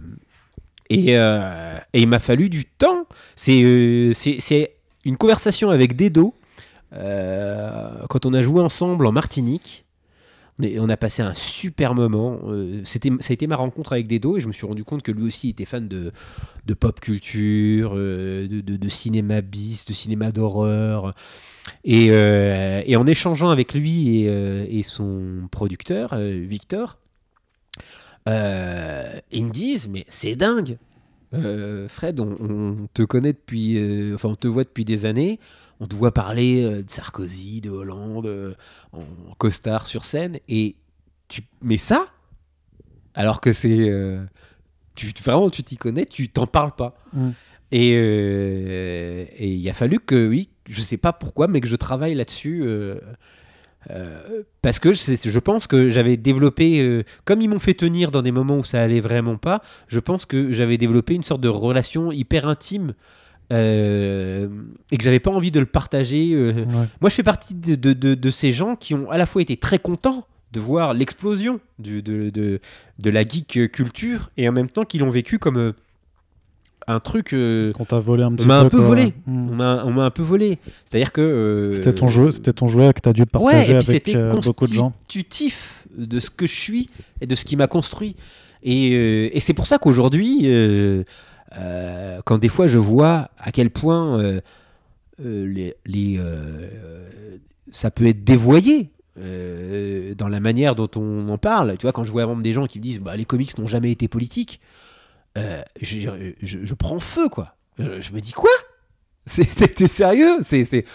et, euh, et il m'a fallu du temps. C'est euh, c'est c'est une conversation avec Dedo quand on a joué ensemble en Martinique. On a passé un super moment. Euh, ça a été ma rencontre avec Dedo et je me suis rendu compte que lui aussi était fan de, de pop culture, euh, de, de- cinéma bis, de cinéma d'horreur. Et, euh, en échangeant avec lui et, son producteur, Victor, ils me disent Mais c'est dingue Fred, on, on te connaît depuis, enfin on te voit depuis des années, on te voit parler euh, de Sarkozy, de Hollande, euh, en costard sur scène, et tu, mais ça, alors que c'est, euh, tu vraiment tu t'y connais, tu t'en parles pas. Mm. Et euh, et il a fallu que oui, je sais pas pourquoi, mais que je travaille là-dessus. euh, euh, parce que je pense que j'avais développé, euh, comme ils m'ont fait tenir dans des moments où ça allait vraiment pas, je pense que j'avais développé une sorte de relation hyper intime euh, et que j'avais pas envie de le partager. euh. Ouais. Moi, je fais partie de, de- de- de ces gens qui ont à la fois été très contents de voir l'explosion de, de, de la geek culture et en même temps qui l'ont vécu comme euh, un truc. Qu'on t'a volé un petit on peu. un peu volé. Mm. on m'a un peu volé. C'est-à-dire que. C'était ton jouet, c'était ton jouet que t'as dû Ouais, partager et puis avec beaucoup de gens. constitutif de ce que je suis et de ce qui m'a construit. Et, et c'est pour ça qu'aujourd'hui, euh, quand des fois je vois à quel point euh, euh, les, ça peut être dévoyé. dans la manière dont on en parle, tu vois, quand je vois des gens qui me disent bah, les comics n'ont jamais été politiques, je, prends feu quoi. Je, me dis quoi? T'es sérieux? C'est c'est-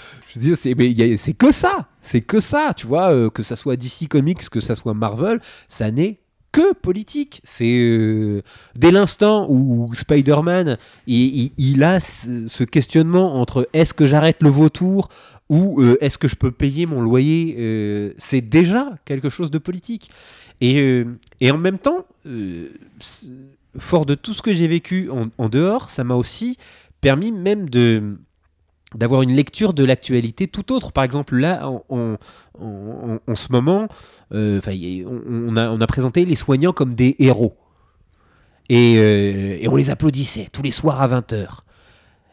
que ça, c'est que ça, tu vois, que ça soit DC Comics, que ça soit Marvel, ça n'est que politique. C'est euh, dès l'instant où Spider-Man, il, a ce, questionnement entre est-ce que j'arrête le vautour ou euh, est-ce que je peux payer mon loyer, euh, c'est déjà quelque chose de politique. Et, et en même temps, fort de tout ce que j'ai vécu en dehors, ça m'a aussi permis même de d'avoir une lecture de l'actualité tout autre. Par exemple, là, en, en- ce moment, euh, on, a, on a présenté les soignants comme des héros. Et, euh, et on les applaudissait tous les soirs à 20h.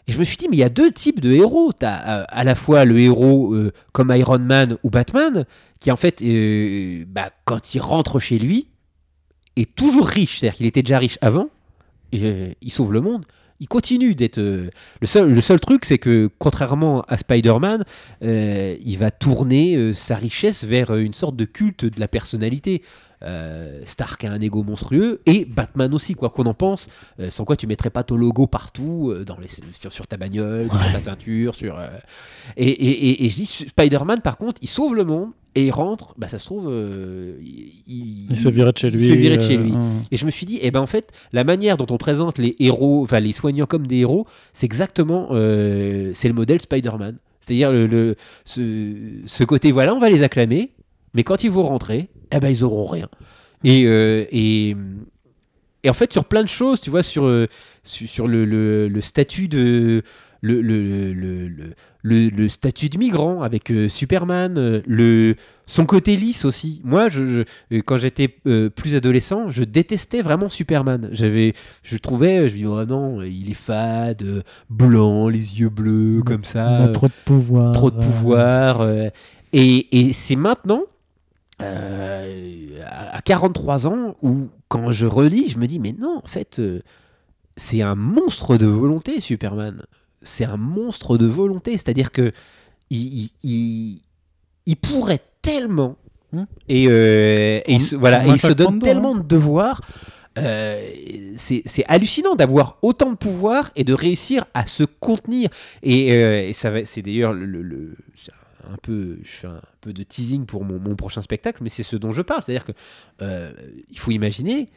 Et je me suis dit, mais il y a deux types de héros. Tu as à la fois le héros euh, comme Iron Man ou Batman, qui en fait, euh, bah, quand il rentre chez lui, est toujours riche. C'est-à-dire qu'il était déjà riche avant, et, euh, il sauve le monde. Il continue d'être. euh, le, seul, truc, c'est que contrairement à Spider-Man, euh, il va tourner euh, sa richesse vers une sorte de culte de la personnalité. Euh, Stark a un ego monstrueux et Batman aussi, quoi qu'on en pense. euh, sans quoi tu mettrais pas ton logo partout, euh, dans les, sur, sur ta bagnole, sur ta ceinture. Sur, et, et, et- et je dis, Spider-Man, par contre, il sauve le monde et il rentre. Bah, ça se trouve, il, Il se virait de chez il lui. se fait virer de chez lui. Et je me suis dit, eh ben en fait, la manière dont on présente les héros, enfin les soignants comme des héros, c'est exactement, c'est le modèle Spider-Man. C'est-à-dire le, le- ce, ce côté, voilà, on va les acclamer, mais quand ils vont rentrer, eh ben ils auront rien. Et, euh, et, et en fait, sur plein de choses, tu vois, sur, euh, sur, sur le, le- le statut de. Le, le, le, le- le- le statut de migrant avec euh, Superman, le, son côté lisse aussi. Moi, je, je- quand j'étais euh, plus adolescent, je détestais vraiment Superman. J'avais, je trouvais, je me dis, oh non, il est fade, blanc, les yeux bleus, comme ça. Il a trop de pouvoir. trop de pouvoir. euh, et et c'est maintenant, euh, à à 43 ans, où quand je relis, je me dis, mais non, en fait, euh, c'est un monstre de volonté, Superman. C'est un monstre de volonté. C'est-à-dire que il, il- il- il pourrait tellement. Hmm. Et, euh, et il voilà, et il se donne tellement de devoirs. euh, c'est c'est hallucinant d'avoir autant de pouvoir et de réussir à se contenir. Et, euh, et ça va, c'est d'ailleurs le, le- le- c'est un peu, je fais un peu de teasing pour mon, prochain spectacle, mais c'est ce dont je parle. C'est-à-dire que euh, il faut imaginer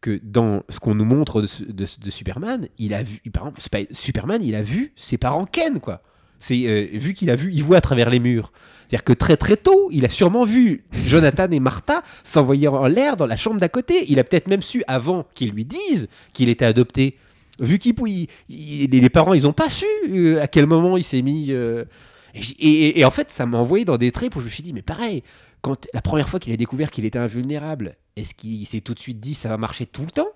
que dans ce qu'on nous montre de, Superman, il a vu, par exemple, Superman, il a vu ses parents Ken, quoi. C'est euh, vu qu'il a vu, il voit à travers les murs. C'est-à-dire que très très tôt, il a sûrement vu Jonathan et Martha s'envoyer en l'air dans la chambre d'à côté. Il a peut-être même su avant qu'ils lui disent qu'il était adopté. Vu qu'il les parents, ils ont pas su euh, à quel moment il s'est mis. Et, j- et- et en fait, ça m'a envoyé dans des tripes où je me suis dit, mais pareil, quand la première fois qu'il a découvert qu'il était invulnérable, est-ce qu'il s'est tout de suite dit ça va marcher tout le temps?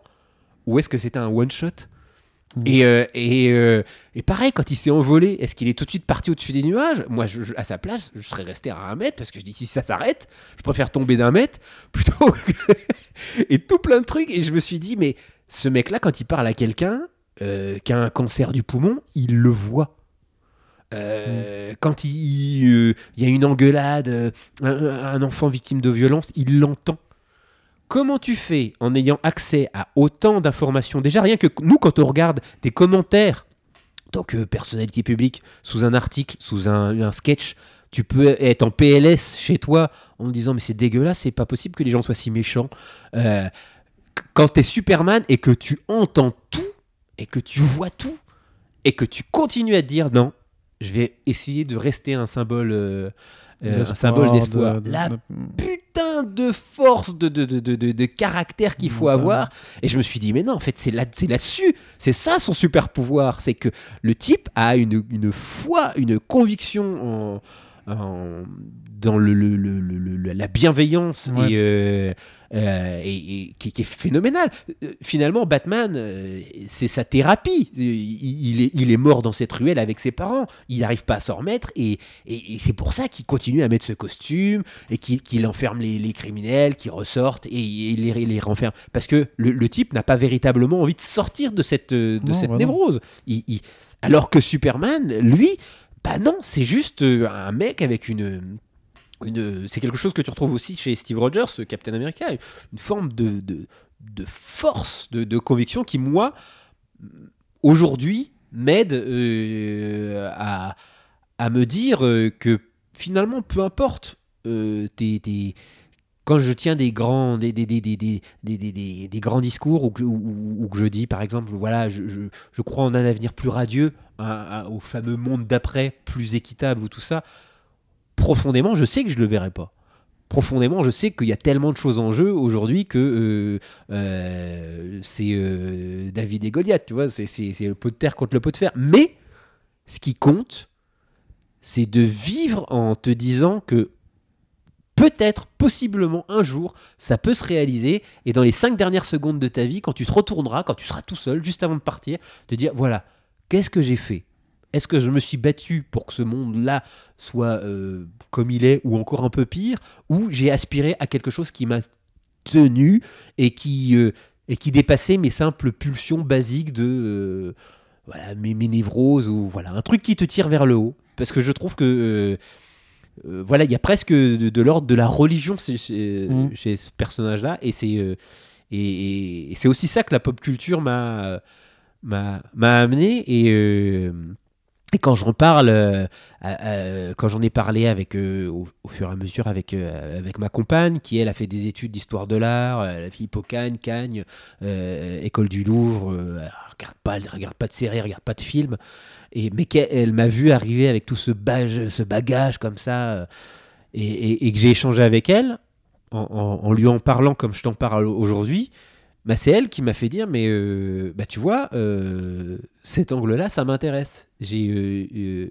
Ou est-ce que c'était un one shot? Mhm. et, euh, et, euh, et pareil, quand il s'est envolé, est-ce qu'il est tout de suite parti au-dessus des nuages? Moi, je- je- à sa place, je serais resté à un mètre parce que je dis si ça s'arrête, je préfère tomber d'un mètre plutôt que... et tout plein de trucs. Et je me suis dit, mais ce mec-là, quand il parle à quelqu'un euh, qui a un cancer du poumon, il le voit. Euh, Quand il, euh, il y a une engueulade, euh, un, enfant victime de violence, il l'entend. comment tu fais en ayant accès à autant d'informations? Déjà, rien que nous, quand on regarde des commentaires, en tant que personnalité publique, sous un article, sous un, sketch, tu peux être en PLS chez toi en te disant mais c'est dégueulasse, c'est pas possible que les gens soient si méchants. Euh, quand tu es Superman et que tu entends tout et que tu vois tout et que tu continues à te dire non, je vais essayer de rester un symbole, euh, euh, un D'espoir, symbole d'espoir. de- de- La de- putain de force de, de, de, de, de- de caractère qu'il faut avoir. Et je me suis dit, mais non, en fait, c'est là, c'est là-dessus. C'est ça son super pouvoir. C'est que le type a une, une foi, une conviction en, en- dans le, le- le- la bienveillance Ouais. et, euh, euh, et- et qui, qui est phénoménale. Euh, Finalement, Batman, c'est sa thérapie. Il, il est, il est mort dans cette ruelle avec ses parents. Il n'arrive pas à s'en remettre. Et, et- et c'est pour ça qu'il continue à mettre ce costume et qu'il enferme les, les criminels, qui ressortent et les, les renferme. Parce que le, le type n'a pas véritablement envie de sortir de cette, de Non, cette bah névrose. Il- il- alors que Superman, lui, bah non, c'est juste un mec avec une. C'est quelque chose que tu retrouves aussi chez Steve Rogers, ce Captain America, une forme de, force, de, conviction qui, moi, aujourd'hui, m'aide euh, à, me dire euh, que finalement, peu importe euh, quand je tiens des grands, discours ou que, je dis, par exemple, voilà, je, crois en un avenir plus radieux, au fameux monde d'après, plus équitable ou tout ça, profondément, je sais que je le verrai pas. Profondément, je sais qu'il y a tellement de choses en jeu aujourd'hui que euh, euh, c'est euh, David et Goliath, tu vois, c'est le pot de terre contre le pot de fer. Mais ce qui compte, c'est de vivre en te disant que peut-être, possiblement, un jour, ça peut se réaliser. Et dans les cinq dernières secondes de ta vie, quand tu te retourneras, quand tu seras tout seul, juste avant de partir, te dire, voilà, qu'est-ce que j'ai fait? Est-ce que je me suis battu pour que ce monde-là soit euh, comme il est, ou encore un peu pire Ou j'ai aspiré à quelque chose qui m'a tenu et qui, euh, et qui dépassait mes simples pulsions basiques de... euh, voilà, mes, mes névroses ou voilà un truc qui te tire vers le haut. Parce que je trouve que voilà il y a presque de, de l'ordre de la religion chez, chez, chez ce personnage là et c'est et, et- et c'est aussi ça que la pop culture m'a m'a m'a amené et euh, et quand j'en parle, euh, quand j'en ai parlé avec, euh, au, fur et à mesure avec, euh, avec ma compagne, qui elle a fait des études d'histoire de l'art, elle a fait Hippocagne, Cagne, École du Louvre, elle regarde pas, elle regarde pas de séries, elle regarde pas de films, et, mais qu'elle elle m'a vu arriver avec tout ce, bagage, comme ça, et, que j'ai échangé avec elle, en lui en parlant comme je t'en parle aujourd'hui, bah, c'est elle qui m'a fait dire mais euh, bah tu vois euh, cet angle là ça m'intéresse j'ai euh,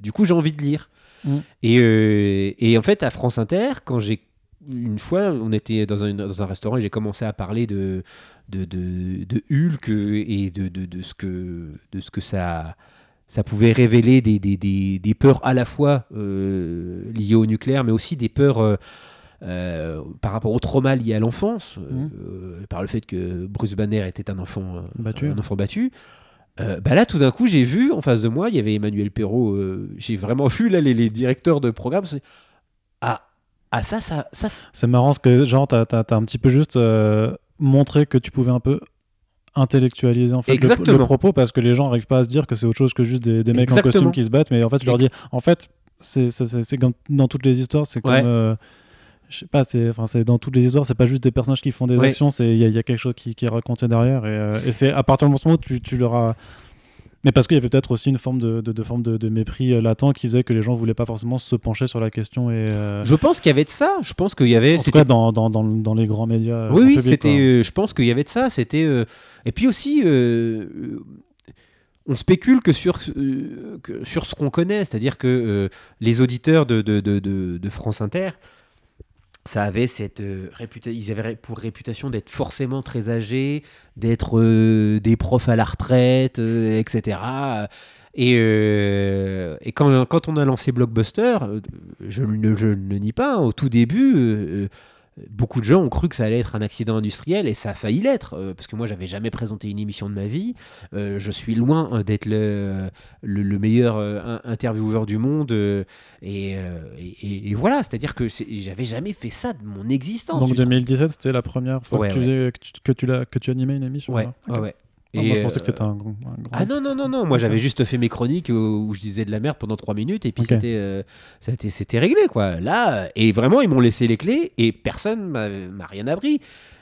du coup j'ai envie de lire Mm. et, et en fait à France Inter quand j'ai une fois on était dans un, dans un restaurant et j'ai commencé à parler de de, de, de Hulk et de, ce que de ce que ça ça pouvait révéler des, des, des, des peurs à la fois liées au nucléaire mais aussi des peurs euh, par rapport au trauma lié à l'enfance, euh, Mhm. euh, par le fait que Bruce Banner était un enfant Battu. un enfant battu. Euh, bah là, tout d'un coup, j'ai vu en face de moi, il y avait Emmanuel Perrault. j'ai vraiment vu là les, les directeurs de programme. Ah, ah ça, ça, ça, C'est marrant parce que, genre, t'as as, un petit peu juste montré que tu pouvais un peu intellectualiser en fait le- propos parce que les gens n'arrivent pas à se dire que c'est autre chose que juste des, des mecs en costume qui se battent mais en fait tu leur dis en fait c'est comme dans toutes les histoires c'est comme Ouais. euh, je sais pas c'est enfin c'est dans toutes les histoires c'est pas juste des personnages qui font des actions c'est il y, a- il y a quelque chose qui, qui est raconté derrière et, euh, et c'est à partir du moment où tu, tu leur as mais parce qu'il y avait peut-être aussi une forme de, de, de forme de, de mépris euh, latent qui faisait que les gens voulaient pas forcément se pencher sur la question et euh, je pense qu'il y avait de ça. Je pense qu'il y avait. en tout cas dans, dans, dans, dans les grands médias oui, oui, c'était. euh, je pense qu'il y avait de ça. C'était. euh, Et puis aussi, on spécule que sur, euh, que sur ce qu'on connaît, c'est-à-dire que euh, les auditeurs de, de, de, de- de France Inter, ça avait cette euh. Ils avaient pour réputation d'être forcément très âgés, d'être euh, des profs à la retraite, euh, etc. Et, euh, et quand, quand on a lancé Blockbuster, euh, je ne le nie pas, au tout début, euh, beaucoup de gens ont cru que ça allait être un accident industriel et ça a failli l'être, euh, parce que moi j'avais jamais présenté une émission de ma vie. Euh, je suis loin euh, d'être le, le, le meilleur euh, in- intervieweur du monde. et, euh, et- et voilà, c'est-à-dire que c'est- j'avais jamais fait ça de mon existence. Donc tu te- 2017, c'était la première fois Ouais, que, tu, que tu, que tu l'as- que tu animais une émission Ouais, ouais, Et, moi, je pensais euh, que c'était un, grand- un grand. Ah non, non, non, non, moi j'avais juste fait mes chroniques où, je disais de la merde pendant trois minutes et puis c'était, euh, c'était, réglé quoi. Là, euh, et vraiment ils m'ont laissé les clés et personne m'a, m'a rien appris.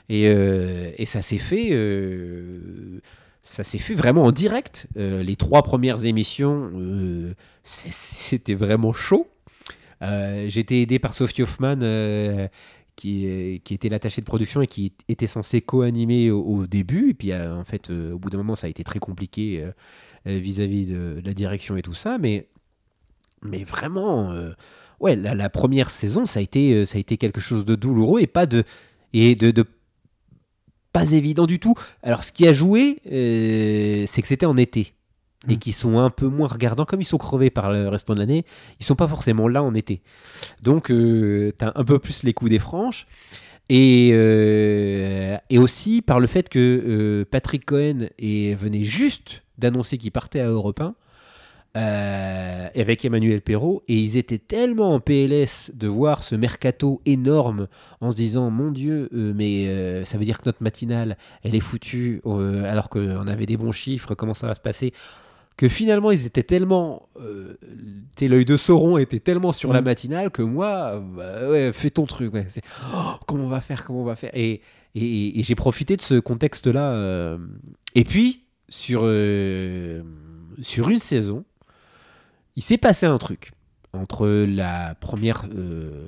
Et, euh, et ça s'est fait, euh, ça s'est fait vraiment en direct. Euh, les trois premières émissions, euh, c'était vraiment chaud. Euh, J'étais aidé par Sophie Hoffman. euh, qui, était l'attaché de production et qui était censé co-animer au, début. Et puis, euh, en fait, euh, au bout d'un moment, ça a été très compliqué euh, vis-à-vis de, la direction et tout ça. Mais, mais vraiment, la, première saison, ça a, été, quelque chose de douloureux et pas de. Et de, pas évident du tout. Alors, ce qui a joué, c'est que c'était en été. Et Mm. qu'ils sont un peu moins regardants, comme ils sont crevés par le restant de l'année, ils sont pas forcément là en été. Donc, euh, tu as un peu plus les coups des franches. Et, euh, et aussi par le fait que euh, Patrick Cohen est, venait juste d'annoncer qu'il partait à Europe 1 euh, avec Emmanuel Perrault et ils étaient tellement en PLS de voir ce mercato énorme en se disant mon Dieu mais ça veut dire que notre matinale elle est foutue alors qu'on avait des bons chiffres comment ça va se passer? Que finalement ils étaient tellement euh, l'œil de Sauron était tellement sur la Mm. matinale que moi bah, ouais, fais ton truc ouais. C'est, Oh, comment on va faire comment on va faire? Et, et, et j'ai profité de ce contexte là et puis sur euh, sur une saison il s'est passé un truc entre la première euh,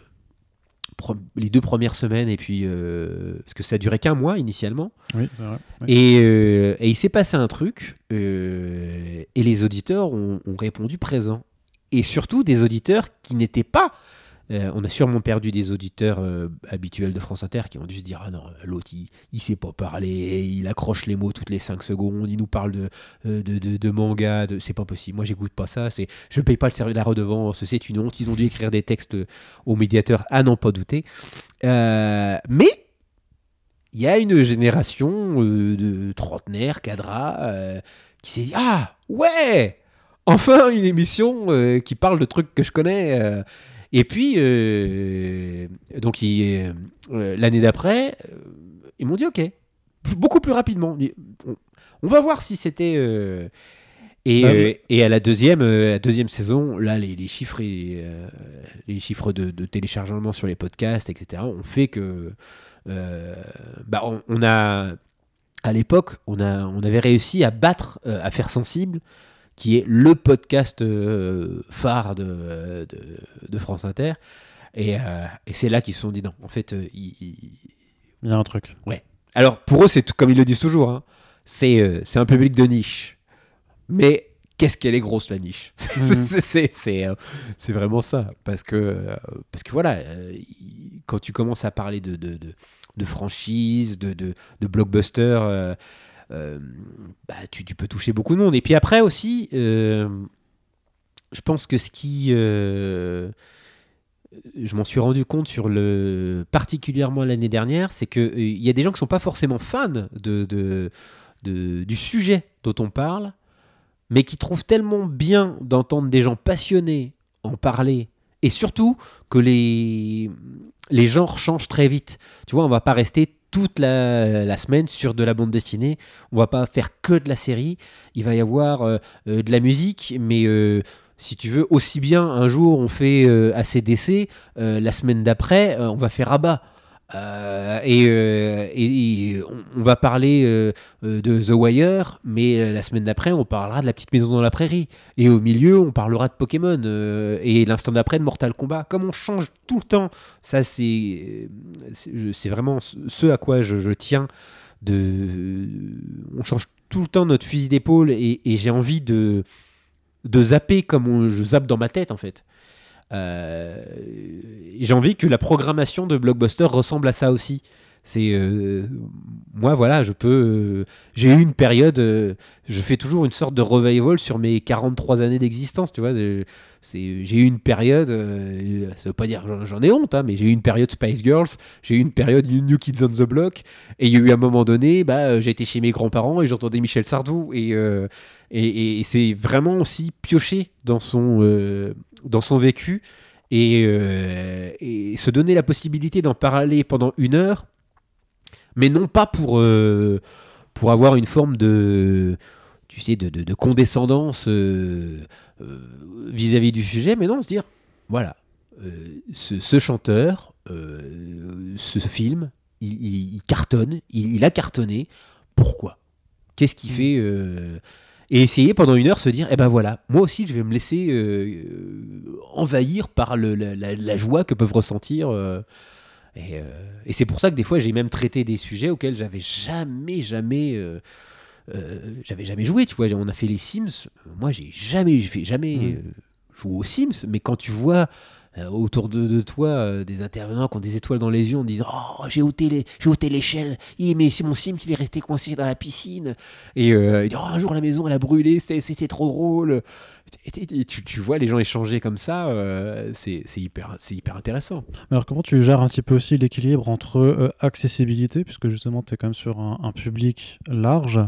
les deux premières semaines et puis euh, parce que ça durait qu'un mois initialement Oui, c'est vrai. Oui. et, euh, et il s'est passé un truc, euh, et les auditeurs ont, ont répondu présent. Et surtout des auditeurs qui n'étaient pas. Euh, on a sûrement perdu des auditeurs euh, habituels de France Inter qui ont dû se dire Ah non, l'autre, il, il sait pas parler, il accroche les mots toutes les 5 secondes, il nous parle de, euh, de, de, manga, c'est pas possible. Moi, j'écoute pas ça, c'est je paye pas le la redevance, c'est une honte. Ils ont dû écrire des textes au médiateur, à n'en pas douter. Mais il y a une génération de trentenaires, cadras, qui s'est dit Ah, ouais Enfin une émission qui parle de trucs que je connais. Euh. Et puis, euh, donc, il- euh, l'année d'après, euh, ils m'ont dit Ok, beaucoup plus rapidement. On, va voir si c'était. euh, et, Bah, euh, et à la deuxième, euh, la deuxième saison, là, les, les chiffres, et, euh, les chiffres de, de téléchargement sur les podcasts, etc., ont fait que euh, bah, on, on a, à l'époque, on, a, on avait réussi à battre euh, Affaires Sensibles, qui est le podcast euh, phare de, de, de France Inter. Et, euh, et c'est là qu'ils se sont dit non, en fait, euh, Il y a un truc. alors pour eux, c'est comme ils le disent toujours, hein, c'est un public de niche. Mais qu'est-ce qu'elle est grosse la niche? Mhm. C'est- vraiment ça. Parce que, parce que voilà, il- quand tu commences à parler de, de, de, de franchise, de, blockbuster, bah, tu, peux toucher beaucoup de monde. Et puis après aussi, euh, je pense que ce qui... euh, je m'en suis rendu compte sur le particulièrement l'année dernière, c'est que euh, il y a des gens qui sont pas forcément fans de, de- du sujet dont on parle, mais qui trouvent tellement bien d'entendre des gens passionnés en parler, et surtout que les les genres changent très vite. Tu vois, on va pas rester toute la, semaine sur de la bande dessinée. On va pas faire que de la série. Il va y avoir euh, euh, de la musique, mais euh, si tu veux, aussi bien un jour on fait euh, ACDC, la semaine d'après on va faire Abba. Euh, et, euh, et- on, va parler euh, de The Wire, mais la semaine d'après on parlera de La Petite Maison dans la Prairie. Et au milieu on parlera de Pokémon. et l'instant d'après de Mortal Kombat. Comme on change tout le temps, ça c'est c'est vraiment ce à quoi je, tiens. De, on change tout le temps notre fusil d'épaule et, j'ai envie de de zapper comme je zappe dans ma tête en fait. Euh, j'ai envie que la programmation de Blockbuster ressemble à ça aussi. C'est euh, moi, voilà, je peux. euh, j'ai eu une période. je fais toujours une sorte de revival sur mes 43 années d'existence, tu vois. c'est- J'ai eu une période. ça veut pas dire j'en- ai honte, hein, mais j'ai eu une période Spice Girls. J'ai eu une période New Kids on the Block. Et il y a eu un moment donné, bah, été chez mes grands-parents et j'entendais Michel Sardou. Et, et, et c'est vraiment aussi pioché dans son, dans son vécu. Et, euh, et se donner la possibilité d'en parler pendant une heure, mais non pas pour, euh, pour avoir une forme de, tu sais, de, de- de condescendance euh, vis-à-vis du sujet, mais non, se dire, voilà, ce, ce chanteur, ce film, il, il- il cartonne, il, il a cartonné, pourquoi? Qu'est-ce qui Mm. fait Et essayer pendant une heure se dire, eh ben voilà, moi aussi je vais me laisser euh, euh, envahir par le- la, la- la joie que peuvent ressentir. euh, et, et c'est pour ça que des fois j'ai même traité des sujets auxquels j'avais jamais, jamais, j'avais jamais joué. Tu vois, on a fait les Sims. Moi, j'ai jamais, jamais Mm. euh, joué aux Sims. Mais quand tu vois autour de, toi euh, des intervenants qui ont des étoiles dans les yeux en disant Oh, j'ai ôté l'échelle. Mais c'est mon Sim qui est resté coincé dans la piscine. Et euh, Oh, un jour la maison elle a brûlé. C'était trop drôle. Tu, vois les gens échanger comme ça. euh, c'est hyper, hyper intéressant. Alors comment tu gères un petit peu aussi l'équilibre entre euh, accessibilité, puisque justement tu es quand même sur un public large,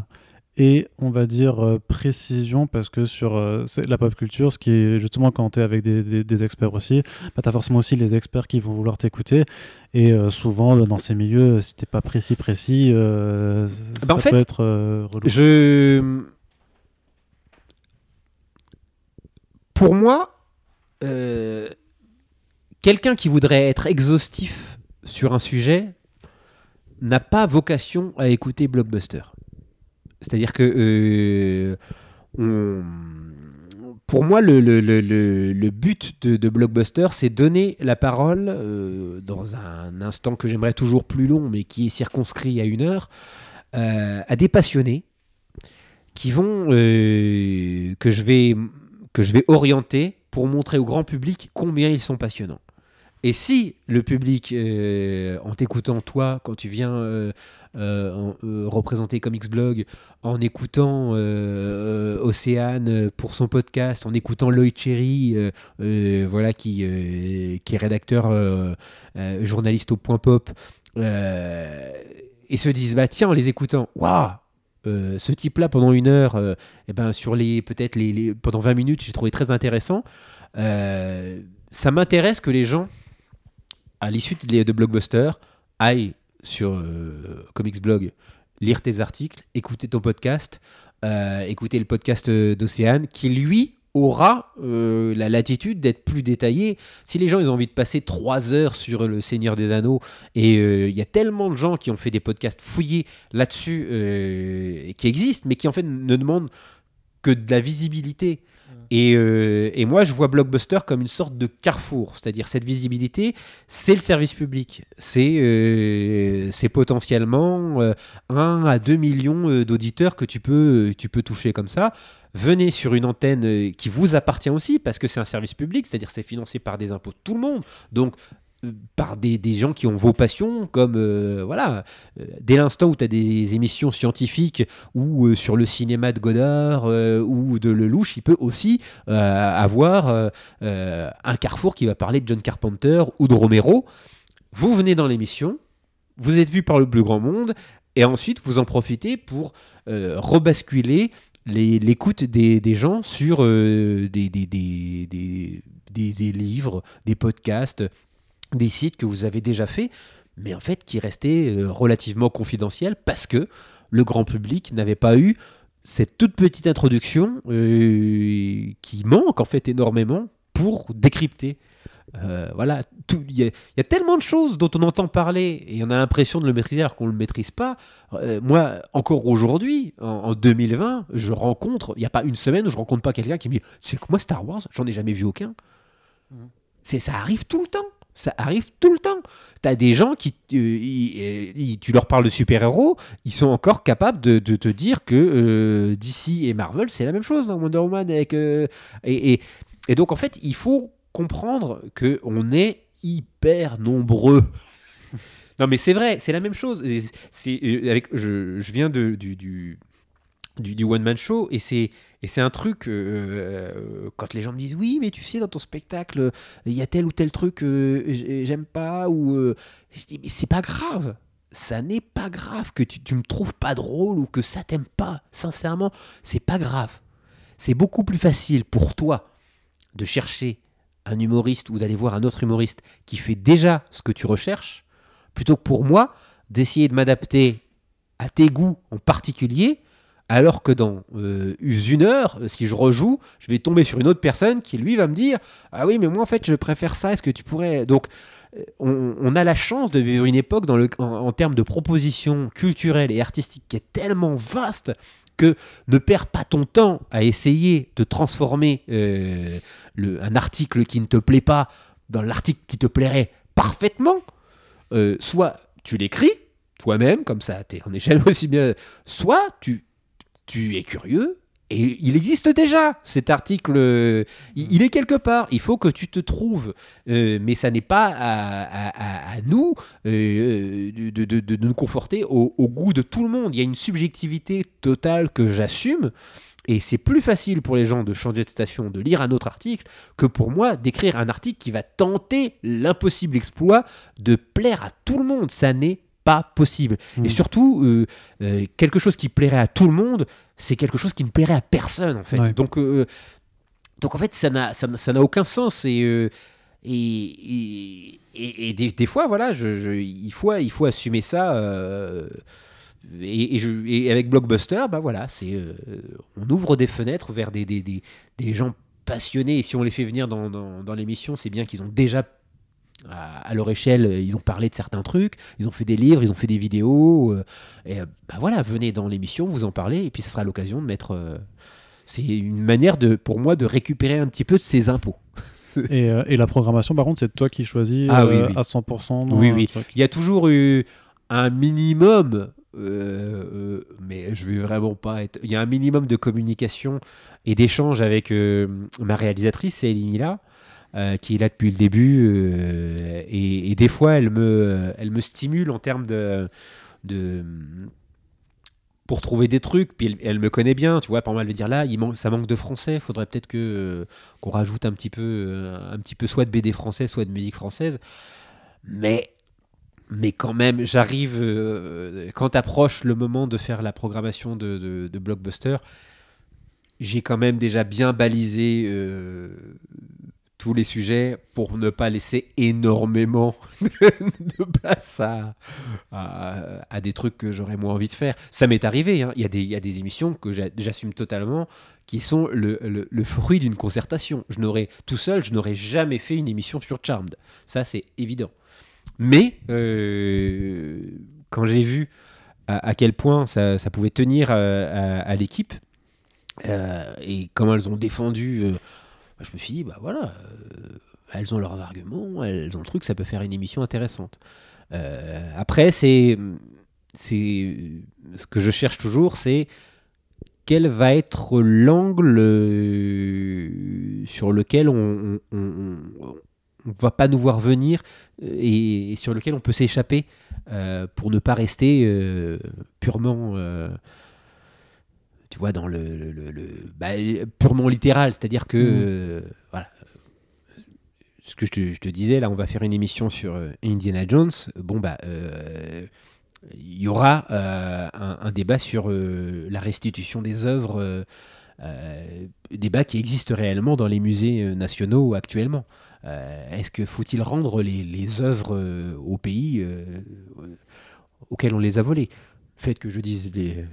et on va dire euh, précision, parce que sur euh, la pop culture, ce qui est justement quand tu es avec des, des- des experts aussi, bah, tu as forcément aussi les experts qui vont vouloir t'écouter, et euh, souvent dans ces milieux, si t'es pas précis, précis, ça Bah, fait, peut être relou. Je. Pour moi, quelqu'un qui voudrait être exhaustif sur un sujet n'a pas vocation à écouter Blockbuster. C'est-à-dire que euh, pour moi, le, but de, Blockbuster, c'est donner la parole euh, dans un instant que j'aimerais toujours plus long, mais qui est circonscrit à une heure, euh, à des passionnés qui vont que je vais que je vais orienter pour montrer au grand public combien ils sont passionnants. Et si le public, euh, en t'écoutant toi, quand tu viens euh, euh, en- représenter Comics Blog, en écoutant Océane pour son podcast, en écoutant Lloyd Cherry, voilà, qui, est rédacteur journaliste au Point Pop, et se disent bah tiens en les écoutant, waouh, ce type-là pendant une heure, eh ben sur les peut-être pendant 20 minutes, j'ai trouvé très intéressant. Ça m'intéresse que les gens, à l'issue de, Blockbuster, aillent sur euh, Comics Blog lire tes articles, écouter ton podcast, euh, écouter le podcast euh, d'Océane, qui lui aura euh, la latitude d'être plus détaillé. Si les gens ils ont envie de passer trois heures sur le Seigneur des Anneaux, et il y a tellement de gens qui ont fait des podcasts fouillés là-dessus, qui existent, mais qui en fait ne demandent que de la visibilité. Et, euh, et moi, je vois Blockbuster comme une sorte de carrefour, c'est-à-dire cette visibilité, c'est le service public, c'est euh, potentiellement euh, 1 à 2 millions euh, d'auditeurs que tu peux, tu peux toucher comme ça. Venez sur une antenne euh, qui vous appartient aussi, parce que c'est un service public, c'est-à-dire c'est financé par des impôts de tout le monde. Donc, euh, par des, gens qui ont vos passions, comme euh, voilà, euh, dès l'instant où tu as des émissions scientifiques ou euh, sur le cinéma de Godard ou de Lelouch, il peut aussi avoir un carrefour qui va parler de John Carpenter ou de Romero. Vous venez dans l'émission, vous êtes vu par le plus grand monde, et ensuite vous en profitez pour rebasculer l'écoute des, gens sur des livres, des podcasts, des sites que vous avez déjà fait, mais en fait qui restaient euh, relativement confidentiels parce que le grand public n'avait pas eu cette toute petite introduction euh, qui manque en fait énormément pour décrypter. Euh, voilà, il y, a- il y a tellement de choses dont on entend parler et on a l'impression de le maîtriser alors qu'on ne le maîtrise pas. Euh, moi, encore aujourd'hui, en, en 2020, je rencontre, il n'y a pas une semaine où je rencontre pas quelqu'un qui me dit C'est que moi, Star Wars, j'en ai jamais vu aucun. Mhm. C'est Ça arrive tout le temps. Ça arrive tout le temps. Tu as des gens qui, euh, ils- tu leur parles de super-héros, ils sont encore capables de, te dire que euh, DC et Marvel, c'est la même chose dans Wonder Woman. Avec, euh, et, et- donc, en fait, il faut comprendre qu'on est hyper nombreux. Non, mais c'est vrai, c'est la même chose. C'est euh, avec, je, viens de, du, du, du, du one man show et c'est et c'est un truc euh, euh, quand les gens me disent oui, mais tu sais dans ton spectacle il y a tel ou tel truc euh, j- j'aime pas ou euh, je dis mais c'est pas grave. Ça n'est pas grave que tu, tu me trouves pas drôle ou que ça t'aime pas. Sincèrement, c'est pas grave. C'est beaucoup plus facile pour toi de chercher un humoriste ou d'aller voir un autre humoriste qui fait déjà ce que tu recherches, plutôt que pour moi d'essayer de m'adapter à tes goûts en particulier, alors que dans euh, une heure, euh, si je rejoue, je vais tomber sur une autre personne qui lui va me dire Ah oui, mais moi en fait je préfère ça, est-ce que tu pourrais. Donc euh, on, a la chance de vivre une époque en, termes de propositions culturelles et artistiques qui est tellement vaste que ne perds pas ton temps à essayer de transformer un article qui ne te plaît pas dans l'article qui te plairait parfaitement. Soit tu l'écris toi-même, comme ça, tu es en échelle aussi bien, soit tu, tu es curieux. Et il existe déjà cet article, euh, il, est quelque part. Il faut que tu te trouves, Euh, mais ça n'est pas à, nous euh, de nous conforter au, au goût de tout le monde. Il y a une subjectivité totale que j'assume. Et c'est plus facile pour les gens de changer de station, de lire un autre article, que pour moi d'écrire un article qui va tenter l'impossible exploit de plaire à tout le monde. Ça n'est pas possible. Et surtout, euh, euh, quelque chose qui plairait à tout le monde, c'est quelque chose qui ne plairait à personne, en fait. Ouais. Donc, euh, donc, en fait, ça n'a ça n'a- ça n'a aucun sens. Et, et, et, des, des fois, voilà, je, je- il, faut, il faut assumer ça. et, et je- et avec Blockbuster, bah voilà, c'est on ouvre des fenêtres vers des, des, des, des gens passionnés. Et si on les fait venir dans, dans, dans l'émission, c'est bien qu'ils ont déjà à, à leur échelle, ils ont parlé de certains trucs, ils ont fait des livres, ils ont fait des vidéos. euh, et euh, bah voilà, venez dans l'émission, vous en parlez, et puis ça sera l'occasion de mettre. euh, c'est une manière de, pour moi, de récupérer un petit peu de ses impôts. Et, euh, et la programmation, par contre, c'est toi qui choisis Ah oui, euh, oui. à 100%. dans Oui, oui. truc. Il y a toujours eu un minimum, euh, euh, mais je vais vraiment pas être. Il y a un minimum de communication et d'échange avec euh, ma réalisatrice, c'est Elinila, euh, qui est là depuis le début. euh, et, des fois, elle me, elle me stimule en termes de. de pour trouver des trucs, puis elle, me connaît bien, tu vois, par elle va dire là, il manque, ça manque de français, faudrait peut-être que euh, qu'on rajoute un petit peu, un petit peu soit de BD français, soit de musique française. Mais mais quand même, j'arrive, quand approche le moment de faire la programmation de, de- de Blockbuster, j'ai quand même déjà bien balisé tous les sujets pour ne pas laisser énormément de place à, à, des trucs que j'aurais moins envie de faire. Ça m'est arrivé, hein. il, y a des, il y a des émissions que j'a- j'assume totalement qui sont le, le- fruit d'une concertation. Je n'aurais, tout seul, je n'aurais jamais fait une émission sur Charmed. Ça, c'est évident. Mais euh, quand j'ai vu à, quel point ça, ça pouvait tenir euh, à, l'équipe euh, et comment elles ont défendu, je me suis dit, bah voilà, euh, elles ont leurs arguments, elles ont le truc, ça peut faire une émission intéressante. Euh, après, c'est, c'est ce que je cherche toujours, c'est quel va être l'angle euh, sur lequel on, on, va pas nous voir venir et, sur lequel on peut s'échapper pour ne pas rester purement tu vois dans le, le- le- le- bah, purement littéral c'est à dire que Mhm. euh, voilà ce que je te, je te disais là on va faire une émission sur euh, Indiana Jones bon bah euh, il y aura un, un débat sur la restitution des œuvres débat qui existe réellement dans les musées nationaux actuellement. Est-ce que faut-il rendre les, les œuvres au pays auquel on les a volées? Le fait que je dise les,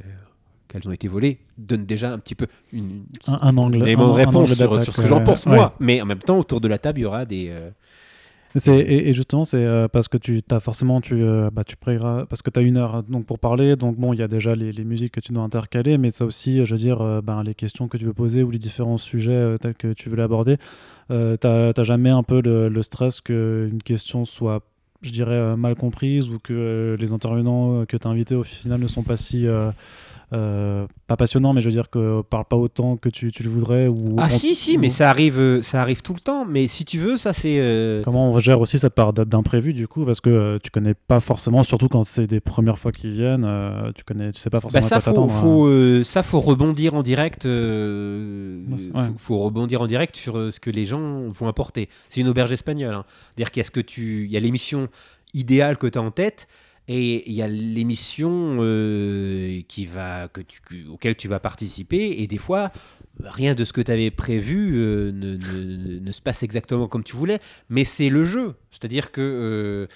qu'elles ont été volées donne déjà un petit peu une, Un, un angle. un réponse sur, ce que j'en euh, pense ouais. moi. Mais en même temps, autour de la table, il y aura des... euh, Et, et justement, c'est euh, parce que tu as forcément, tu, euh, bah, tu parce que tu as une heure donc, pour parler. Donc, bon, il y a déjà les, les musiques que tu dois intercaler, mais ça aussi, je veux dire, euh, ben, les questions que tu veux poser ou les différents sujets tels que tu veux l'aborder. T'as t'as jamais un peu le, le stress qu'une question soit, je dirais, mal comprise ou que les intervenants que tu as invités au final ne sont pas si. Euh, pas passionnant, mais je veux dire que parle pas autant que tu, tu le voudrais ou Ah on- si, si, ou- mais ça arrive, euh, ça arrive tout le temps. Mais si tu veux, ça c'est... euh, Comment on gère aussi cette part d'imprévu du coup parce que euh, tu connais pas forcément, surtout quand c'est des premières fois qu'ils viennent, tu connais, tu sais pas Bah forcément ça, à quoi faut, t'attendre. hein. faut, ça, faut rebondir en direct. Ouais, c'est- faut, ouais. faut rebondir en direct sur ce que les gens vont apporter. C'est une auberge espagnole. hein. C'est-à-dire qu'il y a ce que tu, il y a l'émission idéale que tu as en tête. Et il y a l'émission euh, qui va, tu, que- auquel tu vas participer. Et des fois, rien de ce que tu avais prévu euh, ne, se passe exactement comme tu voulais. Mais c'est le jeu. C'est-à-dire que euh,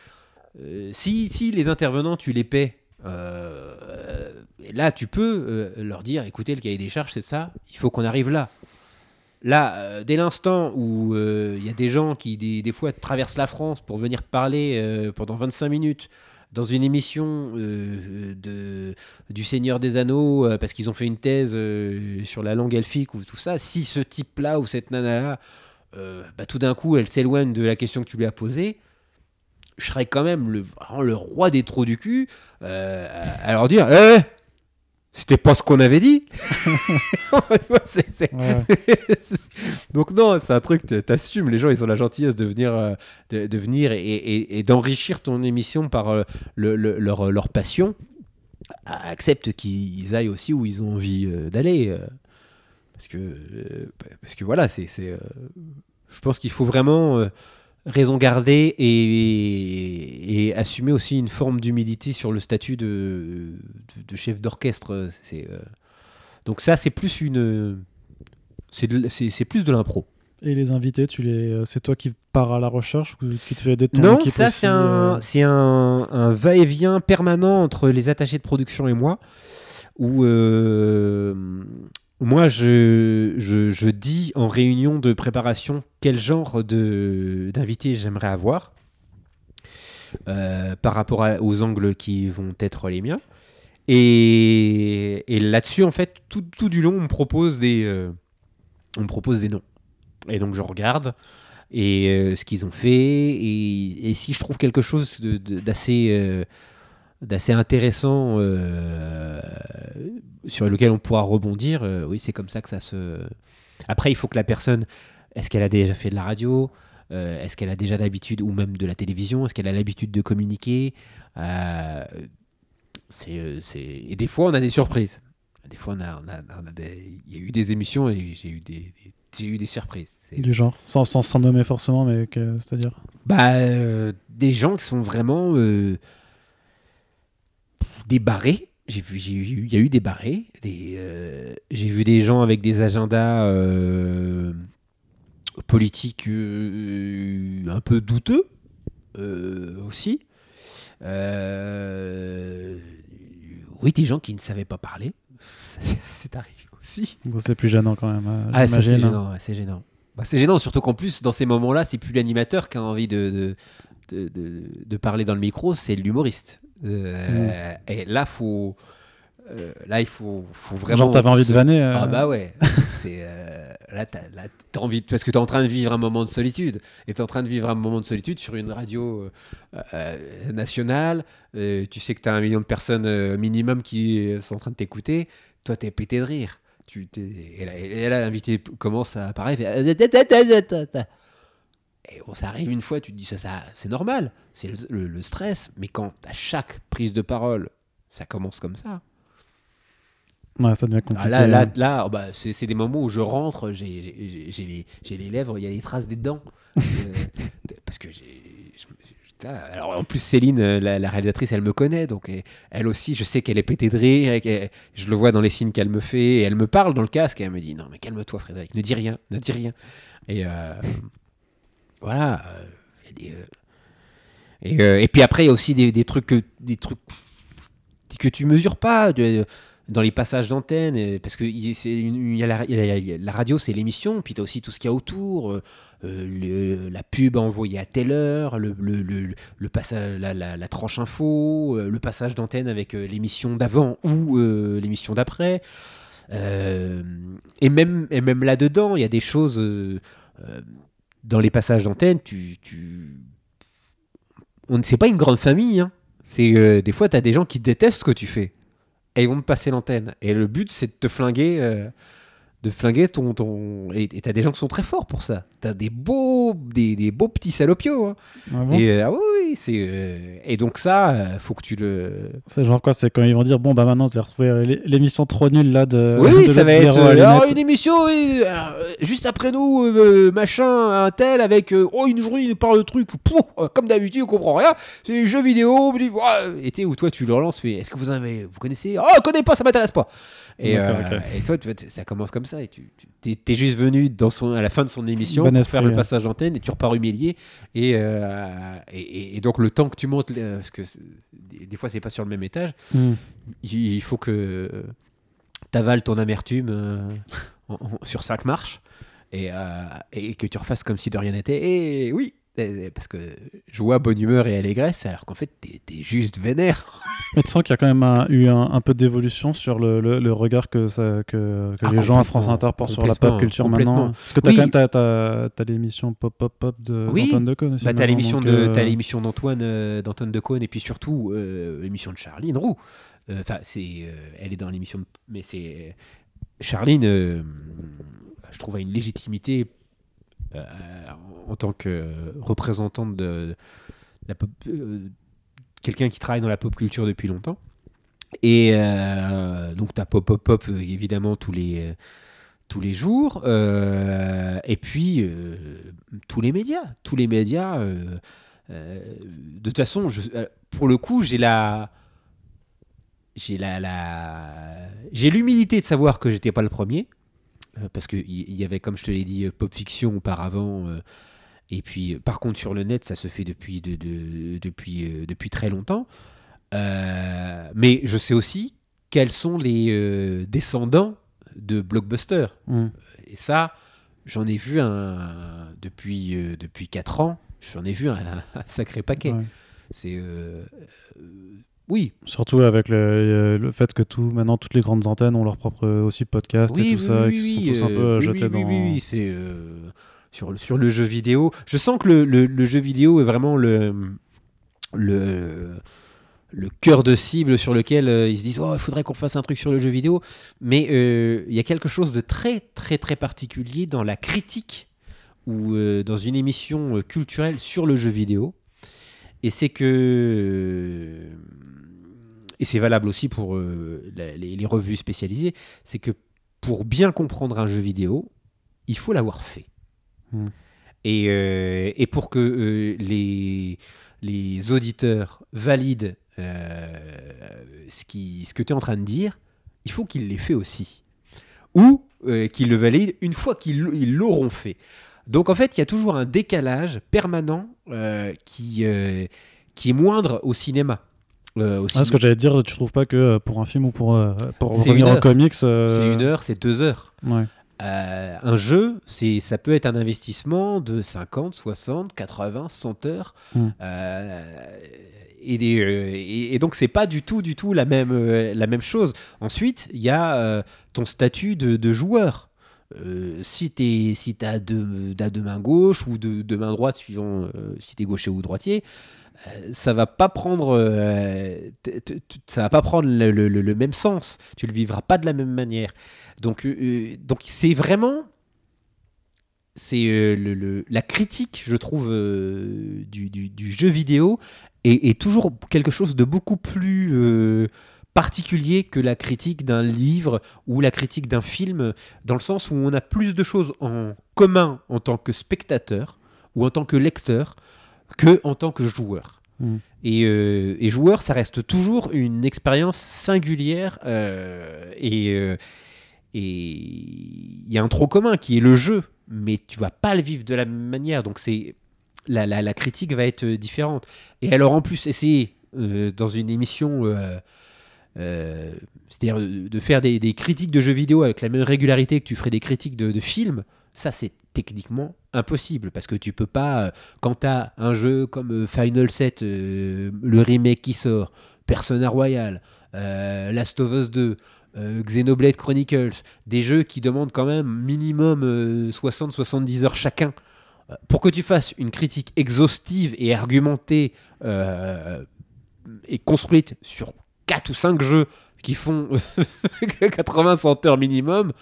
euh, si, si les intervenants, tu les paies, là, tu peux leur dire, écoutez, le cahier des charges, c'est ça, il faut qu'on arrive là. Là, dès l'instant où il y a des gens qui, des, fois, traversent la France pour venir parler pendant 25 minutes dans une émission euh, de, du Seigneur des Anneaux, euh, parce qu'ils ont fait une thèse euh, sur la langue elfique ou tout ça, si ce type-là ou cette nana-là, bah, tout d'un coup, elle s'éloigne de la question que tu lui as posée, je serais quand même le, roi des trous du cul à à leur dire Eh C'était pas ce qu'on avait dit c'est- c'est- Ouais. Donc, non, c'est un truc, t'assumes. Les gens, ils ont la gentillesse de venir, euh, de, de venir et, et- et d'enrichir ton émission par euh, le- le- leur, leur passion. Accepte qu'ils aillent aussi où ils ont envie euh, d'aller. euh, parce, que, euh, parce que voilà, c'est. c'est, euh, je pense qu'il faut vraiment euh, raison garder et, et assumer aussi une forme d'humilité sur le statut de, de, de chef d'orchestre. C'est, euh, donc ça, c'est plus une, c'est, de- c'est, c'est plus de l'impro. Et les invités, tu les, euh, c'est toi qui pars à la recherche ou qui te fait aider de ton Non, ça aussi, c'est un, euh, c'est un, un va-et-vient permanent entre les attachés de production et moi, où euh, moi je, je, je dis en réunion de préparation quel genre d'invité j'aimerais avoir euh, par rapport aux angles qui vont être les miens. Et, et là-dessus, en fait, tout, tout du long, on me propose des, euh, on propose des noms. Et donc je regarde et euh, ce qu'ils ont fait et, et si je trouve quelque chose d'assez d'assez intéressant euh, sur lequel on pourra rebondir euh, oui c'est comme ça que ça se après il faut que la personne est-ce qu'elle a déjà fait de la radio Euh, est-ce qu'elle a déjà l'habitude ou même de la télévision est-ce qu'elle a l'habitude de communiquer c'est c'est- et des fois on a des surprises des fois on a, on a- on a des- il y a eu des émissions et j'ai eu des, des- j'ai eu des surprises C'est- du genre, sans, sans, sans nommer forcément, mais que- c'est-à-dire? bah, des gens qui sont vraiment des barrés. J'ai vu, j'ai eu, il y a eu des barrés. Des, euh, j'ai vu des gens avec des agendas euh, politiques euh, un peu douteux aussi. Oui, des gens qui ne savaient pas parler. C'est arrivé aussi. C'est plus gênant quand même. euh, Ah, ça, c'est gênant, ouais, c'est gênant. Bah, c'est gênant, surtout qu'en plus, dans ces moments-là, c'est plus l'animateur qui a envie de, de, de, de- de parler dans le micro, c'est l'humoriste. Euh, Et là, faut, euh, là, il faut, faut vraiment. Genre, t'avais envie de vanner. euh, Ah bah ouais, c'est là t'as là, t'as envie de- parce que t'es en train de vivre un moment de solitude et t'es en train de vivre un moment de solitude sur une radio nationale. tu sais que t'as un million de personnes minimum qui sont en train de t'écouter. Toi t'es pété de rire. Tu t'es- et là, et là, l'invité commence à apparaître. fait- Et bon, ça arrive une fois, tu te dis ça, ça c'est normal, c'est le, le- le stress. Mais quand à chaque prise de parole, ça commence comme ça. Ouais, ça devient Ah, compliqué. là, là, là, oh, bah, c'est c'est des moments où je rentre, j'ai- les, j'ai les lèvres, il y a des traces des dents. Euh, parce que j'ai. Alors en plus, Céline, euh, la, la réalisatrice, elle me connaît, donc elle aussi, je sais qu'elle est pétée de rire, et je le vois dans les signes qu'elle me fait, et elle me parle dans le casque, et elle me dit Non, mais calme-toi, Frédéric, ne dis rien, ne dis rien. Et euh, voilà, euh, y a des. euh, et, euh, et puis après, il y a aussi des, des trucs que, des trucs que tu mesures pas. dans les passages d'antenne, parce que la, radio, c'est l'émission, puis tu as aussi tout ce qu'il y a autour, la pub envoyée à telle heure, le, le, le, passage, la, la- tranche info, le passage d'antenne avec l'émission d'avant ou l'émission d'après. Et même, et même là-dedans, il y a des choses. Dans les passages d'antenne, tu. On ne sait pas une grande famille. hein. C'est, euh, des fois, tu des gens qui détestent ce que tu fais. et ils vont te passer l'antenne. Et le but, c'est de te flinguer. euh, de flinguer ton. ton... Et t'as des gens qui sont très forts pour ça. T'as des beaux, des, des beaux petits salopios. hein. Ah bon Et euh, ah oui, c'est. euh, Et donc, ça, euh, faut que tu le. C'est genre quoi C'est quand ils vont dire bon bah maintenant vous avez retrouvé l'é- l'émission trop nulle là de. oui, de ça va être. euh, alors, une émission, oui, euh, juste après nous, euh, machin, un tel, avec. euh, oh, une journée, il nous parle de trucs. pouf, euh, comme d'habitude, on comprend rien. C'est des jeux vidéo. Et où toi, tu le relances, fais est-ce que vous avez. Vous connaissez? Oh, je connais pas, ça m'intéresse pas. Et, D'accord, euh, ok. et toi, tu ça commence comme ça. Et tu t'es, juste venu dans son, à la fin de son émission esprit, faire le passage d'antenne et tu repars humilié. Et, euh, et, et- et donc, le temps que tu montes, euh, parce que des, fois, c'est pas sur le même étage, Hmm. il, faut que tu avales ton amertume euh, en- en- sur cinq marches et, euh, et que tu refasses comme si de rien n'était. Et oui, parce que joie, bonne humeur et allégresse, alors qu'en fait, t'es es juste vénère. Mais tu sens qu'il y a quand même un- eu un, un peu d'évolution sur le, le- le regard que, ça, que, que Ah, les gens à France Inter portent sur la pop culture maintenant. Parce que t'as Oui. quand même t'as l'émission Pop Pop Pop de Oui. d'Antoine Decaune aussi. Bah, t'as maintenant, l'émission donc, de euh, t'as l'émission d'Antoine euh, d'Antoine Decaune et puis surtout euh, l'émission de Charline Roux. Euh, Enfin, c'est elle est dans l'émission, de- mais c'est Charline. je trouve a une légitimité en tant que représentante de pop, euh, quelqu'un qui travaille dans la pop culture depuis longtemps. Et euh, donc t'as pop pop pop euh, évidemment tous les euh, tous les jours. euh, et puis, euh, tous les médias. Tous les médias. euh, euh, de toute façon, euh, pour le coup, j'ai la. J'ai la, la... j'ai l'humilité de savoir que j'étais pas le premier euh, parce qu'il y, y avait comme je te l'ai dit euh, pop fiction auparavant euh, et puis euh, par contre sur le net ça se fait depuis de, de- depuis euh, depuis très longtemps Euh, mais je sais aussi quels sont les euh, descendants de blockbuster hmm. et ça, j'en ai vu un depuis euh, depuis 4 ans. J'en ai vu un, un sacré paquet. Ouais. C'est euh, euh, oui, Surtout avec le, le fait que tout, maintenant toutes les grandes antennes ont leur propre euh, aussi podcast oui, et tout oui, ça, oui, et qui oui, sont tous un euh, peu oui, jetés dans. oui, oui, oui, c'est euh, sur le- sur le jeu vidéo. Je sens que le, le- le jeu vidéo est vraiment le le le cœur de cible sur lequel euh, ils se disent oh il faudrait qu'on fasse un truc sur le jeu vidéo mais euh, il y a quelque chose de très très très particulier dans la critique ou euh, dans une émission euh, culturelle sur le jeu vidéo et c'est que euh, et c'est valable aussi pour euh, les, les revues spécialisées c'est que pour bien comprendre un jeu vidéo il faut l'avoir fait Hmm. et, euh, et pour que euh, les les auditeurs valident euh, ce, qui, ce que tu es en train de dire, il faut qu'ils l'aient fait aussi. Ou qu'ils le valident une fois qu'ils l'auront fait. Donc en fait, il y a toujours un décalage permanent euh, qui, euh, qui est moindre au cinéma. Euh, Ah, ce que j'allais te dire, tu trouves pas que euh, pour un film ou pour, pour revenir en comics. C'est une heure, c'est deux heures. Ouais. Un jeu, c'est, ça peut être un investissement de 50, 60, 80, 100 heures. Mm. Euh, et, des, et, et donc, c'est pas du tout, du tout la même, la même chose. Ensuite, il y a ton statut de, de joueur. Euh, si tu si as deux, deux mains gauche ou deux, deux mains droites, suivant euh, si tu es gaucher ou droitier, euh, ça va pas prendre, ça va pas prendre le, le- même sens. Tu le vivras pas de la même manière. Donc, donc c'est vraiment, c'est le, la critique, je trouve, du, du- jeu vidéo est, est toujours quelque chose de beaucoup plus particulier que la critique d'un livre ou la critique d'un film, dans le sens où on a plus de choses en commun en tant que spectateur ou en tant que lecteur que en tant que joueur. Mm. Et, euh, et joueur, ça reste toujours une expérience singulière euh, et euh, et il y a un trop commun qui est le jeu, mais tu vas pas le vivre de la même manière. Donc c'est la, la, la critique va être différente. Et alors en plus essayer dans une émission, euh, euh, c'est-à-dire de de faire des, critiques de jeux vidéo avec la même régularité que tu ferais des critiques de, de films, ça c'est techniquement impossible parce que tu peux pas, euh, quand tu as un jeu comme euh, Final 7, euh, le remake qui sort, Persona Royal, euh, Last of Us 2, euh, Xenoblade Chronicles, des jeux qui demandent quand même minimum euh, 60-70 heures chacun. Euh, Pour que tu fasses une critique exhaustive et argumentée euh, et construite sur 4 ou 5 jeux qui font 80-100 heures minimum,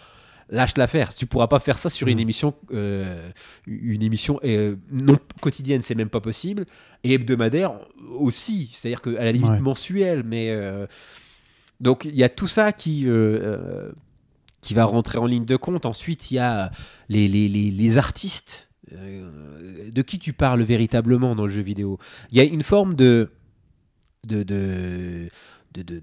lâche l'affaire. Tu pourras pas faire ça sur une Mm. émission, euh, une émission euh, non quotidienne, c'est même pas possible, et hebdomadaire aussi. C'est-à-dire qu'à la limite Ouais. mensuelle, mais euh, donc il y a tout ça qui qui va rentrer en ligne de compte. Ensuite, il y a les, les, les, les artistes. de qui tu parles véritablement dans le jeu vidéo Il y a une forme de de, de, de, de,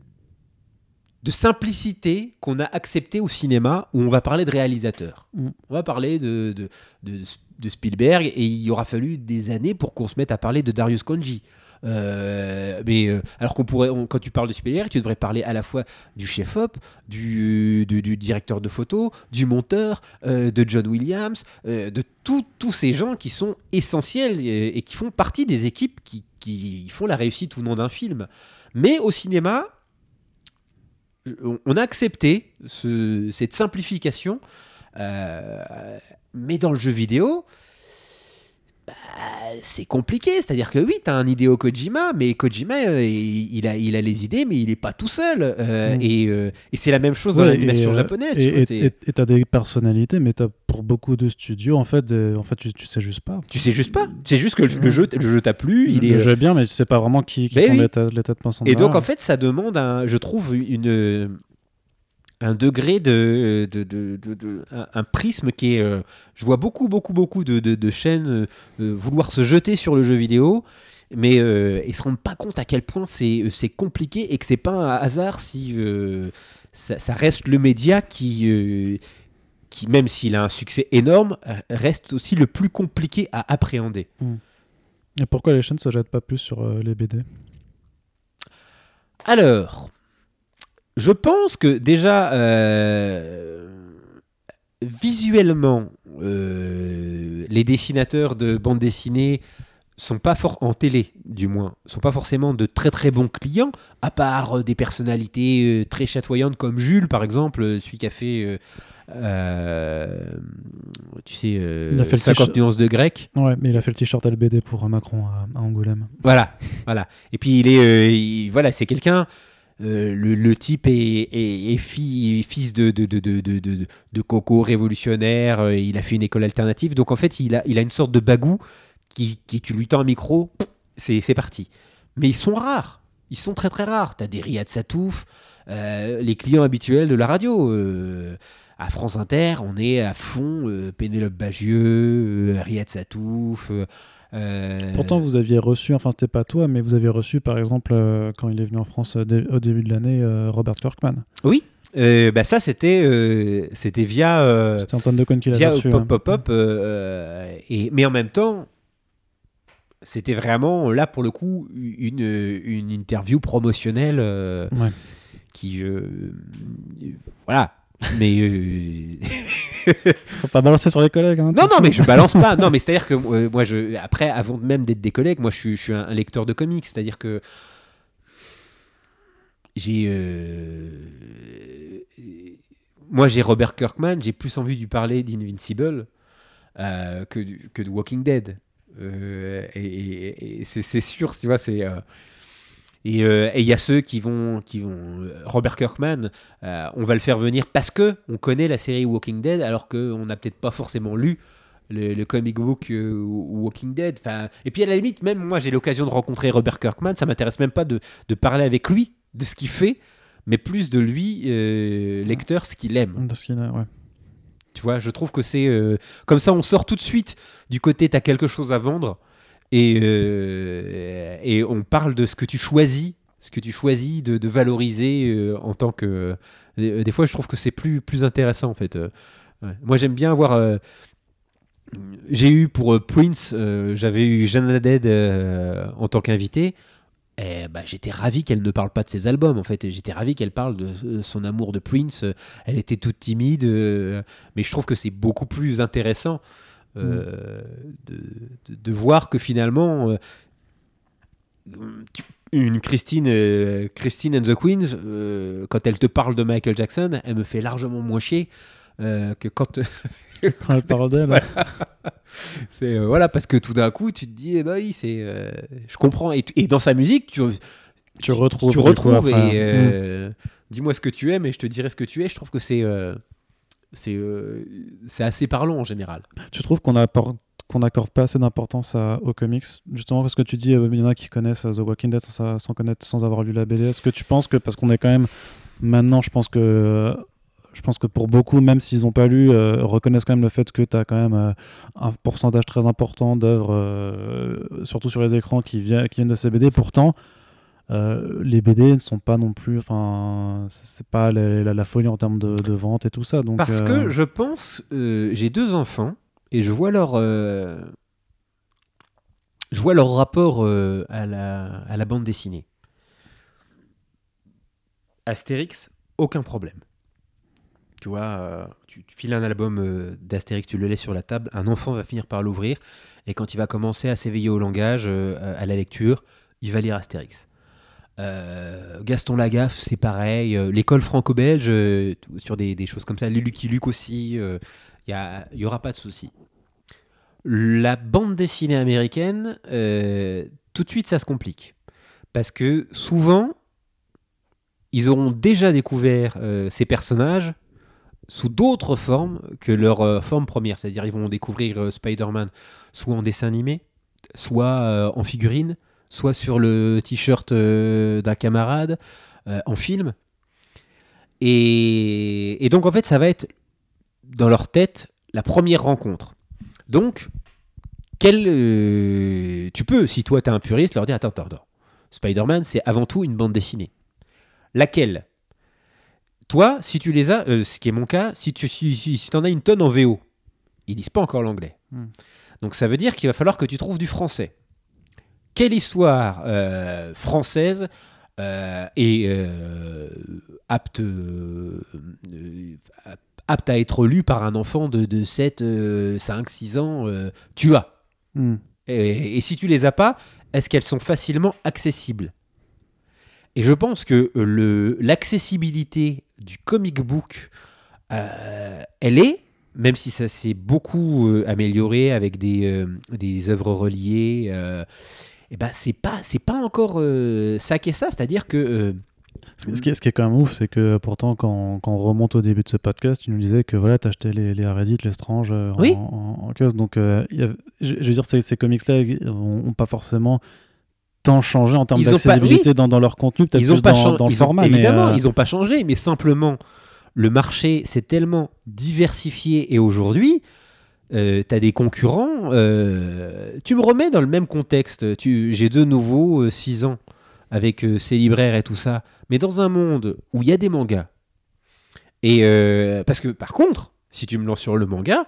de simplicité qu'on a acceptée au cinéma où on va parler de réalisateur. Mm. On va parler de, de, de, Spielberg et il aura fallu des années pour qu'on se mette à parler de Darius Konji. Euh, mais euh, alors qu'on pourrait, on- quand tu parles de Spielberg, tu devrais parler à la fois du chef-op, du, du, du directeur de photo, du monteur, euh, de John Williams, de tous tous ces gens qui sont essentiels et, et qui font partie des équipes qui, qui font la réussite ou non d'un film. Mais au cinéma, on- a accepté ce- cette simplification, euh, mais dans le jeu vidéo, bah, c'est compliqué. C'est-à-dire que oui, tu as un Hideo Kojima, mais Kojima, euh, il, a, il a les idées, mais il n'est pas tout seul. Euh, Mm. Et, euh, et c'est la même chose dans Ouais, l'animation japonaise. Et tu as des personnalités, mais t'as pour beaucoup de studios, en fait, des- en fait tu, tu sais juste pas. tu sais juste pas. C'est juste que le, le jeu, le jeu t'a plu. Il le est, jeu est bien, mais tu sais pas vraiment qui, qui Ben sont oui. les, têtes- les têtes pensantes. Et donc, en fait, ça demande, un, je trouve, une, un degré de, de, de- un, prisme qui est. euh, je vois beaucoup, beaucoup, beaucoup de, chaînes euh, euh, vouloir se jeter sur le jeu vidéo, mais euh, ils se rendent pas compte à quel point c'est euh, c'est compliqué et que c'est pas un hasard si euh, ça, ça reste le média qui. euh, qui, même s'il a un succès énorme, euh, reste aussi le plus compliqué à appréhender. Et pourquoi les chaînes se jettent pas plus sur euh, les BD Alors, je pense que déjà, euh, visuellement, euh, les dessinateurs de bande dessinée sont pas fort en télé, du moins, sont pas forcément de très très bons clients, à part euh, des personnalités très chatoyantes comme Jules, par exemple, celui qui a fait, euh, tu sais, euh, Il a fait le 50 t-shirt. nuances de grec. Ouais, mais il a fait le t-shirt LBD pour Macron à, à Angoulême. Voilà, voilà. Et puis il est, euh, il- voilà, c'est quelqu'un. Euh, le, type est, est- est fi- fils de, coco révolutionnaire. euh, il a fait une école alternative. Donc en fait, il a, une sorte de bagou qui, tu lui tends un micro, c'est parti. Mais ils sont rares. Ils sont très très rares. T'as des Riyad Satouf, euh, les clients habituels de la radio. à France Inter, on est à fond Pénélope Bagieux, Riyad Satouf. Euh, Pourtant, vous aviez reçu, enfin, c'était pas toi, mais vous aviez reçu, par exemple, euh, quand il est venu en France euh, au début de l'année, euh, Robert Kirkman. Oui, bah ça c'était c'était via C'était Antoine Decaune qui via l'avait reçu. Pop hein. Pop Pop et mais en même temps c'était vraiment là pour le coup une, une interview promotionnelle Ouais. qui voilà mais euh, Faut pas balancer sur les collègues. hein, non non mais je balance pas. Non mais c'est à dire que euh, moi je après avant même d'être des collègues moi je suis, je suis un, un lecteur de comics. C'est à dire que j'ai euh, moi j'ai Robert Kirkman. J'ai plus envie de lui parler d'Invincible euh, que, que de Walking Dead. Et, et- et c'est c'est sûr tu vois c'est euh, et euh, il y a ceux qui vont qui vont euh, Robert Kirkman euh, on va le faire venir parce que on connaît la série Walking Dead alors qu'on n'a peut-être pas forcément lu le, le comic book euh, Walking Dead. Enfin, et puis à la limite, même moi j'ai l'occasion de rencontrer Robert Kirkman, ça m'intéresse même pas de, de parler avec lui de ce qu'il fait, mais plus de lui, lecteur, ce qu'il aime. De ce qu'il a, ouais. Tu vois, je trouve que c'est comme ça, on sort tout de suite du côté t'as quelque chose à vendre et, euh, et on parle de ce que tu choisis, ce que tu choisis de, valoriser euh, en tant que. Des, des fois, je trouve que c'est plus plus intéressant en fait. Euh. Moi, j'aime bien avoir. euh, j'ai eu pour euh, Prince, euh, j'avais eu Jeanne euh, en tant qu'invité. Et bah, j'étais ravi qu'elle ne parle pas de ses albums en fait. J'étais ravi qu'elle parle de euh, son amour de Prince. Elle était toute timide, euh, mais je trouve que c'est beaucoup plus intéressant euh, de, de- de voir que finalement, euh, tu- une Christine, euh, Christine and the Queens, euh, quand elle te parle de Michael Jackson, elle me fait largement moins chier euh, que quand Quand elle parle d'elle. Ouais. c'est euh, voilà parce que tout d'un coup tu te dis eh ben oui c'est je comprends et, et dans sa musique tu Tu retrouves. tu coup, retrouves et Mm. dis-moi ce que tu aimes et je te dirai ce que tu es. Je trouve que c'est c'est euh, c'est assez parlant en général. Tu trouves qu'on qu'on n'accorde pas assez d'importance aux comics? Justement parce que tu dis euh, il y en a qui connaissent euh, The Walking Dead sans, connaître sans avoir lu la BD est-ce que tu penses que parce qu'on est quand même maintenant je pense que je pense que pour beaucoup même s'ils n'ont pas lu euh, reconnaissent quand même le fait que tu as quand même un pourcentage très important d'œuvres surtout sur les écrans qui, vient- qui viennent de ces BD pourtant euh, les BD ne sont pas non plus enfin c'est pas la, la- la folie en termes de, de vente et tout ça donc Parce euh, que je pense, euh, j'ai deux enfants et je vois leur, euh, je vois leur rapport euh, à, la, à la bande dessinée. Astérix, aucun problème. Tu vois, euh, tu, tu files un album euh, d'Astérix, tu le laisses sur la table, un enfant va finir par l'ouvrir et quand il va commencer à s'éveiller au langage, euh, à la lecture, il va lire Astérix. Euh, Gaston Lagaffe, c'est pareil. Euh, L'école franco-belge, euh, sur des, choses comme ça. Les Lucky Luke aussi, il n'y aura pas de souci. La bande dessinée américaine, tout de suite, ça se complique. Parce que souvent, ils auront déjà découvert ces personnages sous d'autres formes que leur forme première. C'est-à-dire, ils vont découvrir Spider-Man soit en dessin animé, soit en figurine, soit sur le t-shirt euh, d'un camarade, euh, en film. Et, et donc, en fait, ça va être dans leur tête la première rencontre. Donc, quel, euh, tu peux, si toi tu es un puriste, leur dire Attends, attends, attends. Spider-Man, c'est avant tout une bande dessinée. Laquelle? Toi, si tu les as, euh, ce qui est mon cas, si tu si, si, si en as une tonne en VO, ils lisent pas encore l'anglais. Hmm. Donc ça veut dire qu'il va falloir que tu trouves du français. Quelle histoire euh, française euh, est euh, apte, apte à être lue par un enfant de, de 7, euh, 5, 6 ans Tu as. hmm. Et, et si tu les as pas, est-ce qu'elles sont facilement accessibles? Et je pense que l'accessibilité du comic book, euh, elle est, même si ça s'est beaucoup euh, amélioré avec des, euh, des œuvres reliées, euh, et ben c'est pas c'est pas encore euh, ça qui est ça, c'est-à-dire que euh, Ce, ce qui est, ce qui est quand même ouf, c'est que pourtant, quand, quand on remonte au début de ce podcast, tu nous disais que voilà, t'achetais les, les Reddit, les Strange euh, en, Oui. en, en kiosque. Donc, euh, il y a- je, je veux dire, ces, ces comics-là n'ont pas forcément tant changé en termes d'accessibilité dans, dans leur contenu, peut-être plus pas dans, dans le ils ont- format. évidemment, mais, euh, ils ont pas changé, mais simplement le marché s'est tellement diversifié et aujourd'hui, tu as des concurrents. euh, tu me remets dans le même contexte. J'ai de nouveau 6 ans avec euh, ces libraires et tout ça, mais dans un monde où il y a des mangas. Et euh, parce que par contre, si tu me lances sur le manga,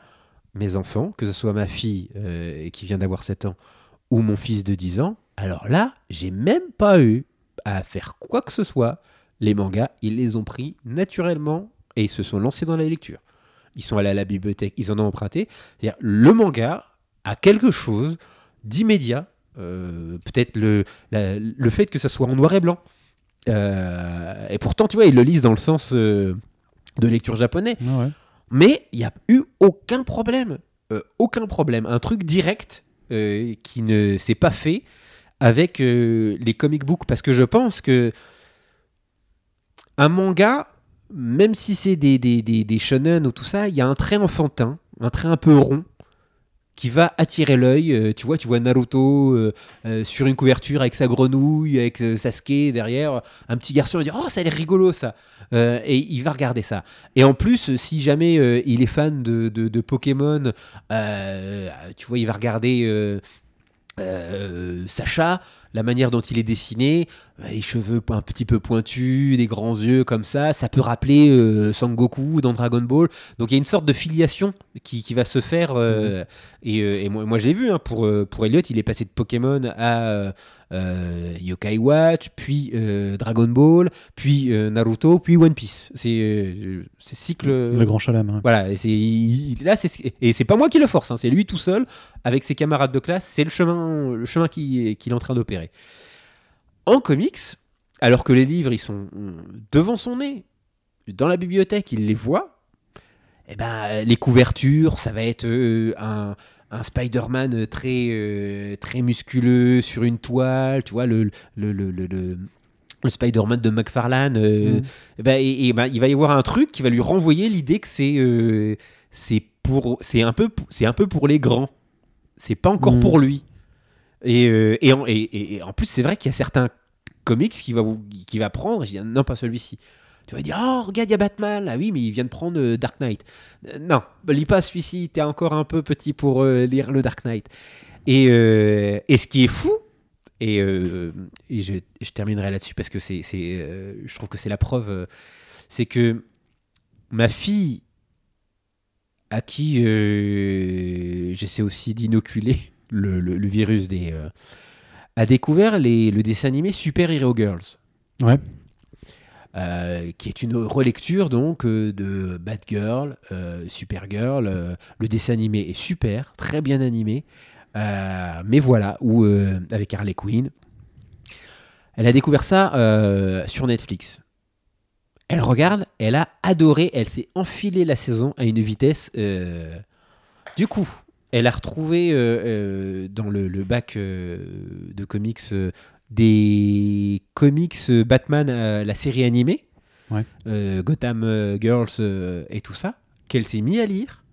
mes enfants, que ce soit ma fille euh, qui vient d'avoir 7 ans ou mon fils de 10 ans, alors là, j'ai même pas eu à faire quoi que ce soit. Les mangas, ils les ont pris naturellement et ils se sont lancés dans la lecture. Ils sont allés à la bibliothèque, ils en ont emprunté. C'est-à-dire, le manga a quelque chose d'immédiat. euh, Peut-être le, la- le fait que ça soit en noir et blanc. Euh, et pourtant, tu vois, ils le lisent dans le sens euh, de lecture japonais. ouais, ouais. Mais il n'y a eu aucun problème. Aucun problème. Un truc direct qui ne s'est pas fait avec les comic books. Parce que je pense que un manga, même si c'est des, des, shonen ou tout ça, il y a un trait enfantin, un trait un peu rond qui va attirer l'œil. Euh, tu vois, tu vois Naruto euh, euh, sur une couverture avec sa grenouille, avec Sasuke derrière. Un petit garçon il va dire Oh, ça a l'air rigolo ça Et il va regarder ça. Et en plus, si jamais il est fan de, de, Pokémon, tu vois, il va regarder euh, Sacha, la manière dont il est dessiné, euh, les cheveux un petit peu pointus, des grands yeux comme ça, ça peut rappeler euh, Sangoku dans Dragon Ball. Donc il y a une sorte de filiation qui, qui va se faire. euh, et, euh, et moi, moi j'ai vu, hein, pour, pour Elliot, il est passé de Pokémon à Yokai Watch, puis euh, Dragon Ball, puis euh, Naruto, puis One Piece. C'est euh, c'est cycle. Le grand chalem. hein. Voilà, et c'est là c'est et c'est pas moi qui le force, hein, c'est lui tout seul avec ses camarades de classe, c'est le chemin le chemin qui- qu'il est en train d'opérer. En comics, alors que les livres ils sont euh, devant son nez, dans la bibliothèque, il les voit. Et ben les couvertures, ça va être euh, un un Spider-Man très, euh, très musculeux sur une toile, tu vois, le, le, le, le, le- Spider-Man de McFarlane, euh, Mm. ben, et, et ben, il va y avoir un truc qui va lui renvoyer l'idée que c'est euh, c'est pour c'est un peu c'est un peu pour les grands. C'est pas encore Mm. pour lui. Et, euh, et, en, et- en plus, c'est vrai qu'il y a certains comics qui va qui va prendre. Je dis non, pas celui-ci. Tu vas dire oh regarde il y a Batman. Ah oui, mais il vient de prendre euh, Dark Knight. Euh, non, lis pas celui-ci. T'es encore un peu petit pour euh, lire le Dark Knight. Et, et ce qui est fou, et, je, terminerai là-dessus parce que c'est, je trouve que c'est la preuve, c'est que ma fille, à qui j'essaie aussi d'inoculer le, le- virus des, a découvert les, le dessin animé Super Hero Girls. Ouais. Euh, qui est une relecture donc euh, de Batgirl, euh, Supergirl. euh, le dessin animé est super, très bien animé. Mais voilà, où, avec Harley Quinn. Elle a découvert ça sur Netflix. Elle regarde, elle a adoré, elle s'est enfilée la saison à une vitesse. Du coup, elle a retrouvé dans le, bac de comics des comics euh, Batman, euh, la série animée, Ouais. euh, Gotham Girls euh, et tout ça, qu'elle s'est mis à lire.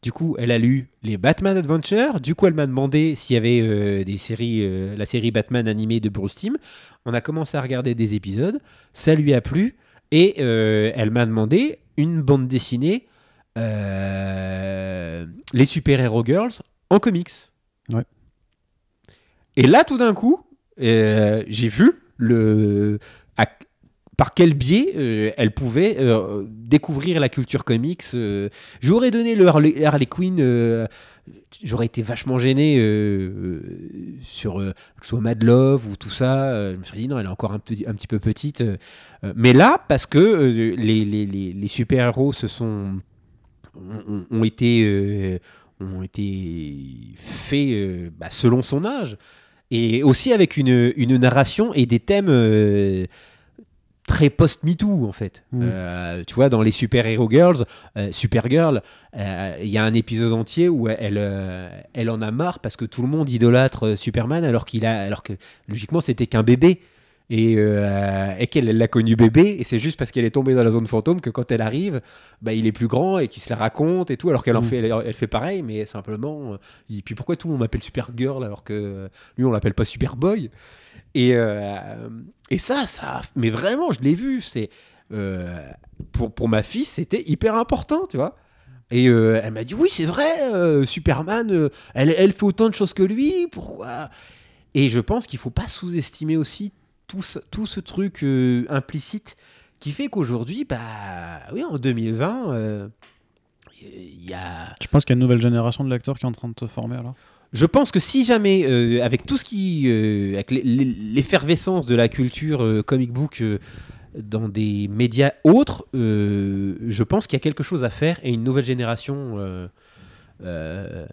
Du coup, elle a lu les Batman Adventures. Du coup, elle m'a demandé s'il y avait des séries, la série Batman animée de Bruce Timm. On a commencé à regarder des épisodes. Ça lui a plu. Et elle m'a demandé une bande dessinée, les super-héros girls, en comics. Ouais. Et là, tout d'un coup, euh, j'ai vu le, par quel biais euh, elle pouvait euh, découvrir la culture comics. J'aurais donné le Harley, Harley Quinn, j'aurais été vachement gêné sur que ce soit Mad Love ou tout ça. je me suis dit non, elle est encore un, petit- peu petite. mais là, parce que les, super-héros se sont ont, été ont été faits bah, selon son âge et aussi avec une, une narration et des thèmes euh, très post-MeToo en fait. Mm. Euh, tu vois, dans les Super Hero Girls, euh, Supergirl, euh, il y a un épisode entier où elle, elle en a marre parce que tout le monde idolâtre Superman alors qu'il a, alors que logiquement c'était qu'un bébé. Et, euh, et qu'elle elle l'a connu bébé, et c'est juste parce qu'elle est tombée dans la zone fantôme que quand elle arrive, bah, il est plus grand et qu'il se la raconte et tout, alors qu'elle en Mm. fait, elle, elle fait pareil, mais simplement. euh, Et puis pourquoi tout le monde m'appelle Supergirl alors que euh, lui on l'appelle pas Superboy? Et, euh, et ça, ça, mais vraiment, je l'ai vu. C'est euh, pour, pour ma fille, c'était hyper important, tu vois. Et euh, elle m'a dit oui, c'est vrai, euh, Superman, euh, elle, elle fait autant de choses que lui, pourquoi? Et je pense qu'il faut pas sous-estimer aussi tout ce, tout ce truc euh, implicite qui fait qu'aujourd'hui, bah oui, en 2020, euh, il y a Tu penses qu'il y a une nouvelle génération de lecteurs qui est en train de se former alors je pense que si jamais, euh, avec tout ce qui. euh, avec l'e- l'e- l'effervescence de la culture euh, comic book euh, dans des médias autres, euh, je pense qu'il y a quelque chose à faire et une nouvelle génération euh, euh,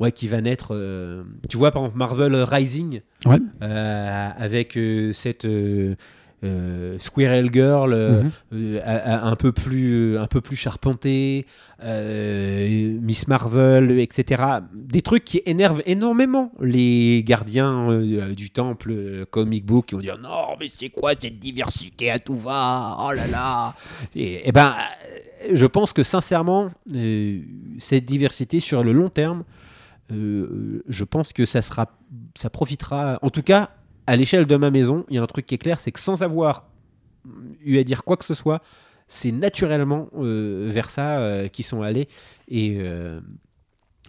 ouais, qui va naître. euh, tu vois, par exemple, Marvel Rising, Ouais. euh, avec euh, cette. Squirrel Girl, Mhm. un peu plus un peu plus charpenté Miss Marvel etc des trucs qui énervent énormément les gardiens du temple comic book qui vont dire non mais c'est quoi cette diversité à tout va? Oh là là et, et ben euh, je pense que sincèrement cette diversité sur le long terme euh, je pense que ça sera ça profitera en tout cas à l'échelle de ma maison il y a un truc qui est clair c'est que sans avoir eu à dire quoi que ce soit, c'est naturellement euh, vers ça euh, qu'ils sont allés. Et,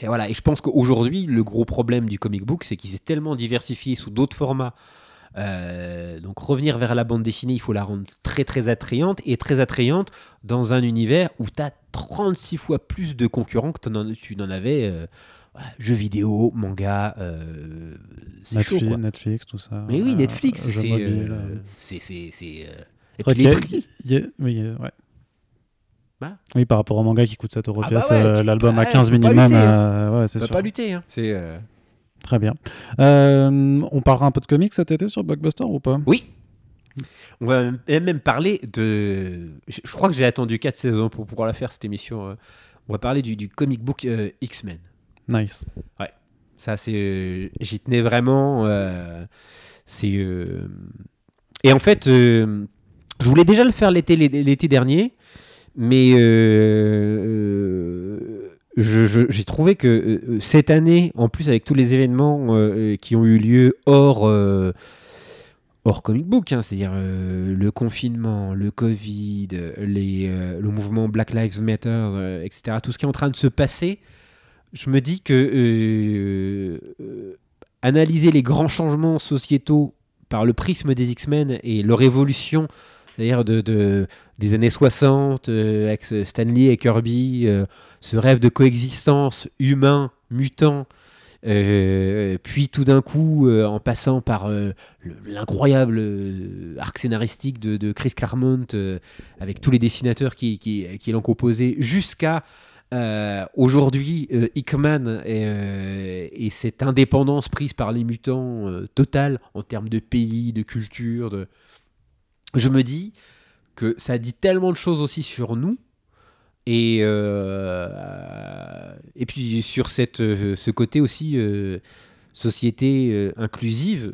voilà. Et je pense qu'aujourd'hui, le gros problème du comic book, c'est qu'il s'est tellement diversifié sous d'autres formats. Donc revenir vers la bande dessinée, il faut la rendre très très attrayante et très attrayante dans un univers où tu as 36 fois plus de concurrents que tu n'en avais. Jeux vidéo, manga, euh, c'est chaud Netflix, quoi. Netflix, tout ça. Mais oui, euh, Netflix, c'est. mobiles, euh, c'est. c'est- c'est, euh, Et puis les qu'il y a- prix. il y a- oui, ouais. Bah. Oui, par rapport au manga qui coûte 7 euros Ah pièce, bah ouais, peux l'album pas- à 15 tu peux pas minimum. euh, ouais, c'est sûr. pas lutter. Hein. C'est. euh, Très bien. Euh, on parlera un peu de comics cet été sur Blockbuster ou pas? Oui. On va même- parler de. Je crois que j'ai attendu 4 saisons pour pouvoir la faire cette émission. euh. On va parler du, du comic book euh, X-Men. Nice. Ça, c'est. euh, J'y tenais vraiment. euh, C'est. euh, et en fait, je voulais déjà le faire l'été, dernier, mais j'ai trouvé que cette année, en plus avec tous les événements qui ont eu lieu hors, hors comic book, hein, c'est-à-dire le confinement, le Covid, les, le mouvement Black Lives Matter, etc., tout ce qui est en train de se passer, je me dis que euh, euh, analyser les grands changements sociétaux par le prisme des X-Men et leur évolution, c'est-à-dire de, de- des années 60, euh, avec Stanley et Kirby, ce rêve de coexistence humain, mutant, puis tout d'un coup, en passant par le- l'incroyable arc scénaristique de, Chris Claremont, avec tous les dessinateurs qui l'ont composé, jusqu'à euh, aujourd'hui, euh, Hickman et, euh, et cette indépendance prise par les mutants euh, totale en termes de pays, de culture, je me dis que ça dit tellement de choses aussi sur nous. Et, et puis sur cette, ce côté aussi société inclusive,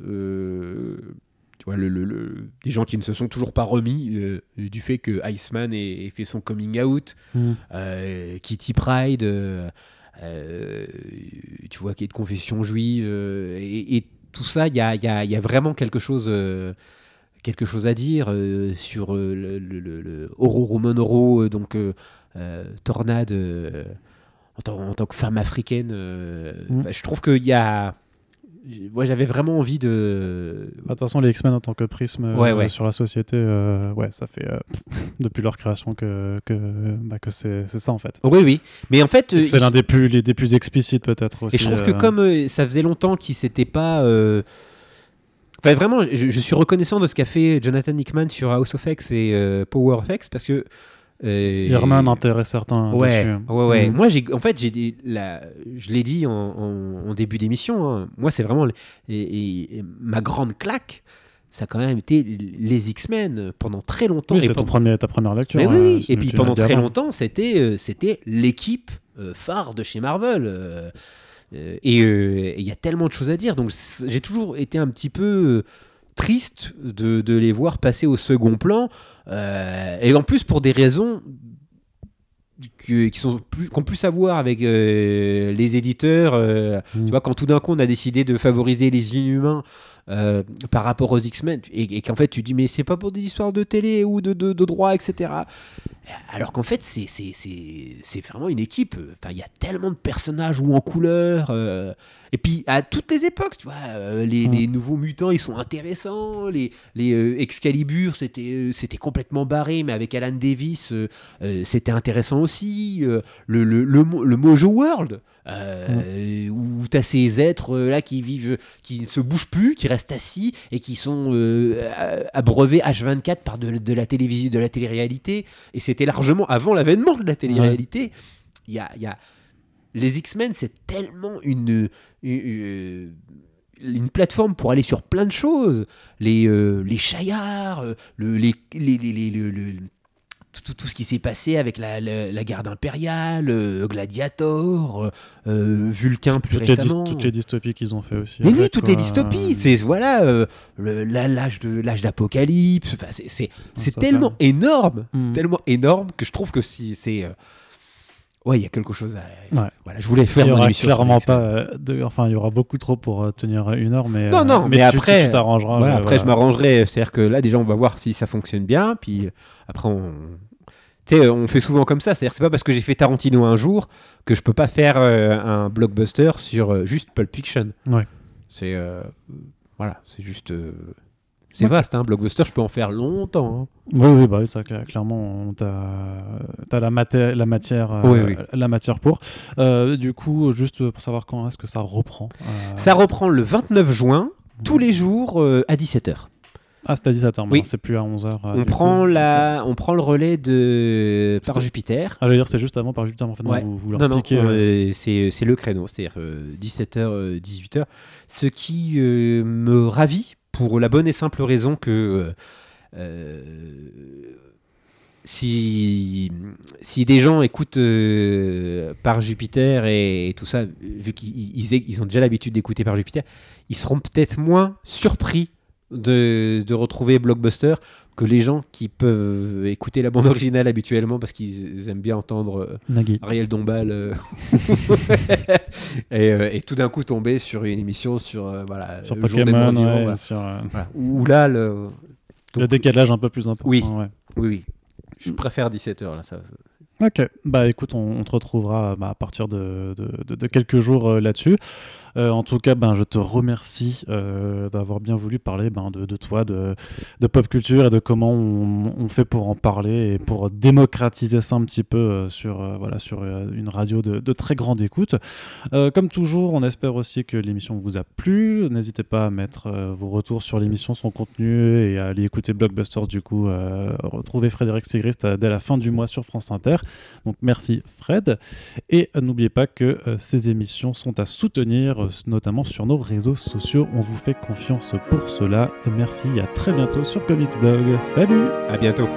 tu vois, le, le- le- des gens qui ne se sont toujours pas remis euh, du fait que Iceman ait, ait fait son coming out, Mm. euh, Kitty Pride, euh, tu vois, qui est de confession juive, et, et tout ça, il y a, y a- y a vraiment quelque chose, quelque chose à dire sur le, le, Ororo Monoro, donc Tornade, en, tant, en tant que femme africaine. euh, Mm. bah, je trouve qu'il y a. Moi, j'avais vraiment envie de. Bah, De toute façon, les X-Men en tant que prisme euh, Ouais, ouais. sur la société, euh, ouais, ça fait euh, depuis leur création que, que, bah, que c'est c'est ça en fait. Oui, oui. Mais en fait, C'est il- l'un des plus, les, des plus explicites peut-être aussi. Et je trouve que comme ça faisait longtemps qu'il s'était pas... Enfin, vraiment, je, je suis reconnaissant de ce qu'a fait Jonathan Hickman sur House of X et Power of X parce que... euh, Irman intérêt certain Ouais, dessus. ouais, ouais. Mm. Moi, j'ai, en fait, j'ai dit, la, je l'ai dit en, en- en début d'émission. hein, moi, c'est vraiment et- et ma grande claque. Ça a quand même été les X-Men pendant très longtemps. Oui, Et c'était pendant- premier, ta première lecture. mais oui, euh, oui. Et puis pendant très longtemps, c'était euh, c'était l'équipe euh, phare de chez Marvel. euh, et et il y a tellement de choses à dire. Donc j'ai toujours été un petit peu triste de, de les voir passer au second plan. euh, et en plus pour des raisons que- qui sont plus qui ont plus à voir avec euh, les éditeurs euh, Mm. tu vois quand tout d'un coup on a décidé de favoriser les inhumains euh, par rapport aux X-Men et, et qu'en fait tu dis mais c'est pas pour des histoires de télé ou de, de, de droit etc alors qu'en fait c'est c'est- c'est c'est vraiment une équipe. Enfin il y a tellement de personnages ou en couleur euh, et puis à toutes les époques tu vois euh, les, les nouveaux mutants ils sont intéressants les, les Excalibur c'était c'était complètement barré mais avec Alan Davis c'était intéressant aussi le, le, le Mojo World euh, où tu as ces êtres euh, là qui vivent qui ne se bougent plus qui restent assis et qui sont euh, abreuvés H24 par de, de la télévision de la télé-réalité. Et c'était largement avant l'avènement de la télé-réalité. Il y a, y a les X-Men c'est tellement une, une une plateforme pour aller sur plein de choses. Les euh, les chaillards euh, le, les, les, les- les- le- le- tout, tout- tout ce qui s'est passé avec la, la- la garde impériale, euh, Gladiator, euh, Vulcain plus toutes les, récemment. toutes les dystopies qu'ils ont fait aussi. Mais oui, toutes les dystopies. C'est voilà euh, l'âge de l'âge d'apocalypse. Enfin, c'est c'est c'est ça, tellement énorme, c'est Mhm. tellement énorme que je trouve que si c'est euh, ouais, il y a quelque chose à. Ouais. Voilà, je voulais Il faire y mon aura clairement pas euh, de, enfin il y aura beaucoup trop pour euh, tenir une heure mais Non, euh, non, mais tu- tu- après- tu t'arrangeras Voilà, euh, après, je m'arrangerai. C'est-à-dire que là, déjà, on va voir si ça fonctionne bien. Puis euh, après, on. Tu sais, on fait souvent comme ça. C'est-à-dire, c'est pas parce que j'ai fait Tarantino un jour que je peux pas faire euh, un blockbuster sur euh, juste Pulp Fiction. Ouais. C'est. euh, voilà, c'est juste. C'est Ouais. vaste, un blockbuster, je peux en faire longtemps. hein. Oui, oui, bah ça, cla- clairement, tu as, la, maté- la matière, euh, Oui, la matière pour. Euh, du coup, juste pour savoir quand est-ce que ça reprend. euh, Ça reprend le 29 juin, tous les jours à 17h. Ah, c'est à 17h, Oui. c'est plus à 11h. on, prend la, on prend le relais de par Jupiter. Ah, je veux dire, c'est juste avant par Jupiter, mais en fait, non, Ouais. vous, vous leur Non, non, euh, c'est le créneau, c'est-à-dire 17h, 18h. Ce qui euh, me ravit pour la bonne et simple raison que euh, euh, si, des gens écoutent euh, par Jupiter et, tout ça, vu qu'ils ils- ils ont déjà l'habitude d'écouter par Jupiter, ils seront peut-être moins surpris de, de retrouver Blockbuster que les gens qui peuvent écouter la bande originale habituellement parce qu'ils aiment bien entendre euh, Nagui. Ariel Dombal euh, et, euh, et tout d'un coup tomber sur une émission sur euh, voilà Sur le jour des Pokémon, morts vivants, ouais, voilà. sur Voilà. Où là le décalage un peu plus important. Oui. ouais. oui oui je préfère 17h là ça Ok, bah écoute, on, on te retrouvera bah, à partir de, de- quelques jours là-dessus. Euh, en tout cas, ben, je te remercie euh, d'avoir bien voulu parler ben, de, de toi, de, de pop culture et de comment on, fait pour en parler et pour démocratiser ça un petit peu euh, sur, voilà, sur une radio de, très grande écoute. Comme toujours, on espère aussi que l'émission vous a plu. N'hésitez pas à mettre vos retours sur l'émission, son contenu et à aller écouter Blockbusters du coup. retrouver Frédéric Sigrist dès la fin du mois sur France Inter. Donc merci Fred. Et n'oubliez pas que ces émissions sont à soutenir, notamment sur nos réseaux sociaux. On vous fait confiance pour cela. Merci, à très bientôt sur Comic Blog. Salut À bientôt